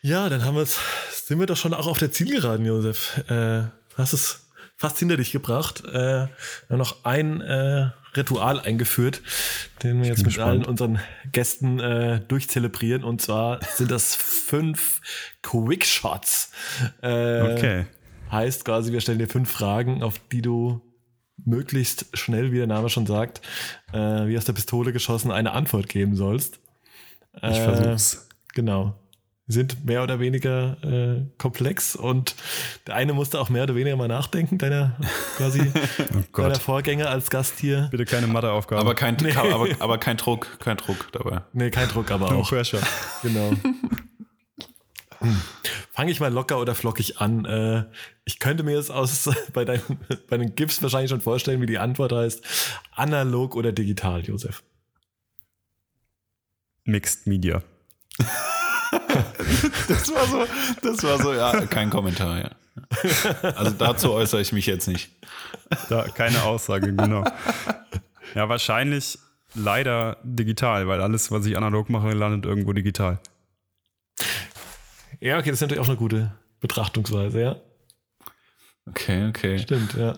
Ja, dann haben wir es, sind wir doch schon auch auf der Zielgeraden, Josef. Äh, hast es fast hinter dich gebracht. Äh, noch ein äh, Ritual eingeführt, den wir jetzt mit gespannt. allen unseren Gästen äh, durchzelebrieren. Und zwar sind das fünf Quickshots. Äh, Okay. Heißt quasi, wir stellen dir fünf Fragen, auf die du möglichst schnell, wie der Name schon sagt, äh, wie aus der Pistole geschossen, eine Antwort geben sollst. Ich Äh, versuch's. Genau. Sind mehr oder weniger äh, komplex und der eine musste auch mehr oder weniger mal nachdenken, deiner quasi Oh deiner. Vorgänger als Gast hier. Bitte keine Matheaufgabe. Aber kein, aber, aber kein Druck, kein Druck dabei. Nee, kein Druck, aber no auch. pressure. Genau. Fange ich mal locker oder flockig an. Äh, ich könnte mir jetzt aus bei, deinen, bei den GIFs wahrscheinlich schon vorstellen, wie die Antwort heißt. Analog oder digital, Josef? Mixed Media. Das war so, das war so, ja, kein Kommentar, ja. Also dazu äußere ich mich jetzt nicht. Da keine Aussage, genau. Ja, wahrscheinlich leider digital, weil alles, was ich analog mache, landet irgendwo digital. Ja, okay, das ist natürlich auch eine gute Betrachtungsweise, ja. Okay, okay. Stimmt, ja.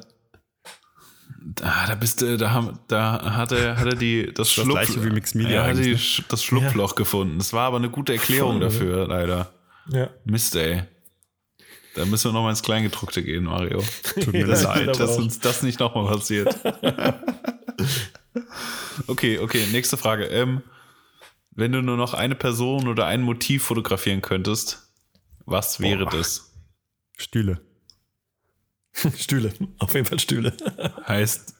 Ah, da bist du, da, haben, da hat er, hat er die, das, das Schlupf, gleiche wie Mixed Media er hat die, Sch- das Schlupfloch gefunden. Das war aber eine gute Erklärung Voll, dafür, leider. Ja. Mist, ey. Da müssen wir nochmal ins Kleingedruckte gehen, Mario. Tut mir Das leid. dass uns das nicht nochmal passiert. okay, okay, nächste Frage. Ähm, wenn du nur noch eine Person oder ein Motiv fotografieren könntest, was wäre Boah. das? Stühle. Stühle. Auf jeden Fall Stühle. Heißt,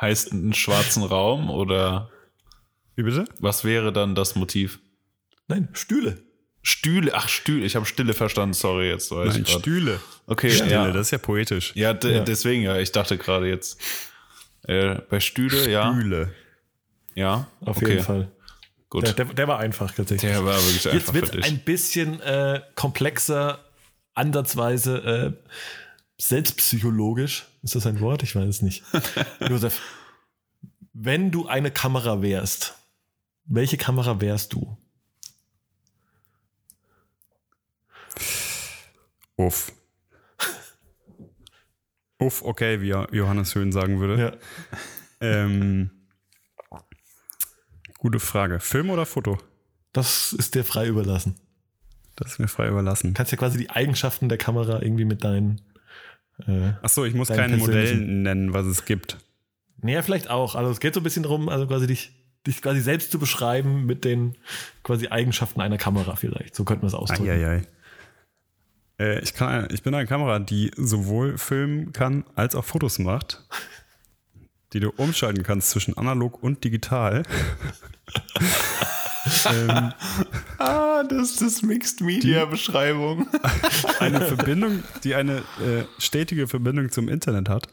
heißt einen schwarzen Raum oder Wie bitte? was wäre dann das Motiv? Nein, Stühle. Stühle, ach Stühle, ich habe Stille verstanden, sorry, jetzt weiß Nein. Stühle. Okay, Stille, ja. das ist ja poetisch. Ja, Ja. deswegen ja, ich dachte gerade jetzt. Äh, bei Stühle, ja. Stühle. Ja, Auf okay, jeden Fall. Gut. Der, der, der war einfach tatsächlich. Der war wirklich Jetzt einfach für wird ein bisschen äh, komplexer, ansatzweise äh, selbstpsychologisch. Ist das ein Wort? Ich weiß es nicht. Josef, wenn du eine Kamera wärst, welche Kamera wärst du? Uff. Uff, okay, wie Johannes Höhn sagen würde. Ja. Ähm, gute Frage. Film oder Foto? Das ist dir frei überlassen. Das ist mir frei überlassen. Du kannst ja quasi die Eigenschaften der Kamera irgendwie mit deinen. Äh, Achso, ich muss kein Modell nennen, was es gibt. Naja, vielleicht auch. Also es geht so ein bisschen darum, also quasi dich, dich quasi selbst zu beschreiben mit den quasi Eigenschaften einer Kamera vielleicht. So könnte man es ausdrücken. Eieiei. Äh, ich, kann, ich bin eine Kamera, die sowohl filmen kann als auch Fotos macht, die du umschalten kannst zwischen analog und digital. ähm, Ah, das ist das Mixed Media Beschreibung. eine Verbindung, die eine äh, stetige Verbindung zum Internet hat.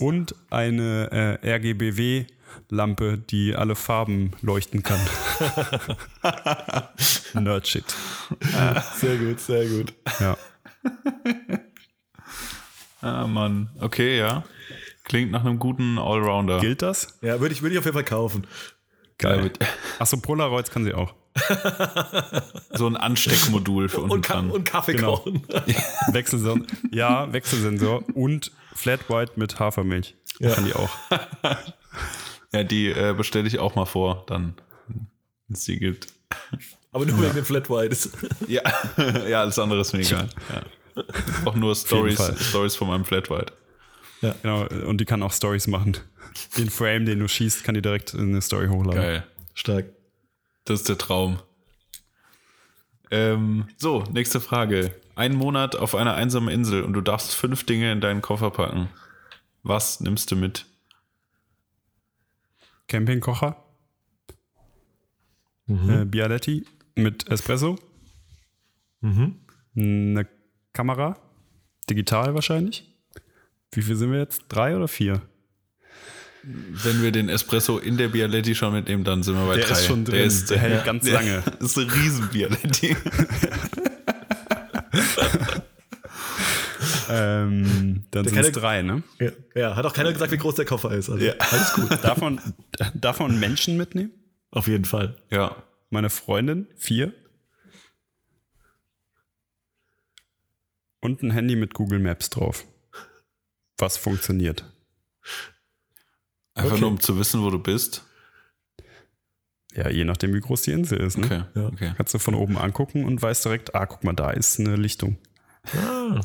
Und eine äh, RGBW-Lampe, die alle Farben leuchten kann. Nerdshit. Sehr gut, sehr gut. Ja. Ah, Mann. Okay, ja. Klingt nach einem guten Allrounder. Gilt das? Ja, würde ich, würde ich auf jeden Fall kaufen. Geil. Achso, Polaroids kann sie auch. So ein Ansteckmodul für unten Und, dran. und Kaffee Genau. kochen. Wechselsensor. Ja, Wechselsensor und Flat White mit Hafermilch. Ja. Kann die auch. Ja, die äh, bestelle ich auch mal vor, dann, wenn es die gibt. Aber nur wegen den Flat Whites. Ja, ja alles andere ist mir egal. Ja. Auch nur Stories. Stories von meinem Flat White. Genau. Und die kann auch Stories machen. Den Frame, den du schießt, kann die direkt in eine Story hochladen. Geil. Stark. Das ist der Traum. Ähm, so, nächste Frage. Ein Monat auf einer einsamen Insel und du darfst fünf Dinge in deinen Koffer packen. Was nimmst du mit? Campingkocher. Äh, Bialetti mit Espresso. Eine Kamera. Digital wahrscheinlich. Wie viel sind wir jetzt? Drei oder vier? Wenn wir den Espresso in der Bialetti schon mitnehmen, dann sind wir bei Der drei. ist schon drin. Der, ist, Der hält ganz lange. Das ist ein riesen Bialetti. Ähm, dann sind es ja- drei, ne? Ja, ja, hat auch keiner gesagt, wie groß der Koffer ist. Also Ja. alles gut. Darf man, darf man Menschen mitnehmen? Auf jeden Fall. ja. Meine Freundin, vier. Und ein Handy mit Google Maps drauf. Was funktioniert. Einfach Okay. nur um zu wissen, wo du bist. Ja, je nachdem, wie groß die Insel ist. Ne? Okay. Ja. okay. Kannst du von oben angucken und weißt direkt, ah, guck mal, da ist eine Lichtung. Ah,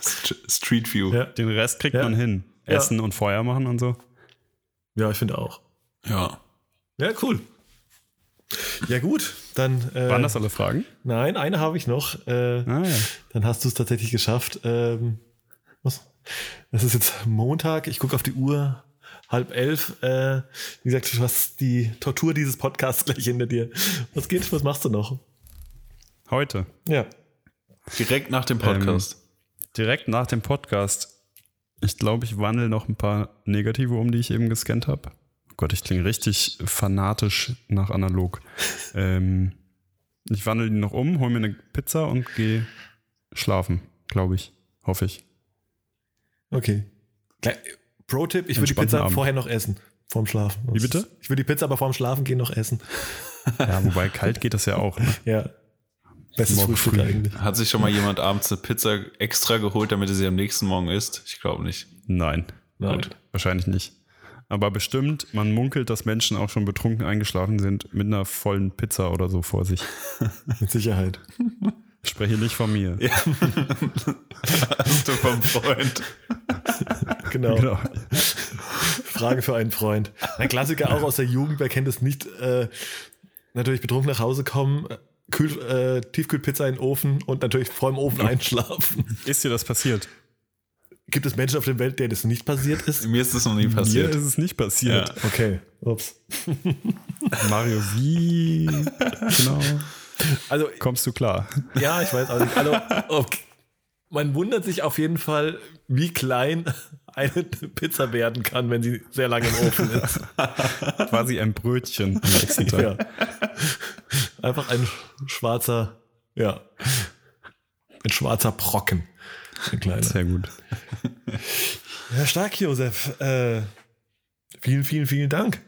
St Street View. ja. Den Rest kriegt Ja. man hin. Ja. Essen und Feuer machen und so. ja, ich finde auch. ja. Ja, cool. Ja, gut. Dann. Äh, Waren das alle Fragen? Nein, eine habe ich noch. Äh, Ah ja. Dann hast du es tatsächlich geschafft. Ähm, was? Es ist jetzt Montag. Ich gucke auf die Uhr. Halb elf. Äh, wie gesagt, du hast die Tortur dieses Podcasts gleich hinter dir. Was geht? Was machst du noch? Heute. Ja. Direkt nach dem Podcast. Direkt nach dem Podcast. Ich glaube, ich wandle noch ein paar Negative um, die ich eben gescannt habe. Oh Gott, ich klinge richtig fanatisch nach analog. ähm, ich wandle die noch um, hole mir eine Pizza und gehe schlafen, glaube ich. Hoffe ich. Okay. Pro-Tipp: Ich würde die Pizza Abend. vorher noch essen. Vorm Schlafen. Wie bitte? Ich würde die Pizza aber vorm Schlafen gehen noch essen. Ja, wobei kalt geht das ja auch. Ne? Ja. Bestes Morgen Frühstück früh. eigentlich. Hat sich schon mal jemand abends eine Pizza extra geholt, damit er sie am nächsten Morgen isst? Ich glaube nicht. Nein, Nein. Gut. wahrscheinlich nicht. Aber bestimmt, man munkelt, dass Menschen auch schon betrunken eingeschlafen sind mit einer vollen Pizza oder so vor sich. Mit Sicherheit. Ich spreche nicht von mir. Hast du vom Freund. Genau. Genau. Frage für einen Freund. Ein Klassiker auch aus der Jugend, wer kennt es nicht? Äh, natürlich betrunken nach Hause kommen, äh, Kühl, äh, Tiefkühlpizza in den Ofen und natürlich vor dem Ofen einschlafen. Ist dir das passiert? Gibt es Menschen auf der Welt, denen das nicht passiert ist? Mir ist das noch nie Mir passiert. ist es nicht passiert. Okay, ups. Mario, wie genau Also, kommst du klar? ja, ich weiß auch nicht. Also, okay. Man wundert sich auf jeden Fall, wie klein eine Pizza werden kann, wenn sie sehr lange im Ofen ist. Quasi ein Brötchen am nächsten Tag. Ja. Einfach ein schwarzer, ja, ein schwarzer Brocken. Ein kleiner. Sehr gut. Ja, stark, Josef. Äh, vielen, vielen, vielen Dank,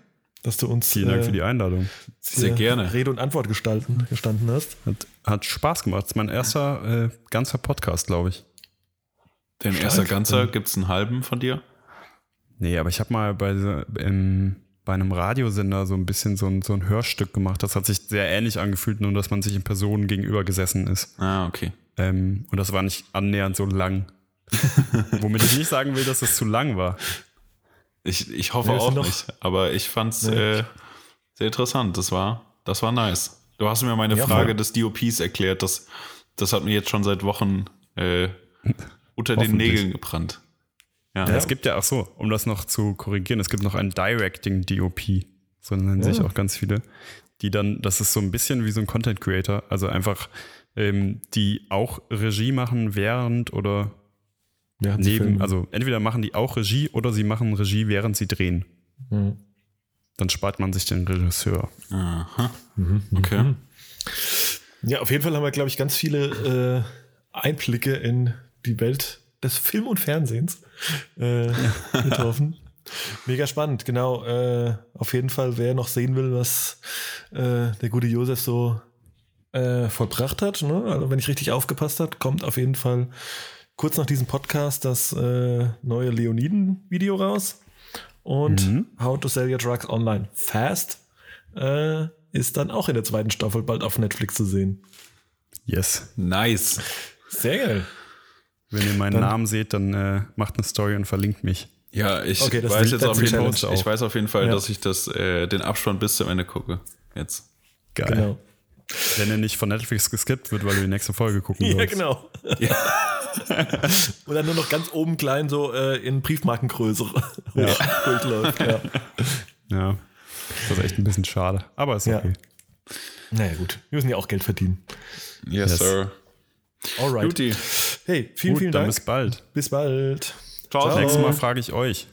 dass du uns Vielen Dank äh, für die Einladung. Sehr gerne. Rede und Antwort gestalten, gestanden hast. Hat, hat Spaß gemacht. Das ist mein erster äh, ganzer Podcast, glaube ich. Den Stark. erster Ganzer, gibt es einen halben von dir? Nee, aber ich habe mal bei, im, bei einem Radiosender so ein bisschen so ein, so ein Hörstück gemacht. Das hat sich sehr ähnlich angefühlt, nur dass man sich in Personen gegenüber gesessen ist. Ah, okay. Ähm, und das war nicht annähernd so lang. Womit ich nicht sagen will, dass es zu lang war. Ich, ich hoffe auch noch- nicht, aber ich fand es Nee. äh, sehr interessant. Das war, das war nice. Du hast mir meine Ja, Frage voll. des DOPs erklärt. Das, das hat mir jetzt schon seit Wochen äh, unter den. Nägeln gebrannt. Ja. Ja, es gibt ja, ach so, um das noch zu korrigieren, es gibt noch ein Directing DOP. So nennen sich Ja. auch ganz viele. Die dann, das ist so ein bisschen wie so ein Content Creator, also einfach, ähm, die auch Regie machen während oder Ja, neben, also entweder machen die auch Regie oder sie machen Regie, während sie drehen. Mhm. Dann spart man sich den Regisseur. Aha. Mhm. Okay. Ja, auf jeden Fall haben wir, glaube ich, ganz viele äh, Einblicke in die Welt des Film- und Fernsehens äh, getroffen. Mega spannend, genau. Äh, auf jeden Fall, wer noch sehen will, was äh, der gute Josef so äh, vollbracht hat, ne? also wenn ich richtig aufgepasst habe, kommt auf jeden Fall kurz nach diesem Podcast das äh, neue Leoniden-Video raus. Und Mhm. How to Sell Your Drugs Online Fast äh, ist dann auch in der zweiten Staffel bald auf Netflix zu sehen. Yes. Nice. Sehr geil. Wenn ihr meinen Dann- Namen seht, dann äh, macht eine Story und verlinkt mich. Ja, ich Okay, das weiß ist- jetzt auf jeden Fall, ich weiß auf jeden Fall, Ja. dass ich das, äh, den Abspann bis zum Ende gucke. Jetzt. Geil. Genau. Wenn er nicht von Netflix geskippt wird, weil du die nächste Folge gucken Ja, willst. genau. Und dann nur noch ganz oben klein so äh, in Briefmarkengröße Ja. durchläuft. Ja. Ja. Das ist echt ein bisschen schade. Aber ist Ja. okay. Naja, gut. Wir müssen ja auch Geld verdienen. Yes, Yes. sir. Alright. Guti. Hey, vielen, Gut, vielen dann Dank. bis bald. Bis bald. Ciao. Das nächste Mal frage ich euch.